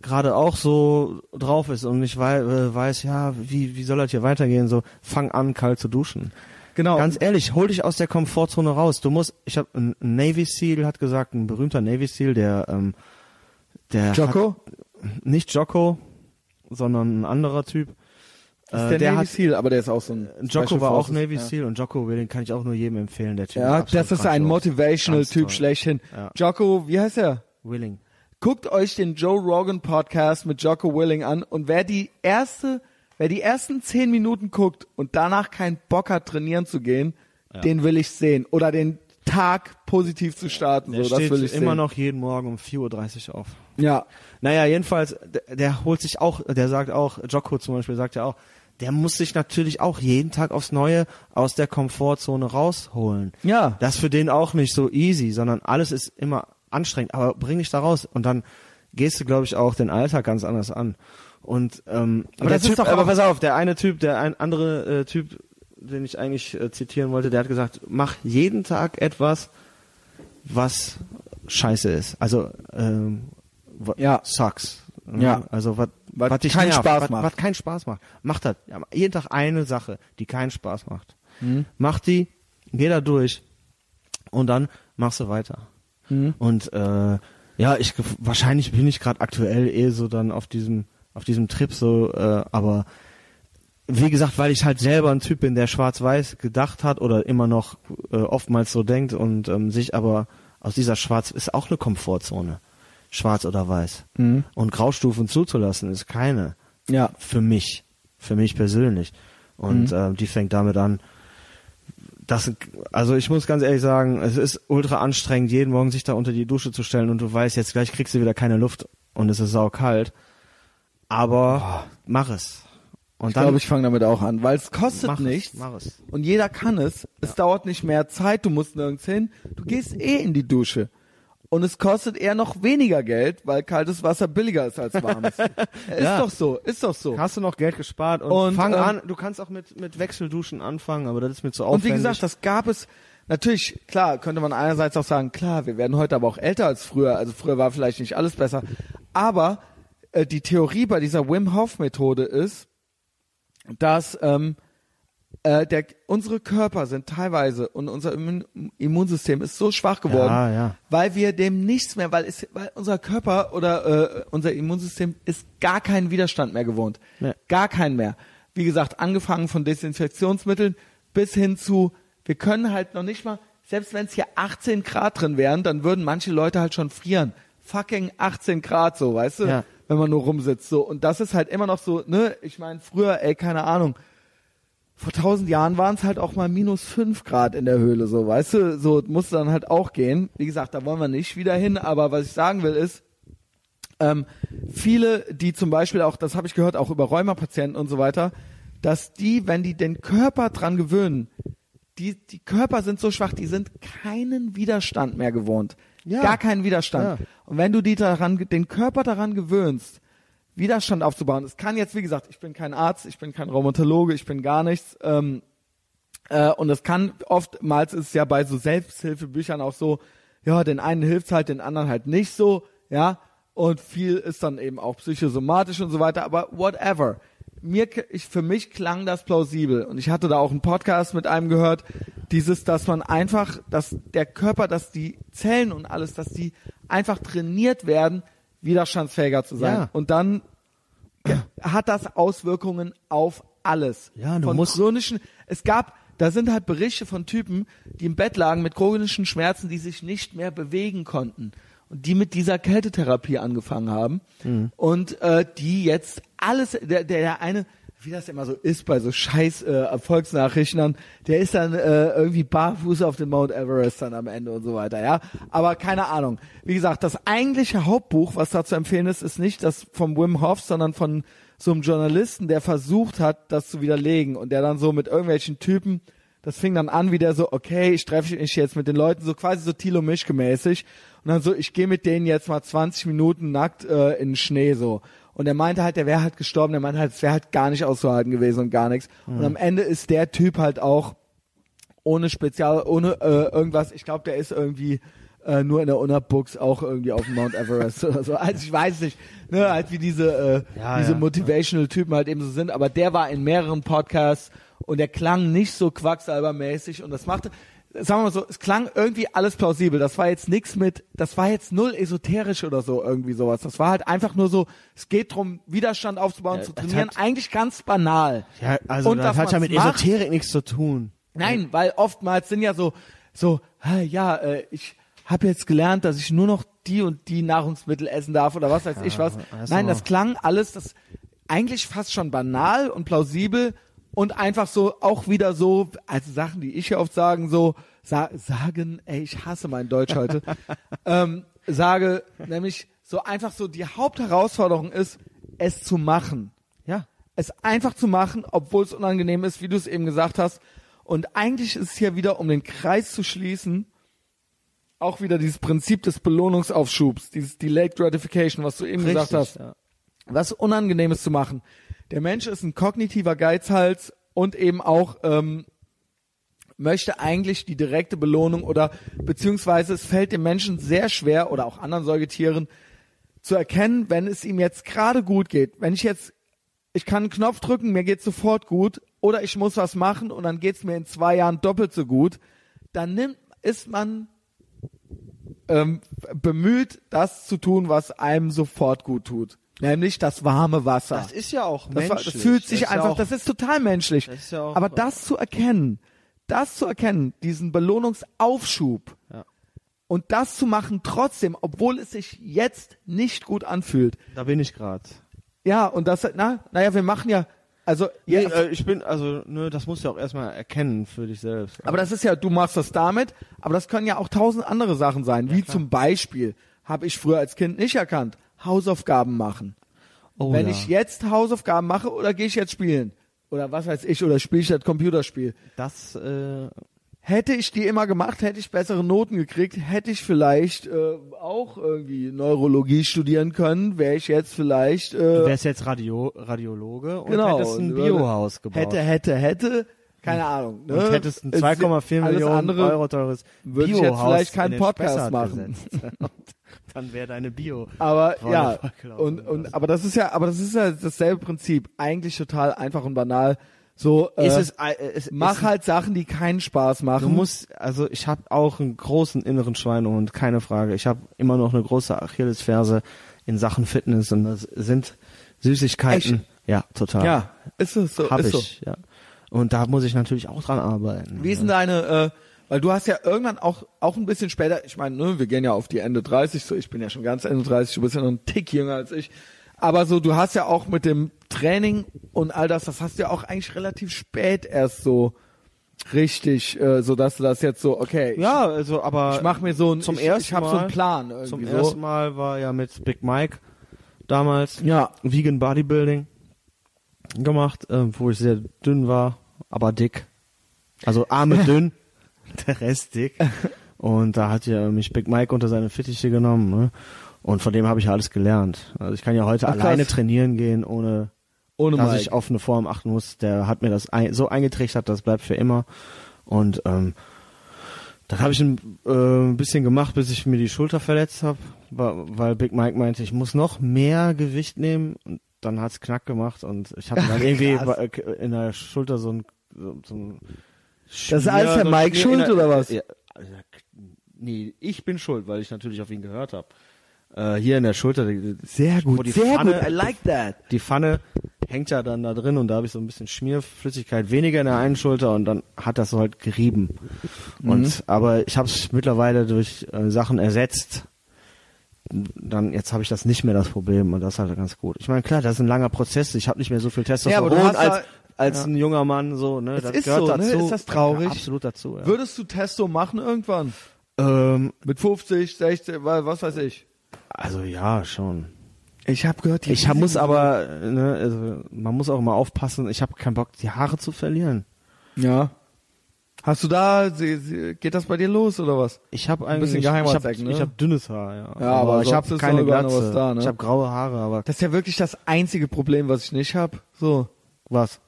gerade auch so drauf ist und nicht wei äh, weiß, ja, wie, wie soll das hier weitergehen, so fang an, kalt zu duschen. Genau. Ganz ehrlich, hol dich aus der Komfortzone raus. Du musst, ich habe ein Navy Seal hat gesagt, ein berühmter Navy Seal, der ähm, der Jocko? Hat, nicht Jocko, sondern ein anderer Typ. Das ist Äh, der, der Navy hat Seal, aber der ist auch so ein Jocko war auch. Navy ja. Seal und Jocko den kann ich auch nur jedem empfehlen, der Typ. Ja, absolut das ist ein. Motivational Typ toll. schlechthin. Ja. Jocko, wie heißt er? Willing. Guckt euch den Joe Rogan Podcast mit Jocko Willing an und wer die erste, wer die ersten zehn Minuten guckt und danach keinen Bock hat, trainieren zu gehen, den will ich sehen. Oder den Tag positiv zu starten. Der so, das steht will ich immer sehen. noch jeden Morgen um 4.30 Uhr auf. Ja. Naja, jedenfalls, der, der holt sich auch, der sagt auch, Jocko zum Beispiel sagt ja auch, der muss sich natürlich auch jeden Tag aufs Neue aus der Komfortzone rausholen. Ja. Das ist für den auch nicht so easy, sondern alles ist immer anstrengend, aber bring dich da raus und dann gehst du, glaube ich, auch den Alltag ganz anders an. Und ähm, Aber der das ist typ, doch aber pass auf, der eine Typ, der ein andere äh, Typ, den ich eigentlich äh, zitieren wollte, der hat gesagt, mach jeden Tag etwas, was scheiße ist. Also ähm, Ja. sucks. Ne? Ja. Also was Was was dich keinen nervt, Spaß was, macht. Was keinen Spaß macht. Mach das. Ja, jeden Tag eine Sache, die keinen Spaß macht. Mhm. Mach die, geh da durch und dann machst du weiter. Mhm. Und äh, ja, ich wahrscheinlich bin ich gerade aktuell eh so dann auf diesem auf diesem Trip so, äh, aber wie gesagt, weil ich halt selber ein Typ bin, der schwarz-weiß gedacht hat oder immer noch äh, oftmals so denkt und ähm, sich aber aus dieser Schwarz ist auch eine Komfortzone, schwarz oder weiß. Mhm. Und Graustufen zuzulassen ist keine Ja. für mich, für mich persönlich. Und Mhm. ähm, die fängt damit an. Das, also ich muss ganz ehrlich sagen, es ist ultra anstrengend, jeden Morgen sich da unter die Dusche zu stellen und du weißt, jetzt gleich kriegst du wieder keine Luft und es ist saukalt. Aber mach es. Und Ich glaube, ich fange damit auch an, weil es kostet mach nichts. Es, mach es. Und jeder kann es. Es dauert nicht mehr Zeit, du musst nirgends hin. Du gehst eh in die Dusche. Und es kostet eher noch weniger Geld, weil kaltes Wasser billiger ist als warmes. ist Ja. doch so, ist doch so. Hast du noch Geld gespart und, Und, fang ähm, an. Du kannst auch mit mit Wechselduschen anfangen, aber das ist mir zu Und aufwendig. wie gesagt, das gab es natürlich, klar, könnte man einerseits auch sagen, klar, wir werden heute aber auch älter als früher. Also früher war vielleicht nicht alles besser. Aber äh, die Theorie bei dieser Wim Hof Methode ist, dass ähm, äh, der, unsere Körper sind teilweise und unser Immun Immunsystem ist so schwach geworden, Ja, ja. weil wir dem nichts mehr, weil, es, weil unser Körper oder äh, unser Immunsystem ist gar keinen Widerstand mehr gewohnt. Nee. Gar keinen mehr. Wie gesagt, angefangen von Desinfektionsmitteln bis hin zu, wir können halt noch nicht mal, selbst wenn es hier 18 Grad drin wären, dann würden manche Leute halt schon frieren. Fucking 18 Grad so, weißt du? Ja. Wenn man nur rumsitzt so. Und das ist halt immer noch so, ne? Ich meine, früher, ey, keine Ahnung, vor tausend Jahren waren es halt auch mal minus fünf Grad in der Höhle, so, weißt du, so musste dann halt auch gehen. Wie gesagt, da wollen wir nicht wieder hin, aber was ich sagen will ist, ähm, viele, die zum Beispiel auch, das habe ich gehört, auch über Rheumapatienten und so weiter, dass die, wenn die den Körper dran gewöhnen, die, die Körper sind so schwach, die sind keinen Widerstand mehr gewohnt. Ja. Gar keinen Widerstand. Ja. Und wenn du die daran, den Körper daran gewöhnst, Widerstand aufzubauen, es kann jetzt, wie gesagt, ich bin kein Arzt, ich bin kein Rheumatologe, ich bin gar nichts, ähm, äh, und es kann oftmals ist ja bei so Selbsthilfebüchern auch so, ja, den einen hilft's halt, den anderen halt nicht so, ja, und viel ist dann eben auch psychosomatisch und so weiter, aber whatever. Mir, ich, für mich klang das plausibel und ich hatte da auch einen Podcast mit einem gehört, dieses, dass man einfach, dass der Körper, dass die Zellen und alles, dass die einfach trainiert werden, widerstandsfähiger zu sein. Ja. Und dann hat das Auswirkungen auf alles. Ja, du von musst- chronischen, es gab, da sind halt Berichte von Typen, die im Bett lagen mit chronischen Schmerzen, die sich nicht mehr bewegen konnten die mit dieser Kältetherapie angefangen haben Mhm. und äh, die jetzt alles, der, der, der eine, wie das immer so ist bei so scheiß äh, Erfolgsnachrichten, der ist dann äh, irgendwie barfuß auf dem Mount Everest dann am Ende und so weiter, ja. Aber keine Ahnung. Wie gesagt, das eigentliche Hauptbuch, was da zu empfehlen ist, ist nicht das vom Wim Hof, sondern von so einem Journalisten, der versucht hat, das zu widerlegen und der dann so mit irgendwelchen Typen, das fing dann an, wie der so, okay, ich treffe mich jetzt mit den Leuten, so quasi so Thilo Mischke mäßig und dann so, ich gehe mit denen jetzt mal 20 Minuten nackt äh, in den Schnee so. Und er meinte halt, der wäre halt gestorben, der meinte halt, es wäre halt gar nicht auszuhalten gewesen und gar nichts. Und am Ende ist der Typ halt auch ohne Spezial, ohne äh, irgendwas, ich glaube, der ist irgendwie äh, nur in der Unabooks auch irgendwie auf dem Mount Everest oder so. Also ich weiß nicht, ne, halt wie diese, äh, Ja, diese ja. Motivational-Typen halt eben so sind, aber der war in mehreren Podcasts und der klang nicht so quacksalbermäßig und das machte, sagen wir mal so, es klang irgendwie alles plausibel. Das war jetzt nix mit, das war jetzt null esoterisch oder so, irgendwie sowas. Das war halt einfach nur so, es geht drum, Widerstand aufzubauen, Ja, zu trainieren, hat- eigentlich ganz banal. Ja, also Und das hat ja mit macht- Esoterik nichts zu tun. Nein, weil oftmals sind ja so, so, ja, äh, ich habe jetzt gelernt, dass ich nur noch die und die Nahrungsmittel essen darf oder was weiß ich was. das Nein, das klang alles, das eigentlich fast schon banal und plausibel und einfach so auch wieder so, also Sachen, die ich ja oft sagen, so sa sagen, ey, ich hasse mein Deutsch heute, ähm, sage nämlich so einfach so, die Hauptherausforderung ist, es zu machen Ja. es einfach zu machen, obwohl es unangenehm ist, wie du es eben gesagt hast. Und eigentlich ist es hier wieder, um den Kreis zu schließen, auch wieder dieses Prinzip des Belohnungsaufschubs, dieses Delayed Gratification, was du eben gesagt hast. Ja. Was Unangenehmes zu machen. Der Mensch ist ein kognitiver Geizhals und eben auch ähm, möchte eigentlich die direkte Belohnung oder beziehungsweise es fällt dem Menschen sehr schwer oder auch anderen Säugetieren zu erkennen, wenn es ihm jetzt gerade gut geht. Wenn ich jetzt, ich kann einen Knopf drücken, mir geht sofort gut oder ich muss was machen und dann geht's mir in zwei Jahren doppelt so gut, dann nimmt, ist man ähm, bemüht, das zu tun, was einem sofort gut tut. Nämlich das warme Wasser. Das ist ja auch Das, menschlich. das fühlt sich ist ja einfach, auch- das ist total menschlich. Das ist ja auch- Aber das zu erkennen, das zu erkennen, diesen Belohnungsaufschub Ja. und das zu machen trotzdem, obwohl es sich jetzt nicht gut anfühlt. Da bin ich gerade. Ja, und das, na, naja, wir machen ja, also, Nee, ja, äh, ich bin, also, ne, das musst du auch erstmal erkennen für dich selbst. aber das ist ja, du machst das damit, aber das können ja auch tausend andere Sachen sein, wie zum Beispiel, habe ich früher als Kind nicht erkannt, Hausaufgaben machen. oh, Wenn ja. ich jetzt Hausaufgaben mache oder gehe ich jetzt spielen? Oder was weiß ich, oder spiele ich das Computerspiel? das, äh, Hätte ich die immer gemacht, hätte ich bessere Noten gekriegt, hätte ich vielleicht äh, auch irgendwie Neurologie studieren können, wäre ich jetzt vielleicht du äh, wärst jetzt Radio, Radiologe und genau hättest ein Biohaus gebaut. Hätte, hätte, hätte, keine Ahnung. Ne? und hättest ein Es- 2,4 alles Millionen andere Euro teures würde ich Biohaus jetzt vielleicht keinen Podcast machen. dann wäre deine Bio. Aber ja, und, und aber das ist ja, aber das ist ja dasselbe Prinzip. Eigentlich total einfach und banal. So, äh, ist es, äh, es mach ist, halt Sachen, die keinen Spaß machen. Du musst, also ich habe auch einen großen inneren Schweinehund, keine Frage. Ich habe immer noch eine große Achillesferse in Sachen Fitness und das sind Süßigkeiten. Echt? Ja, total. ja, ist es so, hab ist so. ich, ja. Und da muss ich natürlich auch dran arbeiten. Wie ist denn deine, äh, weil du hast ja irgendwann auch auch ein bisschen später, ich meine, ne, wir gehen ja auf die Ende 30, so ich bin ja schon ganz Ende 30, du bist ja noch ein Tick jünger als ich. Aber so, du hast ja auch mit dem Training und all das, das hast du ja auch eigentlich relativ spät erst so richtig, äh, so dass du das jetzt so, okay, ich, Ja, also aber ich mach mir so ein, zum ich, ersten ich habe Mal, so einen Plan irgendwie zum so. ersten Mal war ja mit Big Mike damals Ja, Vegan Bodybuilding gemacht, äh, wo ich sehr dünn war, aber dick. Also Arme dünn, der Rest dick. Und da hat ja mich Big Mike unter seine Fittiche genommen. Ne? Und von dem habe ich ja alles gelernt. Also ich kann ja heute Ach, krass. alleine trainieren gehen, ohne ohne dass Mike. ich auf eine Form achten muss. Der hat mir das ein, so eingetrichtert, das bleibt für immer. Und ähm, dann habe ich ein äh, bisschen gemacht, bis ich mir die Schulter verletzt habe, weil Big Mike meinte, ich muss noch mehr Gewicht nehmen. Und dann hat's knack gemacht und ich hatte dann irgendwie Krass. äh, in der Schulter so ein, so, so ein Das ist alles ein Mike Schmier schuld, oder was? Ja, nee, ich bin schuld, weil ich natürlich auf ihn gehört habe. Äh, hier in der Schulter. Sehr gut, die sehr Pfanne, gut, I like that. die Pfanne hängt ja dann da drin und da habe ich so ein bisschen Schmierflüssigkeit weniger in der einen Schulter und dann hat das so halt gerieben. Mhm. Und aber ich habe es mittlerweile durch äh, Sachen ersetzt. Dann jetzt habe ich das nicht mehr das Problem und das ist halt ganz gut. Ich meine klar, das ist ein langer Prozess. Ich habe nicht mehr so viel Ja, Testosteron hast als ja- als ja. ein junger Mann so. Ne, Es das ist gehört so, ne? dazu. Ist das traurig? Ja, absolut dazu. Ja. Würdest du Testo machen irgendwann? Ähm, Mit 50, 60, wa- was weiß ich. also ja, schon. Ich habe gehört, die Ich hab, muss aber, ne, also man muss auch immer aufpassen. Ich habe keinen Bock, die Haare zu verlieren. Ja. Hast du da, sie, sie, geht das bei dir los oder was? Ich habe bisschen eigentlich, ich Geheimratseck, habe ne? ich hab dünnes Haar, ja. Ja, aber ich sonst habe keine Glatze. da, ne? Ich habe graue Haare, aber Das ist ja wirklich das einzige Problem, was ich nicht hab. So. was?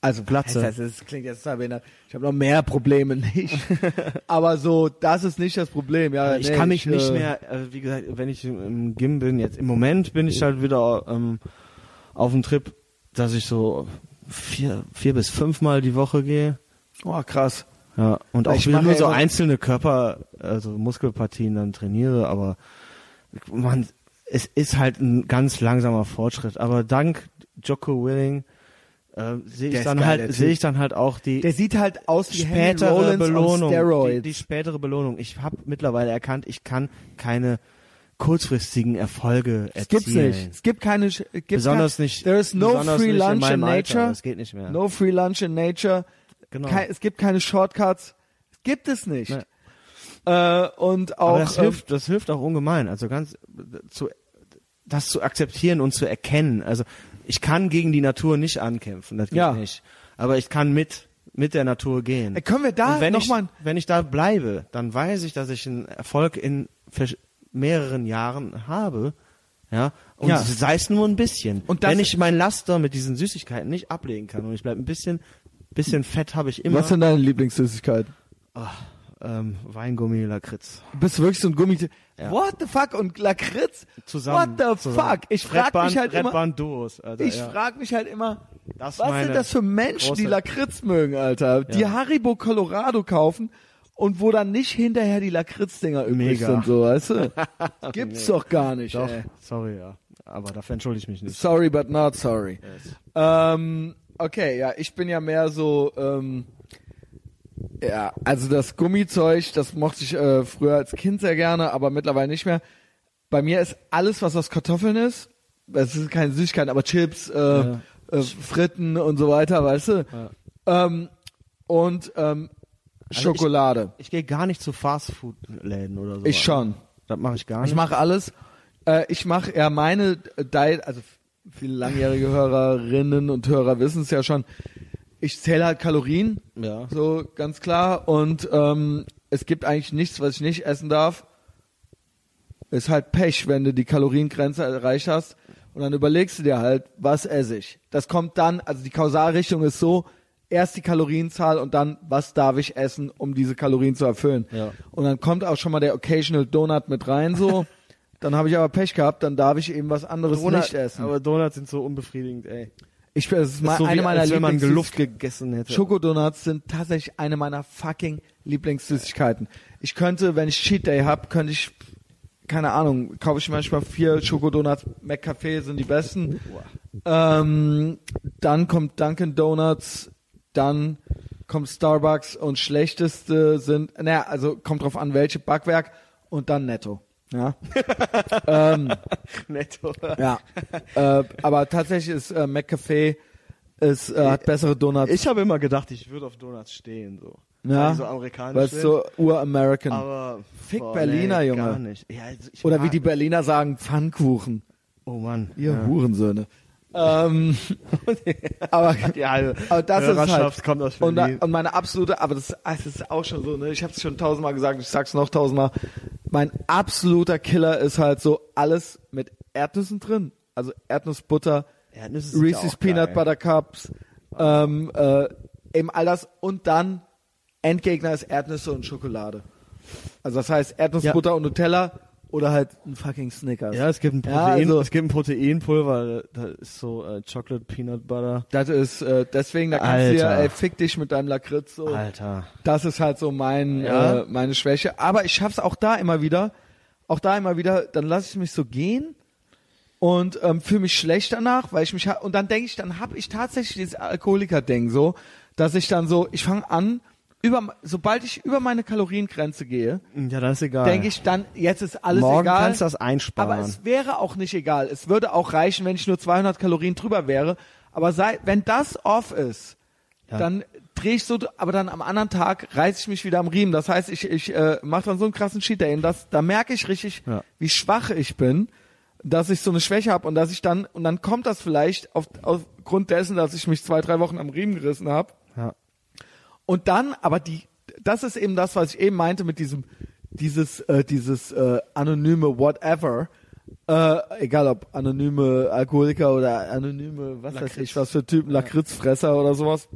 Also Glatze. Das, das klingt jetzt total behindert. Ich habe noch mehr Probleme nicht. Aber so, das ist nicht das Problem. Ja, ich nee, kann mich nicht äh, mehr, äh, wie gesagt, wenn ich im, Gym bin, jetzt im Moment bin ich halt wieder ähm, auf dem Trip, dass ich so vier, vier bis fünfmal die Woche gehe. Oh, krass. Ja, und auch Ich wieder nur ja so einzelne Körper, also Muskelpartien dann trainiere, aber man, es ist halt ein ganz langsamer Fortschritt. Aber dank Jocko Willing äh, sehe ich dann halt, sehe ich dann halt auch die Der sieht halt aus wie spätere Belohnung. Die, die spätere Belohnung. Ich habe mittlerweile erkannt, ich kann keine kurzfristigen Erfolge es erzielen. gibt's nicht. Es gibt keine, es gibt Besonders kein, nicht. There is no free in lunch in, Alter. nature. Das geht nicht mehr. No free lunch in nature. Genau. Kei- es gibt keine Shortcuts. Gibt es nicht. Nee. Äh, und auch Aber das ähm, hilft, das hilft auch ungemein. Also ganz zu, das zu akzeptieren und zu erkennen. Also ich kann gegen die Natur nicht ankämpfen, das geht Ja. nicht. Aber ich kann mit mit der Natur gehen. Äh, können wir da und wenn noch ich, mal- wenn ich da bleibe, dann weiß ich, dass ich einen Erfolg in mehreren Jahren habe. Ja, und Ja. sei es nur ein bisschen. Und wenn ich mein Laster mit diesen Süßigkeiten nicht ablegen kann und ich bleibe ein bisschen, bisschen Fett habe ich immer. was sind deine Lieblingssüßigkeiten? ähm, Weingummi, Lakritz. Du bist wirklich so ein Gummi. Ja. What the fuck? Und Lakritz? Zusammen. What the zusammen. fuck? Ich frag Red mich halt Red immer. Duos, Alter, Ich ja. frag mich halt immer, Das was sind das für Menschen, die Lakritz mögen, Alter? Die Ja. Haribo Colorado kaufen und wo dann nicht hinterher die Lakritz-Dinger übrig Mega. sind, so, weißt du? Gibt's doch gar nicht, Doch, ey. sorry, ja. Aber dafür entschuldige ich mich nicht. Sorry, but not sorry. Yes. Ähm, okay, ja, ich bin ja mehr so, ähm, ja, also das Gummizeug, das mochte ich äh, früher als Kind sehr gerne, aber mittlerweile nicht mehr. Bei mir ist alles, was aus Kartoffeln ist, es ist keine Süßigkeit, aber Chips, äh, Ja. äh, Fritten und so weiter, weißt du? Ähm, und ähm, Also Schokolade. Ich gehe gar nicht zu Fastfood-Läden oder so. Ich, schon. Das mache ich gar nicht. Ich mache alles. Äh, ich mache ja meine Diet, also viele langjährige Hörerinnen und Hörer wissen es ja schon. Ich zähle halt Kalorien, Ja. so ganz klar. Und ähm, es gibt eigentlich nichts, was ich nicht essen darf. Ist halt Pech, wenn du die Kaloriengrenze erreicht hast. Und dann überlegst du dir halt, was esse ich. Das kommt dann, also die Kausalrichtung ist so, erst die Kalorienzahl und dann, was darf ich essen, um diese Kalorien zu erfüllen. Ja. Und dann kommt auch schon mal der Occasional Donut mit rein, so. dann habe ich aber Pech gehabt, dann darf ich eben was anderes Donut- nicht essen. Aber Donuts sind so unbefriedigend, ey. Ich, das ist Das ist so eine wie, meiner als wenn man Geluft gegessen hätte. Schokodonuts sind tatsächlich eine meiner fucking Lieblingssüßigkeiten. Ich könnte, wenn ich Cheat Day hab, könnte ich, keine Ahnung, kaufe ich manchmal vier Schokodonuts. McCafé sind die besten. Ähm, dann kommt Dunkin' Donuts, dann kommt Starbucks und schlechteste sind, naja, also kommt drauf an, welche Backwerk und dann Netto. Ja. ähm, Netto. ja. äh, aber tatsächlich ist äh, McCafé ist, äh, hat bessere Donuts. Ich habe immer gedacht, ich würde auf Donuts stehen, so. Ja, so amerikanisch weil es so ur-American. Aber Fick boah, Berliner, nee, Junge. Gar nicht. Ja, also ich Oder wie die Berliner sagen, Pfannkuchen. Oh Mann. Ihr ja. Hurensöhne. Ähm, aber, Die halbe aber das ist halt. kommt aus und, und meine absolute, aber das, das ist auch schon so, ne? Ich habe es schon tausendmal gesagt, ich sag's noch tausendmal. Mein absoluter Killer ist halt so alles mit Erdnüssen drin. Also Erdnussbutter, Erdnüsse ja Reese's Peanut geil. Butter Cups, ähm, äh, eben all das und dann Endgegner ist Erdnüsse und Schokolade. Also das heißt Erdnussbutter und Nutella oder halt ein fucking Snickers. Ja, es gibt ein Protein, Ja, also- es gibt ein Proteinpulver, da ist so äh, Chocolate Peanut Butter. Das ist äh, deswegen, da kannst du ja, Alter. ey, fick dich mit deinem Lakritz so. Alter. Das ist halt so mein Ja. äh, meine Schwäche. Aber ich schaff's auch da immer wieder, auch da immer wieder. Dann lasse ich mich so gehen und ähm, fühle mich schlecht danach, weil ich mich und dann denke ich, dann habe ich tatsächlich dieses Alkoholiker-Ding so, dass ich dann so, ich fange an über, sobald ich über meine Kaloriengrenze gehe, Ja, das ist egal. denke ich dann, jetzt ist alles Morgen egal. kannst du das einsparen. Aber es wäre auch nicht egal. Es würde auch reichen, wenn ich nur 200 Kalorien drüber wäre. Aber sei, wenn das off ist, Ja. dann drehe ich so, aber dann am anderen Tag reiße ich mich wieder am Riemen. Das heißt, ich, ich äh, mache dann so einen krassen Cheat Day. Und das, da merke ich richtig, Ja. wie schwach ich bin, dass ich so eine Schwäche habe und dass ich dann, und dann kommt das vielleicht auf, aufgrund dessen, dass ich mich zwei, drei Wochen am Riemen gerissen habe. Und dann, aber die, das ist eben das, was ich eben meinte mit diesem, dieses, äh, dieses äh, anonyme Whatever. Äh, egal ob anonyme Alkoholiker oder anonyme, was weiß Lakritz. ich, was für Typen, Lakritzfresser oder sowas.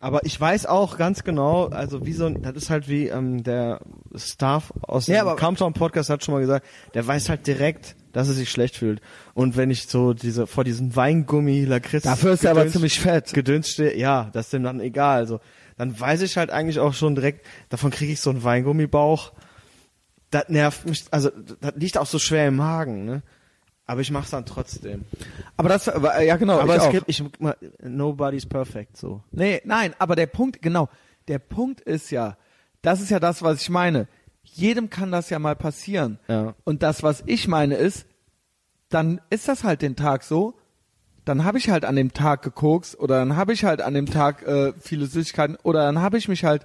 Aber ich weiß auch ganz genau, also wie so ein, das ist halt wie ähm, der Staff aus dem Ja, Countdown Podcast hat schon mal gesagt, der weiß halt direkt, dass er sich schlecht fühlt. Und wenn ich so diese vor diesem Weingummi Lakritz Dafür ist er aber ziemlich fett. Gedöns stehe, ja, das ist dem dann egal. Also dann weiß ich halt eigentlich auch schon direkt, davon kriege ich so einen Weingummibauch. Das nervt mich, also das liegt auch so schwer im Magen, ne? Aber ich mach's dann trotzdem. Aber das, aber, ja genau, Aber ich es auch. gibt, ich, nobody's perfect, so. Nee, nein, aber der Punkt, genau, der Punkt ist ja, das ist ja das, was ich meine. Jedem kann das ja mal passieren. Ja. Und das, was ich meine, ist, dann ist das halt den Tag so, dann habe ich halt an dem Tag gekokst oder dann habe ich halt an dem Tag äh, viele Süßigkeiten oder dann habe ich mich halt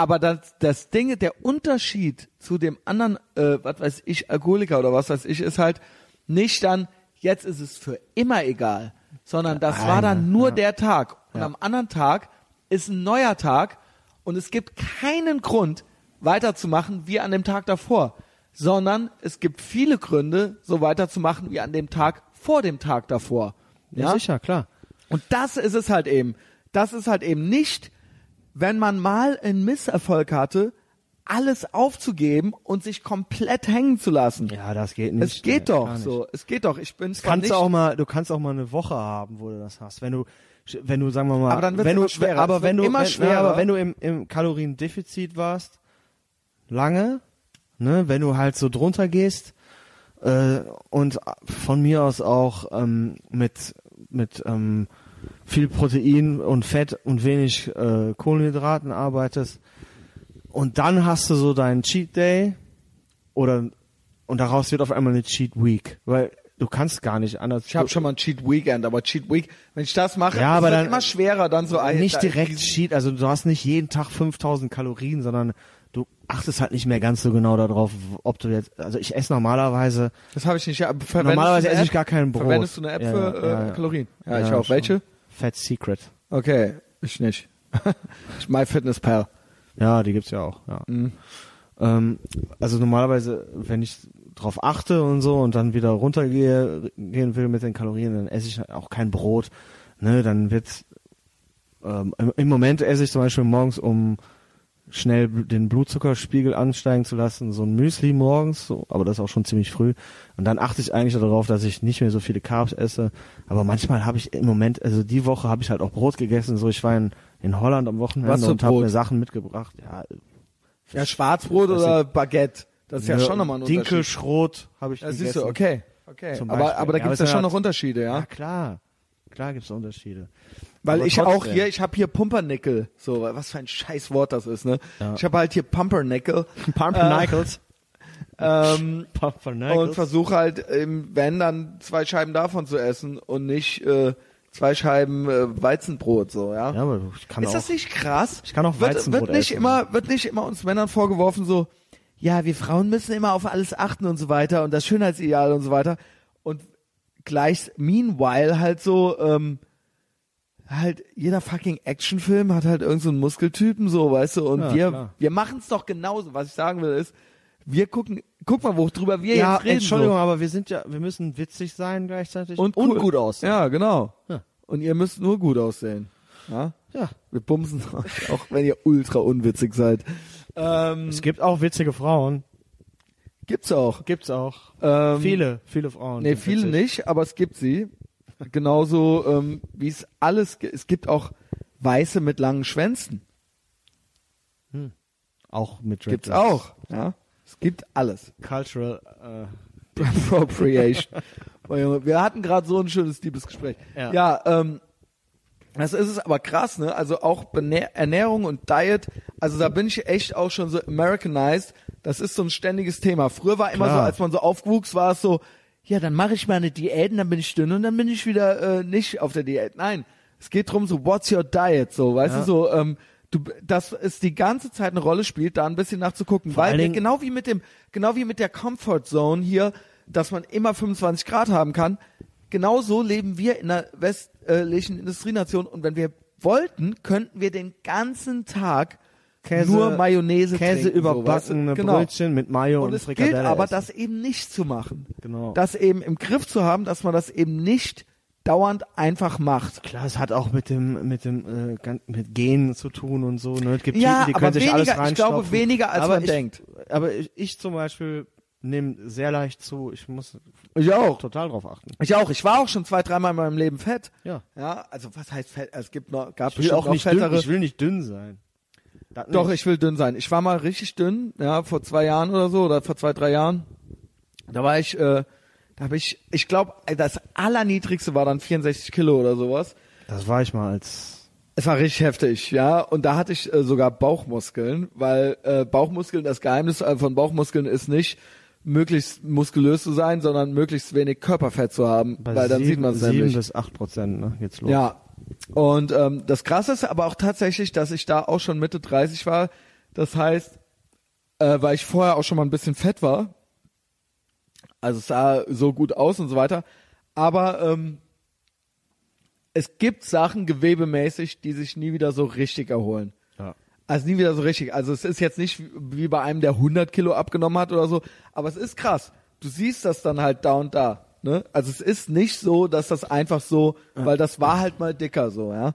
aber das, das Ding, der Unterschied zu dem anderen, äh, was weiß ich, Alkoholiker oder was weiß ich, ist halt nicht dann, jetzt ist es für immer egal, sondern das war dann nur der Tag. Und am anderen Tag ist ein neuer Tag und es gibt keinen Grund, weiterzumachen wie an dem Tag davor, sondern es gibt viele Gründe, so weiterzumachen wie an dem Tag vor dem Tag davor. Ja, sicher, klar. Und das ist es halt eben. Das ist halt eben nicht, wenn man mal einen Misserfolg hatte, alles aufzugeben und sich komplett hängen zu lassen. Ja, das geht nicht. es geht Nee, doch so. Es geht doch. Ich bin kannst nicht, du auch mal, du kannst auch mal eine Woche haben, wo du das hast. Wenn du, wenn du, sagen wir mal, Aber dann wenn immer du, schwerer. aber wenn du, immer wenn, schwerer. Ja, aber wenn du im, im Kaloriendefizit warst, lange, ne, wenn du halt so drunter gehst, äh, und von mir aus auch ähm, mit mit ähm, viel Protein und Fett und wenig äh, Kohlenhydraten arbeitest und dann hast du so deinen Cheat Day oder und daraus wird auf einmal eine Cheat Week, weil du kannst gar nicht anders. ich habe schon mal ein Cheat Weekend, aber Cheat Week, wenn ich das mache, Ja, es wird dann- immer schwerer dann so ein- nicht direkt Cheat, also du hast nicht jeden Tag 5000 Kalorien, sondern du achtest halt nicht mehr ganz so genau darauf, ob du jetzt, also ich esse normalerweise, Das habe ich nicht. Ja, Normalerweise esse ich gar kein Brot. Verwendest du eine App Ja, für ja, äh, ja. Kalorien? Ja, ich auch. schon. Welche? Fat Secret. Okay, ich nicht. ich MyFitnessPal. Ja, die gibt's ja auch, ja. Mhm. Ähm, also normalerweise, wenn ich drauf achte und so und dann wieder runtergehe gehen will mit den Kalorien, dann esse ich auch kein Brot. Ne, dann wird's ähm, im, im Moment esse ich zum Beispiel morgens, um schnell den Blutzuckerspiegel ansteigen zu lassen, so ein Müsli morgens, so, aber das ist auch schon ziemlich früh. Und dann achte ich eigentlich darauf, dass ich nicht mehr so viele Carbs esse. Aber manchmal habe ich im Moment, also die Woche habe ich halt auch Brot gegessen. So, ich war in, in Holland am Wochenende und habe mir Sachen mitgebracht. Ja, Ja, Schwarzbrot Das oder Baguette. Das ist ja, schon nochmal ein Unterschied. Dinkelschrot habe ich Ja, gegessen. siehst du, okay. okay. Aber, aber da Ja, gibt's aber ja es schon noch Unterschiede, ja. Ja, klar. Klar gibt's Unterschiede. Weil Aber ich auch trotzdem. hier, ich habe hier Pumpernickel. So, was für ein scheiß Wort das ist, ne? Ja. Ich habe halt hier Pumpernickel. Pumpernickels. Ähm, und Pumpernickels. versuche halt, ähm, wenn dann zwei Scheiben davon zu essen und nicht äh, zwei Scheiben äh, Weizenbrot, so, ja. Ja, aber ich kann ist auch. das nicht krass? Ich kann auch wird, Weizenbrot wird nicht essen. immer, wird nicht immer uns Männern vorgeworfen so, ja, wir Frauen müssen immer auf alles achten und so weiter und das Schönheitsideal und so weiter. Und gleich, meanwhile halt so, ähm, halt jeder fucking Actionfilm hat halt irgend so einen Muskeltypen so, weißt du, und Ja, wir, klar. wir machen es doch genauso. Was ich sagen will ist, wir gucken, guck mal, worüber wir ja, jetzt reden. Entschuldigung, so. aber wir sind ja, wir müssen witzig sein gleichzeitig und, und cool. gut aussehen. Ja, genau. Ja. Und ihr müsst nur gut aussehen. Ja? Ja. Wir bumsen euch, auch wenn ihr ultra unwitzig seid. Ähm, Es gibt auch witzige Frauen. gibt's auch. Gibt's auch. Ähm, viele, viele Frauen. Nee, viele witzig. nicht, aber es gibt sie. Genauso ähm, wie es alles, es gibt auch Weiße mit langen Schwänzen. Auch mit Gibt's auch. Ja, es gibt alles. Cultural, äh, Appropriation. Oh, wir hatten gerade so ein schönes Liebesgespräch. Ja. ja ähm, das ist es aber krass, ne? Also auch Ernährung und Diet, also da bin ich echt auch schon so Americanized. Das ist so ein ständiges Thema. Früher war immer Klar. so, als man so aufwuchs, war es so, ja, dann mache ich mal eine Diät und dann bin ich dünn und dann bin ich wieder äh, nicht auf der Diät. Nein, es geht drum so, what's your diet? So, weißt Ja. du, so, ähm, du, dass es die ganze Zeit eine Rolle spielt, da ein bisschen nachzugucken. Vor Weil wir, genau wie mit dem, genau wie mit der Comfort Zone hier, dass man immer 25 Grad haben kann, genau so leben wir in einer westlichen Industrienation und wenn wir wollten, könnten wir den ganzen Tag Käse, nur Mayonnaise Käse trinken, überbackene so, genau. Brötchen mit Mayo und, Und es Frikadelle. gilt aber, essen. das eben nicht zu machen. Genau. Das eben im Griff zu haben, dass man das eben nicht dauernd einfach macht. Klar, es hat auch mit dem mit dem äh, mit Genen zu tun und so. Ne? Es gibt Ja, Typen, die können sich weniger- alles ich reinstopfen. glaube, weniger, als aber man ich, denkt. Aber ich, ich zum Beispiel nehme sehr leicht zu. Ich muss Ich auch. total drauf achten. Ich auch. Ich war auch schon zwei, dreimal in meinem Leben fett. Ja. Ja, also was heißt fett? Es gibt noch, gab Ich will auch noch nicht dünn. fettere. Ich will nicht dünn sein. Doch, ich will dünn sein. Ich war mal richtig dünn, ja, vor zwei Jahren oder so, oder vor zwei, drei Jahren. Da war ich, äh, da habe ich, ich glaube, das allerniedrigste war dann 64 Kilo oder sowas. Das war ich mal als. Es war richtig heftig, ja. Und da hatte ich äh, sogar Bauchmuskeln, weil äh, Bauchmuskeln, das Geheimnis äh, von Bauchmuskeln ist nicht, möglichst muskulös zu sein, sondern möglichst wenig Körperfett zu haben, Bei weil dann sieben, sieht man es nämlich. bis acht Prozent. Ne? Jetzt los. Ja. Und ähm, das Krasse ist aber auch tatsächlich, dass ich da auch schon Mitte 30 war. Das heißt, äh, weil ich vorher auch schon mal ein bisschen fett war. Also es sah so gut aus und so weiter. Aber ähm, es gibt Sachen gewebemäßig, die sich nie wieder so richtig erholen. Ja. Also nie wieder so richtig. Also es ist jetzt nicht wie bei einem, der 100 Kilo abgenommen hat oder so, aber es ist krass. Du siehst das dann halt da und da. Ne? Also es ist nicht so, dass das einfach so, weil das war halt mal dicker so, ja.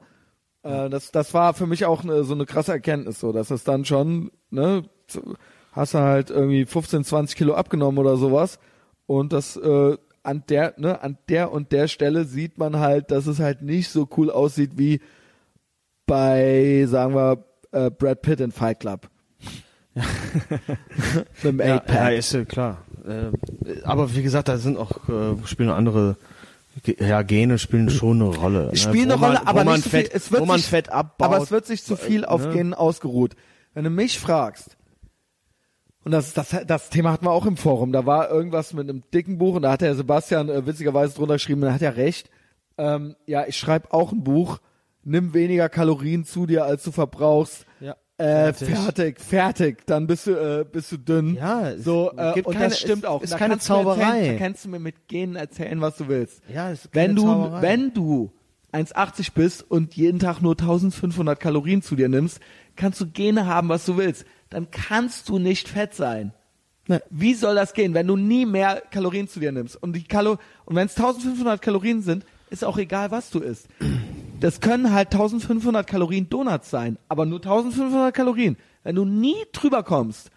Äh, das, das war für mich auch ne, so eine krasse Erkenntnis, so, dass es dann schon, ne, hast du halt irgendwie 15, 20 Kilo abgenommen oder sowas und das äh, an der, ne, an der und der Stelle sieht man halt, dass es halt nicht so cool aussieht wie bei, sagen wir, äh, Brad Pitt in Fight Club. Mit dem Ja, ja, ist ja klar. Äh, aber wie gesagt, da sind auch äh, spielen andere ja, Gene spielen schon eine Rolle. ne? Spielen eine Wo man- Rolle, aber nicht so viel. Fett, Es wird wo man sich, Fett abbaut. Aber es wird sich zu viel auf ne? Genen ausgeruht. Wenn du mich fragst, und das, das, das Thema hatten wir auch im Forum, da war irgendwas mit einem dicken Buch und da hat der Sebastian äh, witzigerweise drunter geschrieben, und er hat ja recht. Ähm, ja, ich schreibe auch ein Buch, nimm weniger Kalorien zu dir, als du verbrauchst. Äh, fertig. fertig, fertig, dann bist du, äh, bist du dünn. Ja, so, äh, und keine- das stimmt es auch. ist Da keine Zauberei. Erzählen, da kannst du mir mit Genen erzählen, was du willst. Ja, es ist wenn keine du, Zauberei. wenn du 1,80 bist und jeden Tag nur 1500 Kalorien zu dir nimmst, kannst du Gene haben, was du willst. Dann kannst du nicht fett sein. Ne. Wie soll das gehen, wenn du nie mehr Kalorien zu dir nimmst? Und die Kalo und wenn es 1500 Kalorien sind, ist auch egal, was du isst. Das können halt 1500 Kalorien Donuts sein, aber nur 1500 Kalorien. Wenn du nie drüber kommst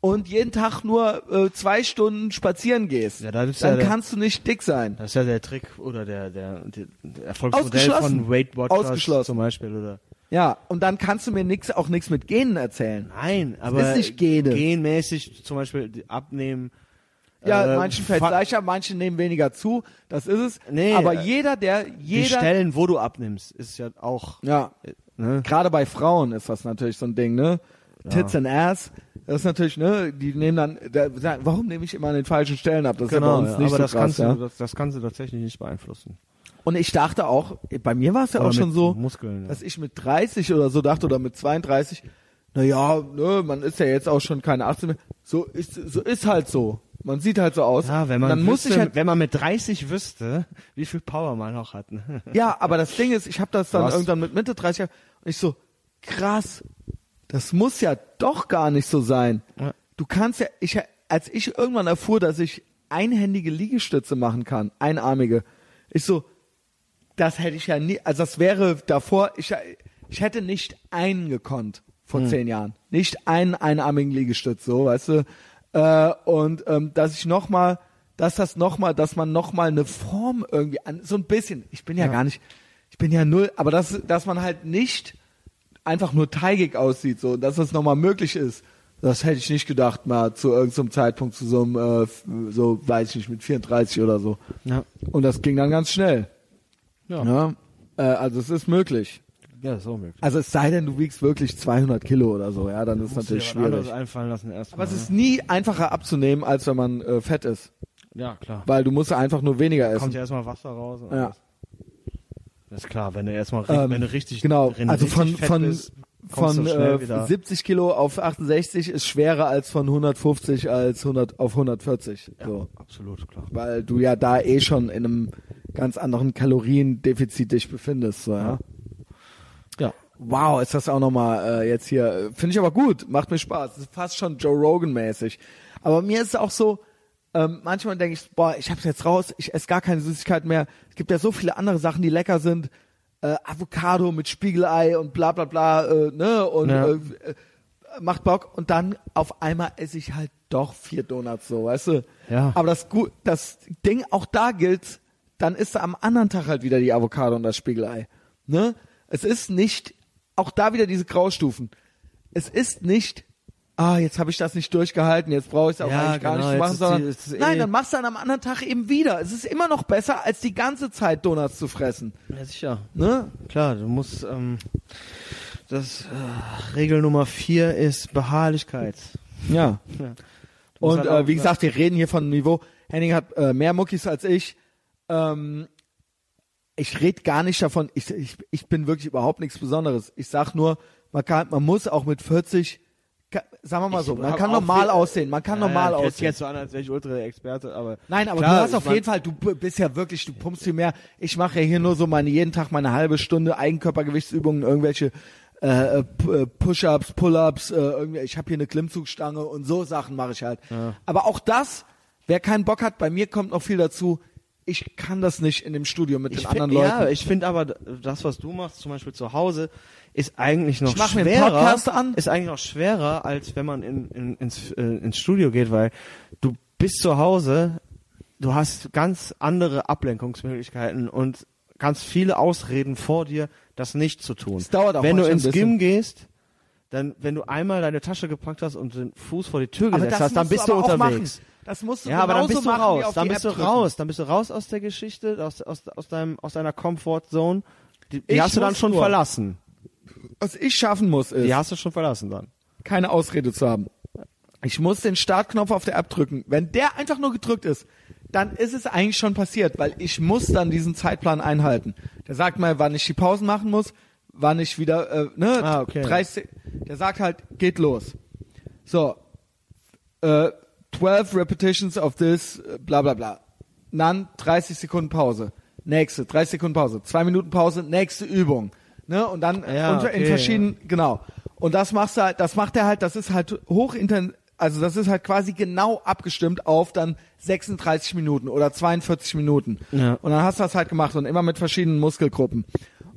und jeden Tag nur äh, zwei Stunden spazieren gehst, Ja, das dann ja der- kannst du nicht dick sein. Das ist ja der Trick oder der, der, der, Erfolgsmodell von Weight Watchers Ausgeschlossen. zum Beispiel. Oder Ja, und dann kannst du mir nix, auch nichts mit Genen erzählen. Nein, aber ist nicht Gene. genmäßig zum Beispiel abnehmen. Ja, äh, manchen fällt leichter, manche nehmen weniger zu, das ist es. Nee, aber äh, jeder, der, Die jeder, Stellen, wo du abnimmst, ist ja auch. ja, äh, Ne? gerade bei Frauen ist das natürlich so ein Ding, ne? Tits and Ass, das ist natürlich, ne, die nehmen dann, da, warum nehme ich immer an den falschen Stellen ab? Das ist ja bei Genau, uns ja, nicht aber so das, krass, kannst ja. du, das, das kannst du tatsächlich nicht beeinflussen. Und ich dachte auch, bei mir war es ja Oder auch schon so, Muskeln, ja. dass ich mit 30 oder so dachte oder mit 32, na ja, ne, man ist ja jetzt auch schon keine 18 mehr. So ist, so ist halt so. Man sieht halt so aus. Ja, wenn man, dann muss wüsste, ich halt, wenn man mit 30 wüsste, wie viel Power man noch hat. Ne? ja, aber das Ding ist, ich habe das dann Was? irgendwann mit Mitte 30 und ich so, krass, das muss ja doch gar nicht so sein. Ja. Du kannst ja, ich, als ich irgendwann erfuhr, dass ich einhändige Liegestütze machen kann, einarmige, ich so, das hätte ich ja nie, also das wäre davor, ich, ich hätte nicht einen gekonnt vor zehn Jahren. Nicht einen einarmigen Liegestütz, so, weißt du. Äh, und ähm, dass ich nochmal, dass das nochmal, dass man nochmal eine Form irgendwie an, so ein bisschen, ich bin ja, gar nicht, ich bin ja null, aber dass, dass man halt nicht einfach nur teigig aussieht, so, dass das nochmal möglich ist. Das hätte ich nicht gedacht, mal zu irgendeinem Zeitpunkt, zu so einem, äh, so, weiß ich nicht, mit 34 oder so. Ja. Und das ging dann ganz schnell. Ja. Ja. Äh, also es ist möglich. Ja, ist auch möglich. Also es sei denn, du wiegst wirklich 200 Kilo oder so, ja, dann ist Musst dir natürlich schwierig. einfallen lassen erst Aber es ist nie einfacher abzunehmen, als wenn man äh, fett ist. ne? Ja, klar. Weil du musst einfach nur weniger Kommt essen. ja erstmal Wasser raus. und Ja. alles. Das ist klar, wenn du erstmal, Ähm, wenn du richtig, genau, wenn du also richtig von, fett von, bist, von du äh, wieder. 70 Kilo auf 68 ist schwerer als von 150 als 100 auf 140. So. Absolut, klar. Weil du ja da eh schon in einem ganz anderen Kaloriendefizit dich befindest. So, ja. Ja. Wow, ist das auch nochmal äh, jetzt hier. Finde ich aber gut, macht mir Spaß. Ist fast schon Joe Rogan-mäßig. Aber mir ist es auch so, ähm, manchmal denke ich, boah, ich hab's jetzt raus, ich esse gar keine Süßigkeiten mehr. Es gibt ja so viele andere Sachen, die lecker sind. Äh, Avocado mit Spiegelei und bla bla bla, äh, ne? Und Ja. äh, äh, macht Bock. Und dann auf einmal esse ich halt doch vier Donuts so, weißt du? Ja. Aber das gut, das Ding auch da gilt, dann ist am anderen Tag halt wieder die Avocado und das Spiegelei. Ne? Es ist nicht, auch da wieder diese Graustufen. Es ist nicht, ah, jetzt habe ich das nicht durchgehalten, jetzt brauche ich es auch Ja, eigentlich gar genau, nicht zu machen, sondern die- eh- nein, dann machst du dann am anderen Tag eben wieder. Es ist immer noch besser, als die ganze Zeit Donuts zu fressen. Ja, sicher. Ne? Klar, du musst, ähm, das, äh, Regel Nummer vier ist Beharrlichkeit. Ja. Ja. Und halt äh, wie gesagt, wir reden hier von Niveau. Henning hat äh, mehr Muckis als ich. Ähm, ich rede gar nicht davon. Ich, ich, ich bin wirklich überhaupt nichts Besonderes. Ich sag nur, man kann, man muss auch mit 40, ka- sagen wir mal so, man kann normal viel- aussehen. Man kann Ja, normal ja, aussehen. jetzt so an, als wäre ich Ultra-Experte, aber. Nein, aber Klar, du hast ich auf jeden Fall, du bist ja wirklich, du pumpst viel mehr. Ich mache ja hier nur so meine jeden Tag meine halbe Stunde Eigenkörpergewichtsübungen, irgendwelche äh, äh, äh, Push-ups, Pull-ups, äh, irgendwie, ich habe hier eine Klimmzugstange und so Sachen mache ich halt. Aber auch das, wer keinen Bock hat, bei mir kommt noch viel dazu. Ich kann das nicht in dem Studio mit Ich den find, anderen Leuten. Ja, ich finde aber, das, was du machst, zum Beispiel zu Hause, ist eigentlich noch Ich mach mir einen schwerer. Podcast an. Ist eigentlich noch schwerer, als wenn man in, in, ins, äh, ins Studio geht, weil du bist zu Hause, du hast ganz andere Ablenkungsmöglichkeiten und ganz viele Ausreden vor dir, das nicht zu tun. Es dauert auch wenn du ins. Gym gehst, dann, wenn du einmal deine Tasche gepackt hast und den Fuß vor die Tür gesetzt hast, dann bist du unterwegs. Machen. Das musst du Ja, aber dann bist du raus. Dann bist du App raus. Dann bist du raus aus der Geschichte, aus, aus, aus deinem, aus deiner Comfortzone. Die, die hast du dann schon nur. verlassen. Was ich schaffen muss, ist, Die hast du schon verlassen dann. keine Ausrede zu haben. Ich muss den Startknopf auf der App drücken. Wenn der einfach nur gedrückt ist, dann ist es eigentlich schon passiert, weil ich muss dann diesen Zeitplan einhalten. Der sagt mal, wann ich die Pausen machen muss, wann ich wieder, äh, ne, Ah, okay. 30, der sagt halt, geht los. So, äh, 12 repetitions of this, äh, bla bla bla. Dann 30 Sekunden Pause. Nächste, 30 Sekunden Pause. Zwei Minuten Pause, nächste Übung. Ne? Und dann Ja, in okay, verschiedenen, genau. Und das machst du halt, das macht er halt, das ist halt hochinten, also das ist halt quasi genau abgestimmt auf dann 36 Minuten oder 42 Minuten. Ja. Und dann hast du das halt gemacht und immer mit verschiedenen Muskelgruppen.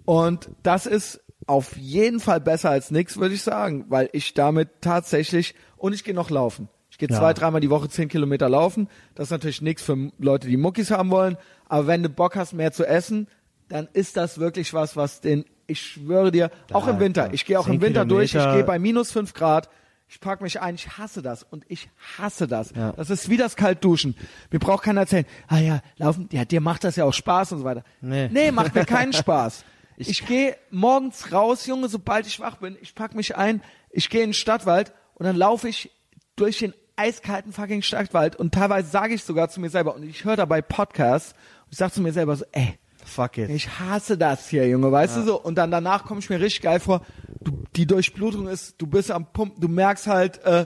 Und das ist auf jeden Fall besser als nix, würde ich sagen, weil ich damit tatsächlich, und ich gehe noch laufen. Ich gehe Ja. zwei, dreimal die Woche zehn Kilometer laufen. Das ist natürlich nichts für Leute, die Muckis haben wollen. Aber wenn du Bock hast, mehr zu essen, dann ist das wirklich was, was den, ich schwöre dir, auch im Winter. Ich gehe auch im 10 Winter durch. Ich Kilometer. gehe bei minus fünf Grad. Ich pack mich ein, ich hasse das und ich hasse das. Ja. Das ist wie das Kaltduschen. Mir braucht keiner erzählen, ah ja, laufen, ja, dir macht das ja auch Spaß und so weiter. Nee. nee macht mir keinen Spaß. Ich, gehe morgens raus, Junge, sobald ich wach bin, ich pack mich ein, ich gehe in den Stadtwald und dann laufe ich durch den eiskalten fucking Stadtwald und teilweise sage ich sogar zu mir selber und ich höre dabei Podcasts und ich sage zu mir selber so, ey, Fuck it. ich hasse das hier, Junge, weißt du so? Und dann danach komme ich mir richtig geil vor. Du, die Durchblutung ist, du bist am Pumpen, du merkst halt, äh,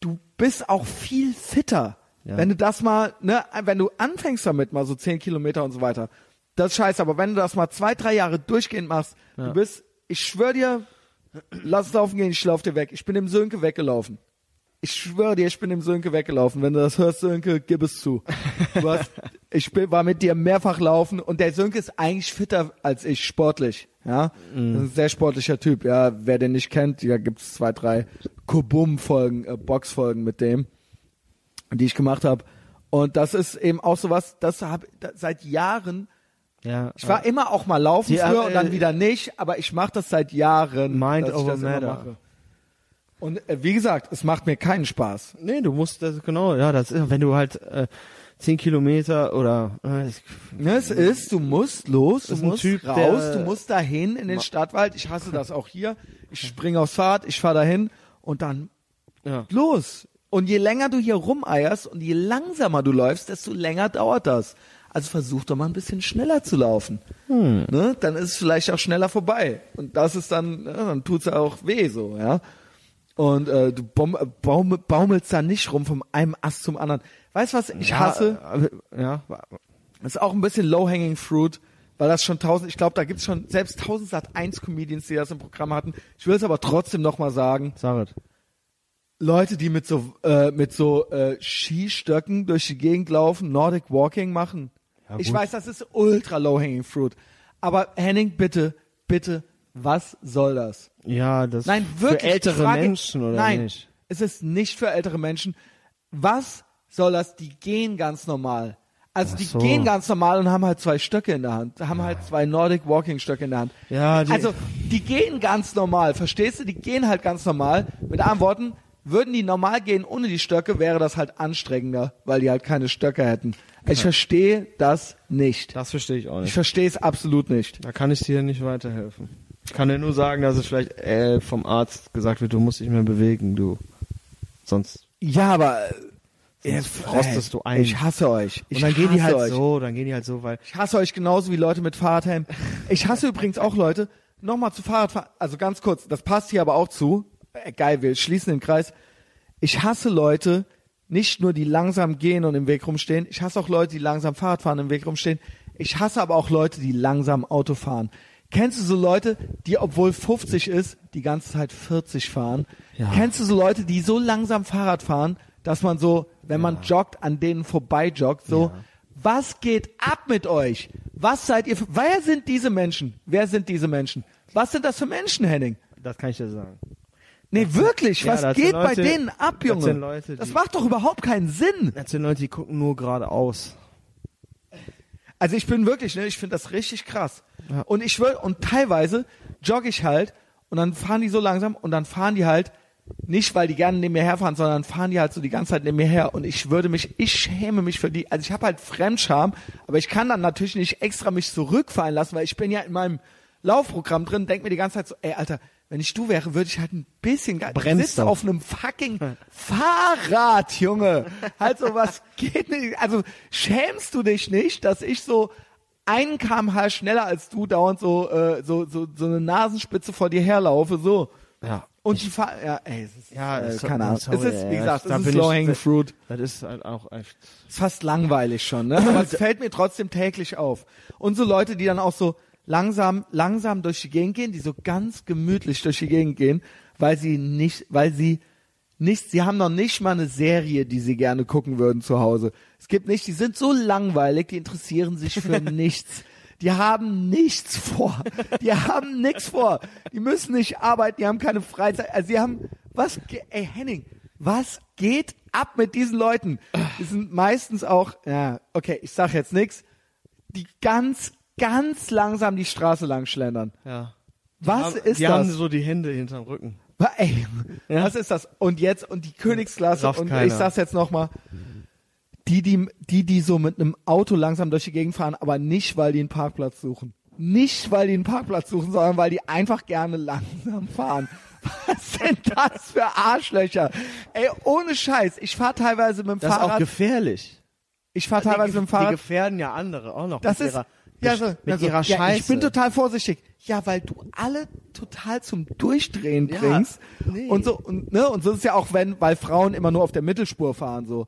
du bist auch viel fitter. Ja. Wenn du das mal, ne, wenn du anfängst damit, mal so 10 Kilometer und so weiter, das ist scheiße, aber wenn du das mal zwei, drei Jahre durchgehend machst, du bist, ich schwöre dir, lass es laufen gehen, ich lauf dir weg. Ich bin dem Sönke weggelaufen. Ich schwöre dir, ich bin dem Sönke weggelaufen. Wenn du das hörst, Sönke, gib es zu. Hast, ich bin, war mit dir mehrfach laufen und der Sönke ist eigentlich fitter als ich, sportlich. Ja, das ist ein sehr sportlicher Typ. Ja, wer den nicht kennt, da gibt es zwei, drei Kubum-Folgen, äh, Box-Folgen mit dem, die ich gemacht habe. Und das ist eben auch sowas, das habe seit Jahren. Ja. Ich war immer auch mal laufen Die, früher äh, und dann wieder nicht, aber ich mache das seit Jahren. Mind dass ich over matter. mache. Und äh, wie gesagt, es macht mir keinen Spaß. Nee, du musst das, genau, ja, das ist, wenn du halt, äh, 10 Kilometer oder, äh, Ne, es ist, du musst los, du musst Typ, raus, du musst dahin in den Stadtwald. Ich hasse das auch hier. Ich springe aufs Fahrrad, ich fahre dahin und dann ja. los. Und je länger du hier rumeierst und je langsamer du läufst, desto länger dauert das. Also versuch doch mal ein bisschen schneller zu laufen. Ne? Dann ist es vielleicht auch schneller vorbei. Und das ist dann, ja, dann tut's ja auch weh so, ja. Und äh, du baum, äh, baum, baumelst da nicht rum vom einem Ast zum anderen. Weißt du was ich hasse? Ja, aber- ja, Das ist auch ein bisschen low-hanging fruit, weil das schon tausend, ich glaube, da gibt's schon selbst tausend Sat 1 Comedians, die das im Programm hatten. Ich will es aber trotzdem nochmal sagen. Sag es. Leute, die mit so äh, mit so äh, Skistöcken durch die Gegend laufen, Nordic Walking machen. Ja, ich weiß, das ist ultra low hanging fruit. Aber Henning, bitte, bitte, was soll das? Ja, das Nein, wirklich. für ältere frage- Menschen oder Nein, nicht? es ist nicht für ältere Menschen. Was soll das? Die gehen ganz normal. Also Ach die so. gehen ganz normal und haben halt zwei Stöcke in der Hand, haben halt zwei Nordic Walking Stöcke in der Hand. Ja, die- also die gehen ganz normal, verstehst du? Die gehen halt ganz normal. Mit anderen Worten, würden die normal gehen ohne die Stöcke, wäre das halt anstrengender, weil die halt keine Stöcke hätten. Ich verstehe das nicht. Das verstehe ich auch Ich nicht. verstehe es absolut nicht. Da kann ich dir nicht weiterhelfen. Ich kann dir nur sagen, dass es vielleicht äh, vom Arzt gesagt wird, du musst dich mehr bewegen, du. Sonst Ja, aber äh, Sonst frostest du ein. Ich hasse euch. Ich und dann gehen die halt euch. so, dann gehen die halt so, weil Ich hasse euch genauso wie Leute mit Fahrradhelm. Ich hasse übrigens auch Leute, nochmal zu Fahrradfahren, also ganz kurz, das passt hier aber auch zu. Äh, geil, wir schließen den Kreis. Ich hasse Leute, nicht nur die langsam gehen und im Weg rumstehen, ich hasse auch Leute, die langsam Fahrrad fahren und im Weg rumstehen. Ich hasse aber auch Leute, die langsam Auto fahren. Kennst du so Leute, die, obwohl 50 ist, die ganze Zeit 40 fahren? Ja. Kennst du so Leute, die so langsam Fahrrad fahren, dass man so, wenn man joggt, an denen vorbei joggt, so, was geht ab mit euch? Was seid ihr wer sind diese Menschen? Wer sind diese Menschen? Was sind das für Menschen, Henning? das kann ich dir sagen. Nee, wirklich, ja, was das geht bei Leute- denen ab, das Junge? sind Leute, das macht doch überhaupt keinen Sinn. Das sind Leute, die gucken nur geradeaus. Also ich bin wirklich, ne, ich finde das richtig krass. Ja. Und ich will, und teilweise jogge ich halt und dann fahren die so langsam und dann fahren die halt nicht, weil die gerne neben mir herfahren, sondern fahren die halt so die ganze Zeit neben mir her und ich würde mich, ich schäme mich für die, also ich habe halt Fremdscham, aber ich kann dann natürlich nicht extra mich zurückfallen lassen, weil ich bin ja in meinem Laufprogramm drin, denk mir die ganze Zeit so, ey Alter, wenn ich du wäre, würde ich halt ein bisschen geil. Du Bremst sitzt auf einem fucking Fahrrad, Junge. Halt so, was geht nicht? Also schämst du dich nicht, dass ich so einen kmh schneller als du dauernd so, äh, so, so, so eine Nasenspitze vor dir herlaufe, so. Ja. Und die Fahr ja, ey, es ist, Ja, äh, keine Ahnung. sorry, es ist, wie gesagt, da es ist ich- low hanging fruit. Das ist halt auch echt. Ist fast langweilig schon, ne? Aber es fällt mir trotzdem täglich auf. Und so Leute, die dann auch so langsam, langsam durch die Gegend gehen, die so ganz gemütlich durch die Gegend gehen, weil sie nicht, weil sie nicht, sie haben noch nicht mal eine Serie, die sie gerne gucken würden zu Hause. Es gibt nicht, die sind so langweilig, die interessieren sich für nichts. Die haben nichts vor. Die haben nichts vor. Die müssen nicht arbeiten, die haben keine Freizeit. Also sie haben, was, ey Henning, was geht ab mit diesen Leuten? Die sind meistens auch, ja, okay, ich sag jetzt nix, die ganz, ganz langsam die Straße lang schlendern. Ja. Was die ist die das? haben so die Hände hinterm Rücken. Ey, Ja. was ist das? Und jetzt, und die Königsklasse, Rafft und keiner. ich sag's jetzt nochmal, die, die, die, die so mit einem Auto langsam durch die Gegend fahren, aber nicht, weil die einen Parkplatz suchen. Nicht, weil die einen Parkplatz suchen, sondern weil die einfach gerne langsam fahren. Was sind das für Arschlöcher? Ey, ohne Scheiß. Ich fahre teilweise mit dem Das ist auch Fahrrad. gefährlich. Ich fahre teilweise die, mit dem Fahrrad. Die gefährden ja andere auch noch. Das ist ja, so, mit also, ihrer ja, Scheiße. Ich bin total vorsichtig. Ja, weil du alle total zum Durchdrehen Ja, bringst. nee. Und so und ne und so ist es ja auch wenn weil Frauen immer nur auf der Mittelspur fahren so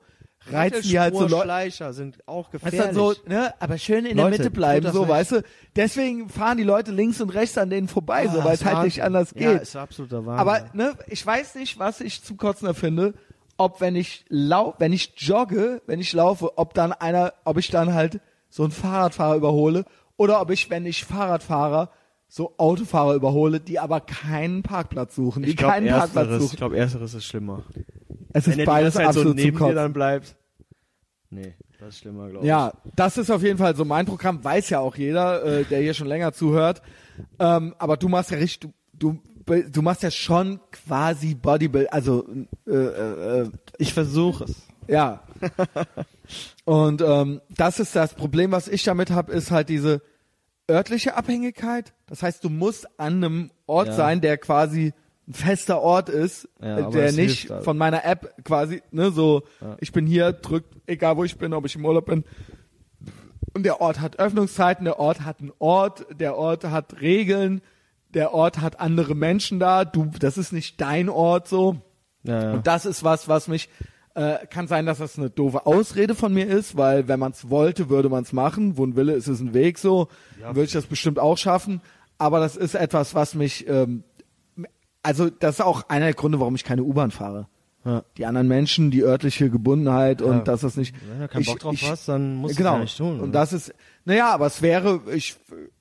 reizen die halt so Leute. Schleicher sind auch gefährlich. ist dann so, ne, aber schön in der Leute, Mitte bleiben, so, nicht. weißt du. Deswegen fahren die Leute links und rechts an denen vorbei, so, Ah, weil es halt nicht anders Ja, geht. ist absoluter Wahnsinn. Aber ne, ich weiß nicht, was ich zum Kotzen erfinde, ob wenn ich lau wenn ich jogge, wenn ich laufe, ob dann einer, ob ich dann halt so einen Fahrradfahrer überhole oder ob ich, wenn ich Fahrradfahrer so Autofahrer überhole, die aber keinen Parkplatz suchen, die ich glaube, keinen Parkplatz ersteres, ich suchen. glaub, ersteres ist schlimmer. Es Wenn ist beides so absolut zum neben dir dann bleibt. Nee, das ist schlimmer, glaube ich. Ja, das ist auf jeden Fall so mein Programm, weiß ja auch jeder, äh, der hier schon länger zuhört. Ähm, aber du machst ja richtig, du, du, du machst ja schon quasi Bodybuild, also äh, äh, äh, Ich versuche es. ja. Und ähm, das ist das Problem, was ich damit habe, ist halt diese örtliche Abhängigkeit. Das heißt, du musst an einem Ort Ja. sein, der quasi ein fester Ort ist, Ja, äh, der nicht halt. von meiner App quasi, ne, so, Ja. ich bin hier, drückt, egal wo ich bin, ob ich im Urlaub bin. Und der Ort hat Öffnungszeiten, der Ort hat einen Ort, der Ort hat Regeln, der Ort hat andere Menschen da, du, das ist nicht dein Ort so. Ja, ja. Und das ist was, was mich Äh, kann sein, dass das eine doofe Ausrede von mir ist, weil wenn man es wollte, würde man es machen. Wo ein Wille ist, ist ein Weg so. Ja. Würde ich das bestimmt auch schaffen. Aber das ist etwas, was mich, ähm, also das ist auch einer der Gründe, warum ich keine U-Bahn fahre. Ja. Die anderen Menschen, die örtliche Gebundenheit und Ja. dass das nicht. Wenn du keinen Bock drauf hast, dann musst du es genau. nicht tun, Und oder? das ist, naja, aber es wäre, ich,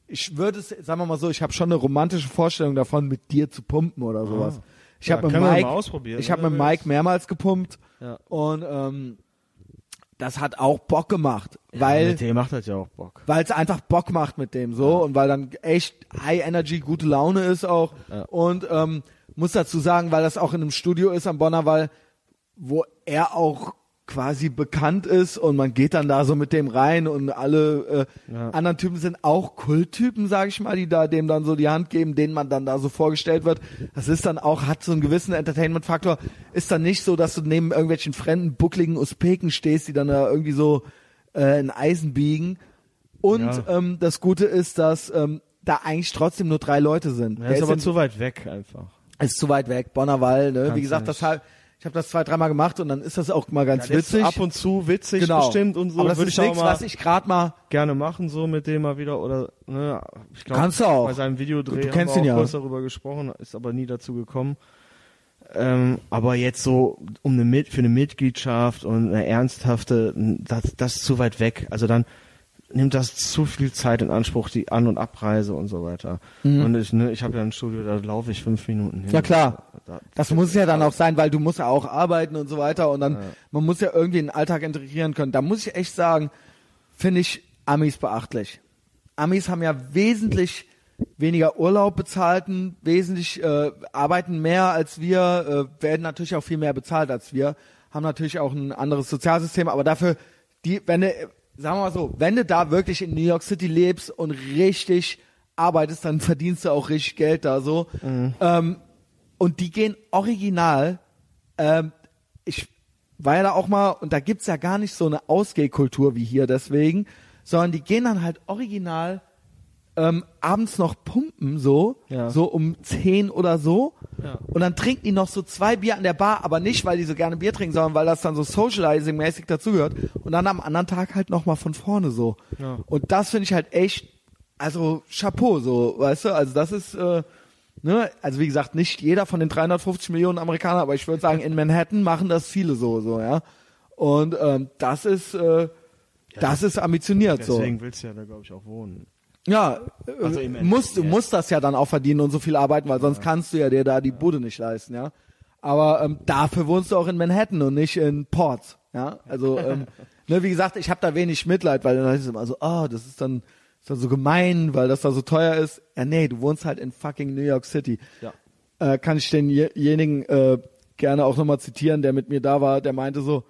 ich würde es, sagen wir mal so, ich habe schon eine romantische Vorstellung davon, mit dir zu pumpen oder sowas. Ich Ja, habe mit Mike, ich habe mit Mike mehrmals gepumpt Ja. und ähm, das hat auch Bock gemacht, weil Mit dem macht das ja auch Bock. weil es einfach Bock macht mit dem so und weil dann echt High Energy, gute Laune ist auch Ja. und ähm, muss dazu sagen, weil das auch in einem Studio ist am Bonnerwall, wo er auch quasi bekannt ist und man geht dann da so mit dem rein und alle äh, Ja. anderen Typen sind auch Kulttypen, sage ich mal, die da dem dann so die Hand geben, denen man dann da so vorgestellt wird. Das ist dann auch, hat so einen gewissen Entertainment-Faktor. Ist dann nicht so, dass du neben irgendwelchen fremden, buckligen Usbeken stehst, die dann da irgendwie so äh, in Eisen biegen. Und Ja. ähm, das Gute ist, dass ähm, da eigentlich trotzdem nur drei Leute sind. Er Der ist aber zu weit weg einfach. ist zu weit weg, Bonnerwall, ne? Kannst Wie gesagt, du das nicht. Ich habe das zwei, dreimal gemacht und dann ist das auch mal ganz ist witzig. ab und zu witzig genau. bestimmt und so. Aber das Würde ist ich auch nichts, was ich gerade mal. gerne machen, so mit dem mal wieder oder ne, ich glaube Kannst du auch. bei seinem Videodreh Du haben kennst ihn ja. kurz darüber gesprochen, ist aber nie dazu gekommen. Ähm, aber jetzt so um eine Mit für eine Mitgliedschaft und eine ernsthafte, das, das ist zu weit weg. Also dann nimmt das zu viel Zeit in Anspruch, die An- und Abreise und so weiter. Und ich, ne, ich habe ja ein Studio, da laufe ich fünf Minuten hin. Mhm. Ja, klar. Da, Das muss ja dann auch sein, weil du musst ja auch arbeiten und so weiter und dann, man muss ja irgendwie in den Alltag integrieren können. Da muss ich echt sagen, finde ich Amis beachtlich. Amis haben ja wesentlich weniger Urlaub bezahlten, wesentlich äh, arbeiten mehr als wir, äh, werden natürlich auch viel mehr bezahlt als wir, haben natürlich auch ein anderes Sozialsystem, aber dafür, die, wenn du, sagen wir mal so, wenn du da wirklich in New York City lebst und richtig arbeitest, dann verdienst du auch richtig Geld da so. Ähm, und die gehen original, ähm, ich war ja da auch mal, und da gibt's ja gar nicht so eine Ausgehkultur wie hier deswegen, sondern die gehen dann halt original ähm, abends noch pumpen, so, Ja. so um 10 oder so. Ja. Und dann trinken die noch so zwei Bier an der Bar, aber nicht, weil die so gerne Bier trinken, sondern weil das dann so Socializing-mäßig dazugehört. Und dann am anderen Tag halt nochmal von vorne so. Ja. Und das finde ich halt echt, also Chapeau, so, weißt du, also das ist, äh, ne, also wie gesagt, nicht jeder von den 350 Millionen Amerikanern, aber ich würde sagen, in Manhattan machen das viele so, so, ja. Und ähm, das ist, äh, das ist ambitioniert so. Deswegen willst du ja da, glaube ich, auch wohnen. Ja, Also äh, musst, du musst das ja dann auch verdienen und so viel arbeiten, weil sonst kannst du ja dir da die Bude nicht leisten, ja. Aber ähm, dafür wohnst du auch in Manhattan und nicht in Port, ja. Also, ähm, ne, wie gesagt, ich habe da wenig Mitleid, weil dann heißt es immer so, oh, das ist dann, ist dann so gemein, weil das da so teuer ist. Ja, nee, du wohnst halt in fucking New York City. Ja. Äh, kann ich denjenigen äh, gerne auch nochmal zitieren, der mit mir da war, der meinte so,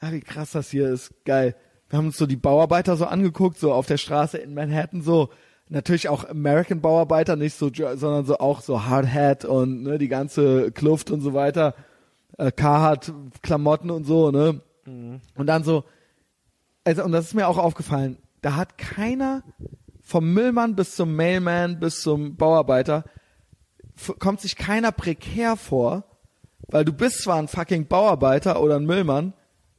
ah, wie krass das hier ist, geil. Wir haben uns so die Bauarbeiter so angeguckt, so auf der Straße in Manhattan, so natürlich auch American Bauarbeiter, nicht so, sondern so auch so Hard Hat und ne, die ganze Kluft und so weiter, äh, Carhartt Klamotten und so, ne. Und dann so, also und das ist mir auch aufgefallen, da hat keiner vom Müllmann bis zum Mailman bis zum Bauarbeiter kommt sich keiner prekär vor, weil du bist zwar ein fucking Bauarbeiter oder ein Müllmann,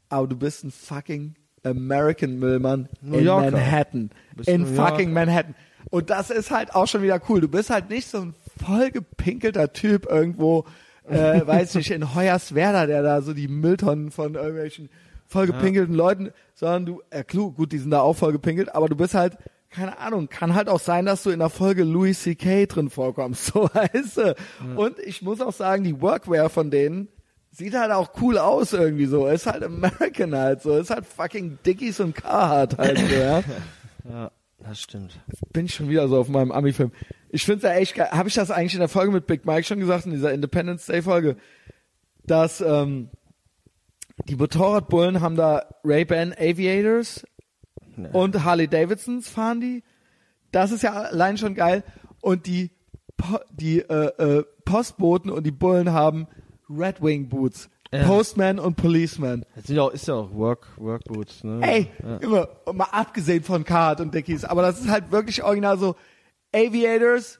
aber du bist ein fucking American Müllmann New in Yorker. Manhattan. In New fucking Yorker. Manhattan. Und das ist halt auch schon wieder cool. Du bist halt nicht so ein vollgepinkelter Typ irgendwo, äh, weiß nicht, in Hoyerswerda, der da so die Mülltonnen von irgendwelchen vollgepinkelten Leuten, sondern du, äh, klug, gut, die sind da auch vollgepinkelt, aber du bist halt, keine Ahnung, kann halt auch sein, dass du in der Folge Louis C.K. drin vorkommst, so weißt du. Und ich muss auch sagen, die Workwear von denen sieht halt auch cool aus irgendwie so. Ist halt American halt so. Ist halt fucking Dickies und Carhartt halt so, ja. Ja, das stimmt. Bin ich schon wieder so auf meinem Ami-Film. Ich find's ja echt geil. Habe ich das eigentlich in der Folge mit Big Mike schon gesagt, in dieser Independence Day-Folge, dass ähm, die Motorradbullen haben da Ray-Ban Aviators Nee. und Harley Davidsons fahren die. Das ist ja allein schon geil. Und die, po die äh, äh, Postboten und die Bullen haben Red Wing Boots. Ja. Postman und Policeman. Das sind ja auch, ist ja auch Work, Workboots, ne? Ey, Ja. immer, mal abgesehen von Card und Dickies, aber das ist halt wirklich original so Aviators,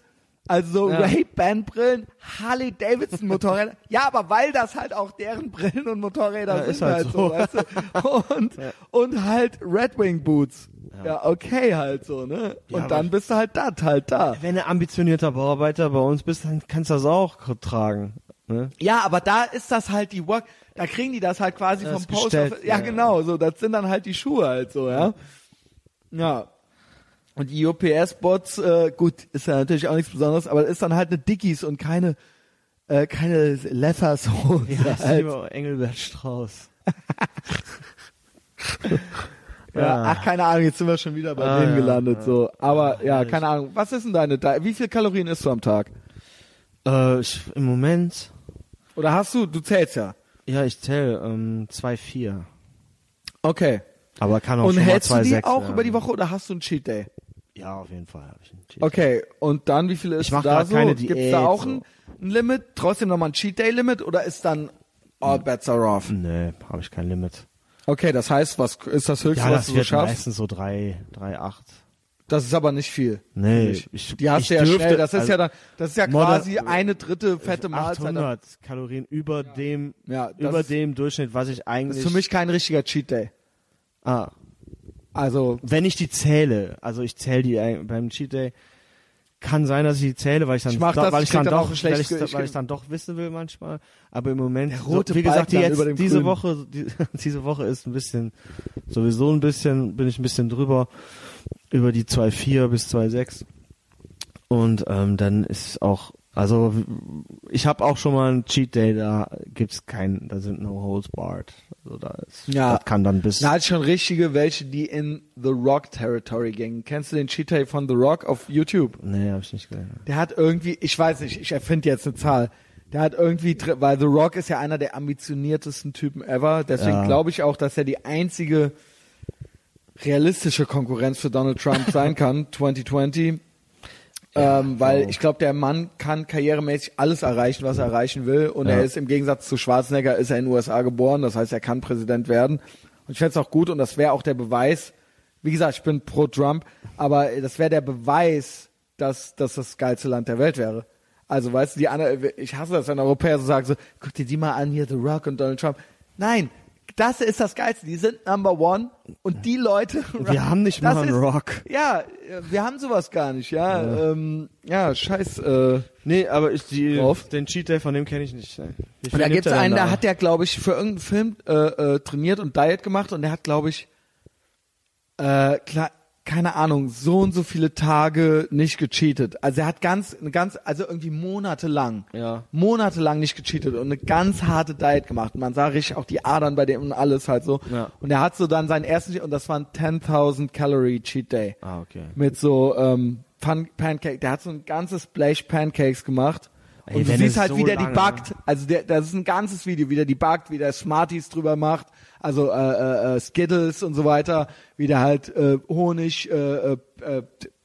Also so Ja. Ray-Ban-Brillen, Harley-Davidson-Motorräder. ja, aber weil das halt auch deren Brillen und Motorräder Ja, sind ist halt halt so, so. weißt du? Und, und halt Red Wing Boots. Ja. okay halt so, ne? Und dann bist du halt das halt da. Wenn du ambitionierter Bauarbeiter bei uns bist, dann kannst du das auch tragen. Ne? Ja, aber da ist das halt die Work, da kriegen die das halt quasi Das vom Post gestellt. Ja, ja. genau, so, das sind dann halt die Schuhe halt so, ja. Ja. Und die UPS-Bots, äh, gut, ist ja natürlich auch nichts Besonderes, aber ist dann halt eine Dickies und keine, äh, keine Leathersoße Ja, ist halt. lieber Engelbert Strauß. Ja, ach, keine Ahnung, jetzt sind wir schon wieder bei Ah, denen gelandet, ja. so. Aber, ja, keine Ahnung. Was ist denn deine, wie viel Kalorien isst du am Tag? Äh, ich, Im Moment, Oder hast du, du zählst ja. ja, ich zähle ähm, 2,4. Okay. Aber kann auch Und schon mal hältst du die 2,6 auch werden. über die Woche oder hast du einen Cheat Day? Ja, auf jeden Fall habe ich einen Cheat. Okay, und dann, wie viel ist Ich mach da so? keine Gibt's Diät, da auch so. ein, ein Limit? Trotzdem nochmal ein Cheat Day Limit oder ist dann all bets are off? Nee, habe ich kein Limit. Okay, das heißt, was ist das höchste, Ja, was das du so wird schaffst? meistens so 3, 3, 8. Das ist aber nicht viel. Nee, Ich- ich, Die hast ich du ja dürfte, schnell. Das ist also ja dann, das ist ja quasi eine dritte fette Mahlzeit. 800 Kalorien über dem, Ja, das über dem Durchschnitt, was ich Das eigentlich. ist für mich kein richtiger Cheat Day. ah, Also, wenn ich die zähle, also ich zähle die ein- beim Cheat Day, kann sein, dass ich die zähle, weil ich dann, Ich mach doch- das, weil ich ich dann doch, weil ich, weil ich dann doch wissen will manchmal. Aber im Moment, Der rote so, wie gesagt, die jetzt, diese grünen. Woche, die, diese Woche ist ein bisschen, sowieso ein bisschen, bin ich ein bisschen drüber, über die 2,4 bis 2,6. Und ähm, dann ist auch, also ich habe auch schon mal einen Cheat Day, da gibt's kein, da sind no holds barred. Also da ist, Ja. das kann dann bis da ich schon richtige, welche, die in The Rock Territory gingen. Kennst du den Cheat Day von The Rock auf YouTube? Nee, habe ich nicht gesehen. Der hat irgendwie, ich weiß nicht, ich erfinde jetzt eine Zahl. Der hat irgendwie, weil The Rock ist ja einer der ambitioniertesten Typen ever. Deswegen Ja. glaube ich auch, dass er die einzige realistische Konkurrenz für Donald Trump sein kann, 2020. ähm, weil wow. ich glaube, der Mann kann karrieremäßig alles erreichen, was er erreichen will. Und Ja. er ist im Gegensatz zu Schwarzenegger, ist er in den USA geboren. Das heißt, er kann Präsident werden. Und ich fände es auch gut und das wäre auch der Beweis. Wie gesagt, ich bin pro Trump, aber das wäre der Beweis, dass, dass das geilste Land der Welt wäre. Also, weißt du, die anderen, ich hasse das, wenn Europäer so sagen, so, guck dir die mal an, hier The Rock und Donald Trump. Nein, das ist das Geilste. Die sind Number One und die Leute. Wir haben nicht mal einen ist- Rock. Ja, wir haben sowas gar nicht, ja. Ja, ähm, ja scheiß. Äh, Nee, aber ich, die, Drauf. den Cheat Day von dem kenne ich nicht. Viel und da gibt's einen, da? da hat der, glaube ich, für irgendeinen Film äh, äh, trainiert und Diet gemacht und der hat, glaube ich, äh, klar, keine Ahnung, so und so viele Tage nicht gecheatet. Also er hat ganz, ganz, also irgendwie monatelang, Ja. monatelang nicht gecheatet und eine ganz harte Diet gemacht. Man sah richtig auch die Adern bei dem und alles halt so. Ja. Und er hat so dann seinen ersten, und das war ein 10.000 Calorie Cheat Day Ah, okay. mit so ähm, Pan Pancake. Der hat so ein ganzes Blech Pancakes gemacht. Ey, Und du siehst halt, so wie der die lange- backt. Also der, das ist ein ganzes Video, wie der die backt, wie der Smarties drüber macht, also äh, äh, äh, Skittles und so weiter, wie der halt äh, Honig, äh, äh, äh,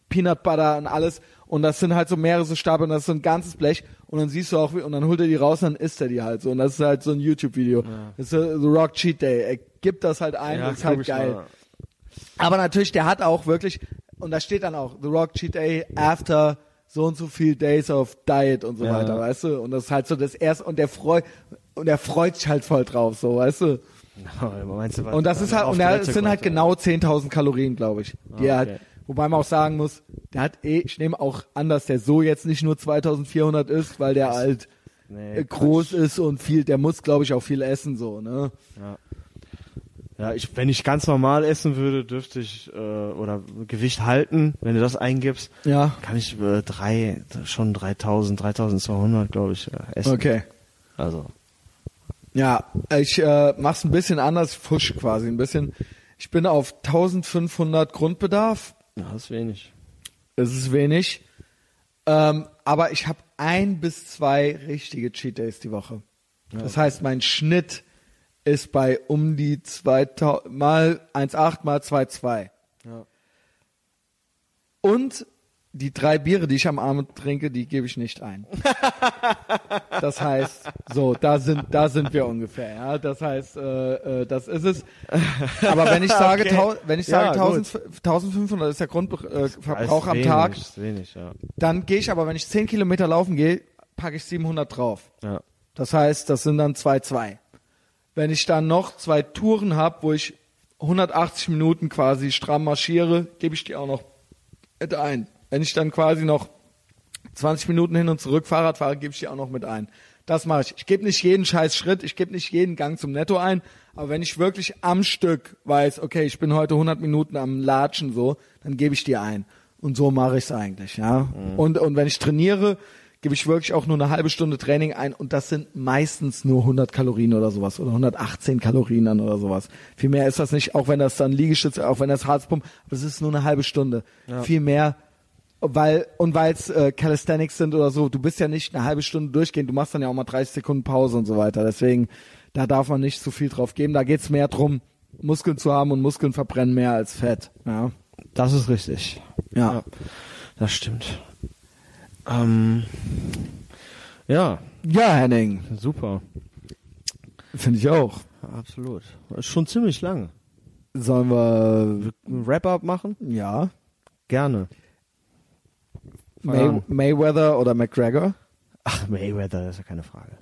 Peanut Butter und alles. Und das sind halt so mehrere so Stapel und das ist so ein ganzes Blech. Und dann siehst du auch, wie, und dann holt er die raus und dann isst er die halt so. Und das ist halt so ein YouTube-Video. Das ist so The Rock Cheat Day. Er gibt das halt ein, das ist halt geil. mal. Aber natürlich, der hat auch wirklich, und da steht dann auch, The Rock Cheat Day after so und so viel Days of Diet und so Ja. weiter, weißt du? Und das ist halt so das erste, und der freut, und er freut sich halt voll drauf, so, weißt du? Meinst du, was Und das ist halt, und es sind halt genau 10.000 Kalorien, glaube ich. Die Ah, okay. wobei man auch sagen muss, der hat eh, ich nehme auch an, dass der so jetzt nicht nur 2.400 ist, weil der halt Nee, äh, groß ist und viel, der muss, glaube ich, auch viel essen, so, ne? Ja. Ja, ich, wenn ich ganz normal essen würde, dürfte ich äh, oder Gewicht halten. Wenn du das eingibst, Ja. kann ich äh, drei, schon 3000, 3200, glaube ich, äh, essen. Okay. Also, Ja, ich äh, mach's ein bisschen anders, fusch quasi ein bisschen. Ich bin auf 1500 Grundbedarf. ja, das ist wenig. Das ist wenig. Ähm, aber ich habe ein bis zwei richtige Cheat Days die Woche. Das heißt, mein Schnitt ist bei um die 2000 mal 1,8 mal 2,2. Ja. Und die drei Biere, die ich am Abend trinke, die gebe ich nicht ein. Das heißt, So, da sind, da sind wir ungefähr. Ja, das heißt, äh, äh, das ist es. Aber wenn ich sage, Okay. tau, wenn ich sage Ja, 1000, 1500 ist der Grundverbrauch Ist am wenig, Tag, wenig, ja. dann gehe ich aber, wenn ich 10 Kilometer laufen gehe, packe ich 700 drauf. ja. Das heißt, das sind dann 2,2. Wenn ich dann noch zwei Touren habe, wo ich 180 Minuten quasi stramm marschiere, gebe ich die auch noch ein. Wenn ich dann quasi noch 20 Minuten hin und zurück Fahrrad fahre, gebe ich die auch noch mit ein. Das mache ich. Ich gebe nicht jeden scheiß Schritt, ich gebe nicht jeden Gang zum Netto ein, aber wenn ich wirklich am Stück weiß, okay, ich bin heute 100 Minuten am Latschen so, dann gebe ich die ein. Und so mache ich es eigentlich, ja. Und, und wenn ich trainiere, gebe ich wirklich auch nur eine halbe Stunde Training ein und das sind meistens nur 100 Kalorien oder sowas oder 118 Kalorien dann oder sowas. Viel mehr ist das nicht, auch wenn das dann Liegestütze, auch wenn das Herzpump, aber es ist nur eine halbe Stunde. Viel mehr weil und weil es äh, Calisthenics sind oder so, du bist ja nicht eine halbe Stunde durchgehend, du machst dann ja auch mal 30 Sekunden Pause und so weiter. Deswegen, da darf man nicht so viel drauf geben. Da geht's mehr drum, Muskeln zu haben und Muskeln verbrennen mehr als Fett. Ja. Das ist richtig. Ja. Das stimmt. Ähm, ja, Ja, Henning. super. Finde ich auch. Absolut. Ist schon ziemlich lang. Sollen wir Ein Wrap-up machen? ja Gerne. May. Mayweather oder McGregor? Ach, Mayweather, das ist ja keine Frage.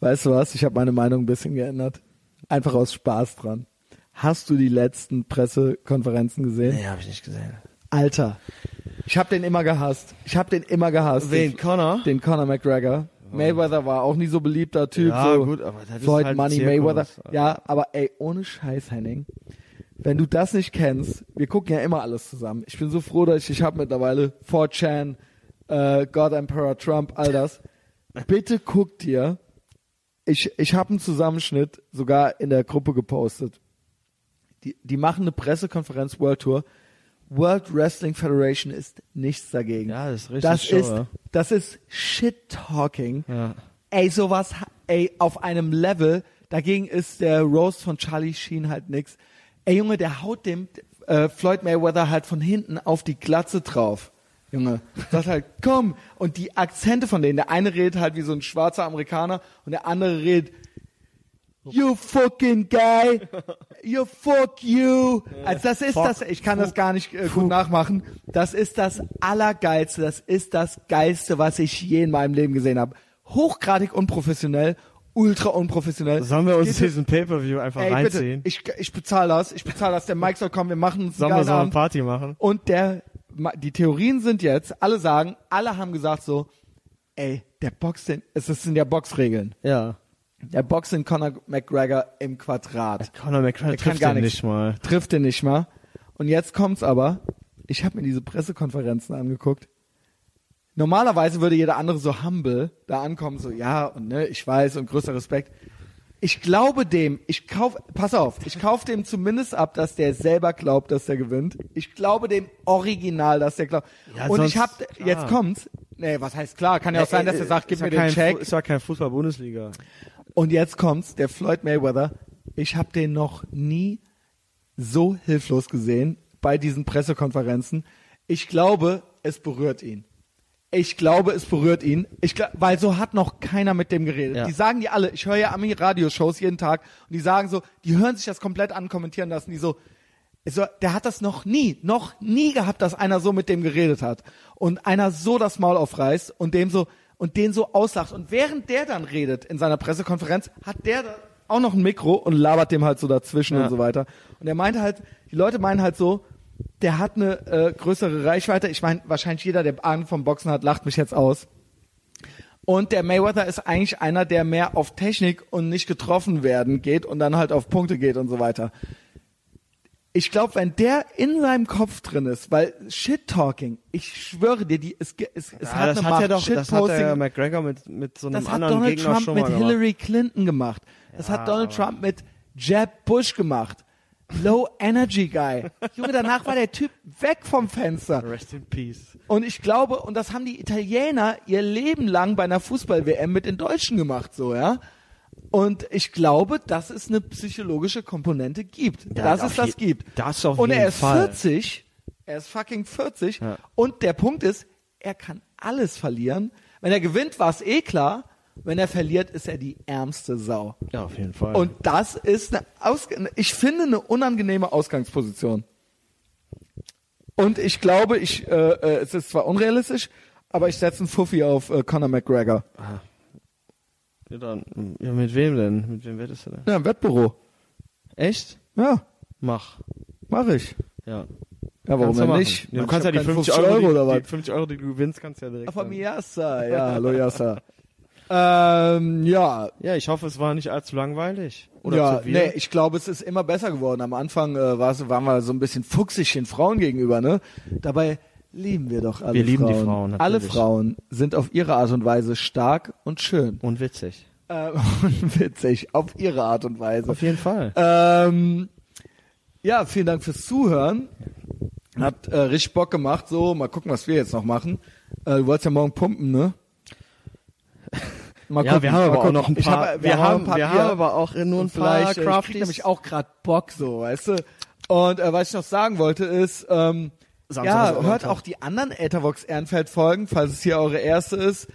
Weißt du was? Ich habe meine Meinung ein bisschen geändert. Einfach aus Spaß dran. Hast du die letzten Pressekonferenzen gesehen? Nee, habe ich nicht gesehen. Alter, ich habe den immer gehasst. Ich habe den immer gehasst. Wen, Den, Connor? den Conor McGregor. Mayweather war auch nie so beliebter Typ. Ja, so gut, aber das ist Floyd halt Money Zirkus. Mayweather. Ja, aber ey, ohne Scheiß, Henning. Wenn du das nicht kennst, wir gucken ja immer alles zusammen. Ich bin so froh, dass ich dich hab mittlerweile 4chan, äh, God Emperor Trump, all das. Bitte guck dir. Ich, ich habe einen Zusammenschnitt sogar in der Gruppe gepostet. Die, die machen eine Pressekonferenz World Tour. World Wrestling Federation ist nichts dagegen. Ja, das ist richtig Das Show, ist, ja. das ist Shit-Talking. Ja. Ey, sowas, ey, auf einem Level, dagegen ist der Roast von Charlie Sheen halt nix. Ey, Junge, der haut dem äh, Floyd Mayweather halt von hinten auf die Glatze drauf. Junge, das halt, komm. Und die Akzente von denen, der eine redet halt wie so ein schwarzer Amerikaner und der andere redet, you fucking guy, you fuck you. Also das ist Fuck, das, ich kann das gar nicht äh, gut nachmachen. Das ist das Allergeilste, das ist das Geilste, was ich je in meinem Leben gesehen habe. Hochgradig unprofessionell, ultra unprofessionell. Sollen wir uns Geht- diesen Pay-Per-View einfach Ey, bitte, reinziehen? ich, ich bezahle das, ich bezahle das, der Mike soll kommen, wir machen uns Sollen wir so eine. Party machen? Und der, die Theorien sind jetzt, alle sagen, alle haben gesagt so, ey, der Box sind, es sind ja Boxregeln. Ja. Der Box in Conor McGregor im Quadrat. Conor McGregor Der kann trifft gar den nicht mal. Trifft den nicht mal. Und jetzt kommt's aber, ich habe mir diese Pressekonferenzen angeguckt. Normalerweise würde jeder andere so humble da ankommen, so ja und ne, ich weiß und größter Respekt. Ich glaube dem, ich kauf, pass auf, ich kauf dem zumindest ab, dass der selber glaubt, dass der gewinnt. Ich glaube dem original, dass der glaubt. Ja, und ich sonst- hab, klar. jetzt kommt's. Nee, was heißt klar? Kann ja auch sein, dass er sagt, gib mir den Check. Fu- Ist ja kein Fußball-Bundesliga. Und jetzt kommt's, der Floyd Mayweather. Ich habe den noch nie so hilflos gesehen bei diesen Pressekonferenzen. Ich glaube, es berührt ihn. Ich glaube, es berührt ihn. Ich glaub, weil so hat noch keiner mit dem geredet. Ja. Die sagen die alle, ich höre ja Ami-Radioshows jeden Tag und die sagen so, die hören sich das komplett an, kommentieren lassen, die so, so, der hat das noch nie, noch nie gehabt, dass einer so mit dem geredet hat. Und einer so das Maul aufreißt und dem so, und den so auslacht. Und während der dann redet in seiner Pressekonferenz, hat der auch noch ein Mikro und labert dem halt so dazwischen Ja. und so weiter. Und er meinte halt, die Leute meinen halt so, der hat eine äh, größere Reichweite. Ich meine, wahrscheinlich jeder, der Ahnung vom Boxen hat, lacht mich jetzt aus. Und der Mayweather ist eigentlich einer, der mehr auf Technik und nicht getroffen werden geht und dann halt auf Punkte geht und so weiter. Ich glaube, wenn der in seinem Kopf drin ist, weil Shit-Talking, ich schwöre dir, die, es, es, es Ja, hat das eine hat Macht. ja doch, das hat Shitposting- McGregor mit, mit so einem das hat anderen Donald Gegner Trump mit gemacht. Hillary Clinton gemacht. Das hat Donald Trump mit Jeb Bush gemacht. Low Energy Guy. Junge, danach war der Typ weg vom Fenster. Rest in Peace. Und ich glaube, und das haben die Italiener ihr Leben lang bei einer Fußball-WM mit den Deutschen gemacht, so, ja. Und ich glaube, dass es eine psychologische Komponente gibt. Ja, dass es das gibt. das auf und er jeden ist Fall. 40. Er ist fucking 40. Ja. Und der Punkt ist, er kann alles verlieren. Wenn er gewinnt, war es eh klar. Wenn er verliert, ist er die ärmste Sau. Ja, auf jeden Fall. Und das ist eine Aus ich finde eine unangenehme Ausgangsposition. Und ich glaube, ich äh, äh, es ist zwar unrealistisch, aber ich setze einen Fuffi auf äh, Conor McGregor. ja, dann, ja, mit wem denn? Mit wem wettest du denn? Ja, im Wettbüro. Echt? Ja, Mach. mache ich. Ja. Ja, warum denn nicht? Ja, du kannst ja die keine 50 Euro, oder die, was? die 50 Euro, die du gewinnst, kannst du ja direkt. Von. Yassa, ja, hallo Yassa. Ähm, ja, Ja, ich hoffe, es war nicht allzu langweilig. Oder ja, zu wir. nee, ich glaube, es ist immer besser geworden. Am Anfang äh, waren wir so ein bisschen fuchsig den Frauen gegenüber, ne? Dabei lieben wir doch alle Wir lieben Frauen. die Frauen, Alle natürlich. Frauen sind auf ihre Art und Weise stark und schön. Und witzig. Äh, und witzig, auf ihre Art und Weise. Auf jeden Fall. Ähm, ja, vielen Dank fürs Zuhören. Hat äh, richtig Bock gemacht. So, mal gucken, was wir jetzt noch machen. Äh, du wolltest ja morgen pumpen, ne? Mal Ja, wir haben aber auch noch ein paar, hab- wir, haben, ein paar wir haben aber auch nur ein paar äh, ich krieg Crafties. nämlich auch grad Bock, so, weißt du. Und äh, was ich noch sagen wollte ist, ähm, Samstag ja, hört auch die anderen Ethervox Ehrenfeld Folgen, falls es hier eure erste ist.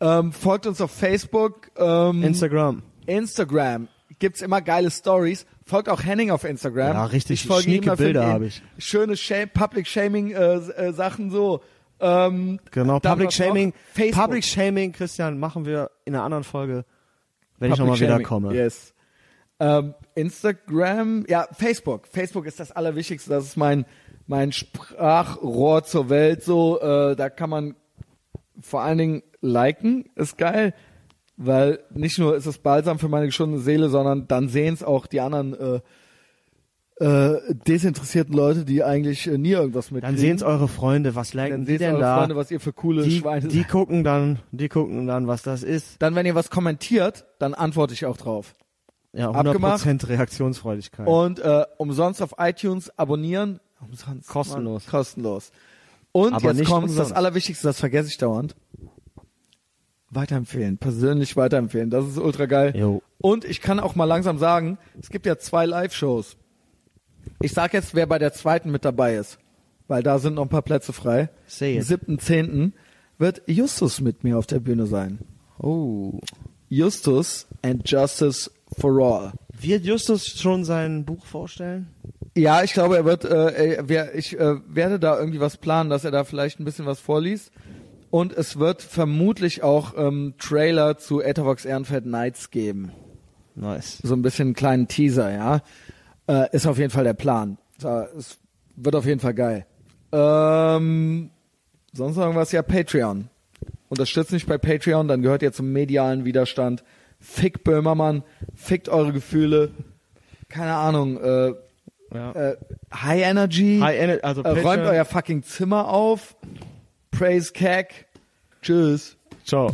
Ähm, folgt uns auf Facebook, ähm, Instagram. Instagram. Gibt's immer geile Stories. Folgt auch Henning auf Instagram. Ja, richtig Ich folge schnieke Bilder ihn. hab ich. Schöne Shame, Public Shaming äh, äh, Sachen so. Ähm, Genau, Public? Shaming. Facebook. Public Shaming, Christian, machen wir in einer anderen Folge, wenn Public ich nochmal wieder Shaming. komme. Yes. Ähm, Instagram, ja, Facebook. Facebook ist das Allerwichtigste. Das ist mein, mein Sprachrohr zur Welt. So, äh, da kann man vor allen Dingen liken, ist geil. Weil nicht nur ist es balsam für meine geschundene Seele, sondern dann sehen es auch die anderen äh, äh, desinteressierten Leute, die eigentlich äh, nie irgendwas mit. Dann sehen's eure Freunde, was liken dann die denn eure da? Freunde, was ihr für coole die, Schweine die seid. gucken dann, die gucken dann, was das ist. Dann, wenn ihr was kommentiert, dann antworte ich auch drauf. Ja, Abgemacht. 100% Reaktionsfreudigkeit. Und äh, umsonst auf iTunes abonnieren. Umsonst. Kostenlos. Mann, kostenlos. Und Aber jetzt kommt das. Allerwichtigste, das vergesse ich dauernd. Weiterempfehlen, persönlich weiterempfehlen. Das ist ultra geil. Jo. Und ich kann auch mal langsam sagen, es gibt ja zwei Live-Shows. Ich sag jetzt, wer bei der zweiten mit dabei ist. Weil da sind noch ein paar Plätze frei. Say Am it. 7.10. wird Justus mit mir auf der Bühne sein. Oh. Justus and Justice for All. Wird Justus schon sein Buch vorstellen? Ja, ich glaube, er wird, äh, er, wer, ich äh, werde da irgendwie was planen, dass er da vielleicht ein bisschen was vorliest. Und es wird vermutlich auch ähm, Trailer zu Ethervox Ehrenfeld Nights geben. Nice. So ein bisschen einen kleinen Teaser, ja. Äh, ist auf jeden Fall der Plan. Es wird auf jeden Fall geil. Ähm, sonst irgendwas? Ja, Patreon. Unterstützt mich bei Patreon, dann gehört ihr zum medialen Widerstand. Fick Böhmermann, fickt eure Gefühle. Keine Ahnung, äh, Ja. äh, High Energy. High Ener- also äh, räumt Patreon- euer fucking Zimmer auf. Praise Cack. Tschüss. Ciao.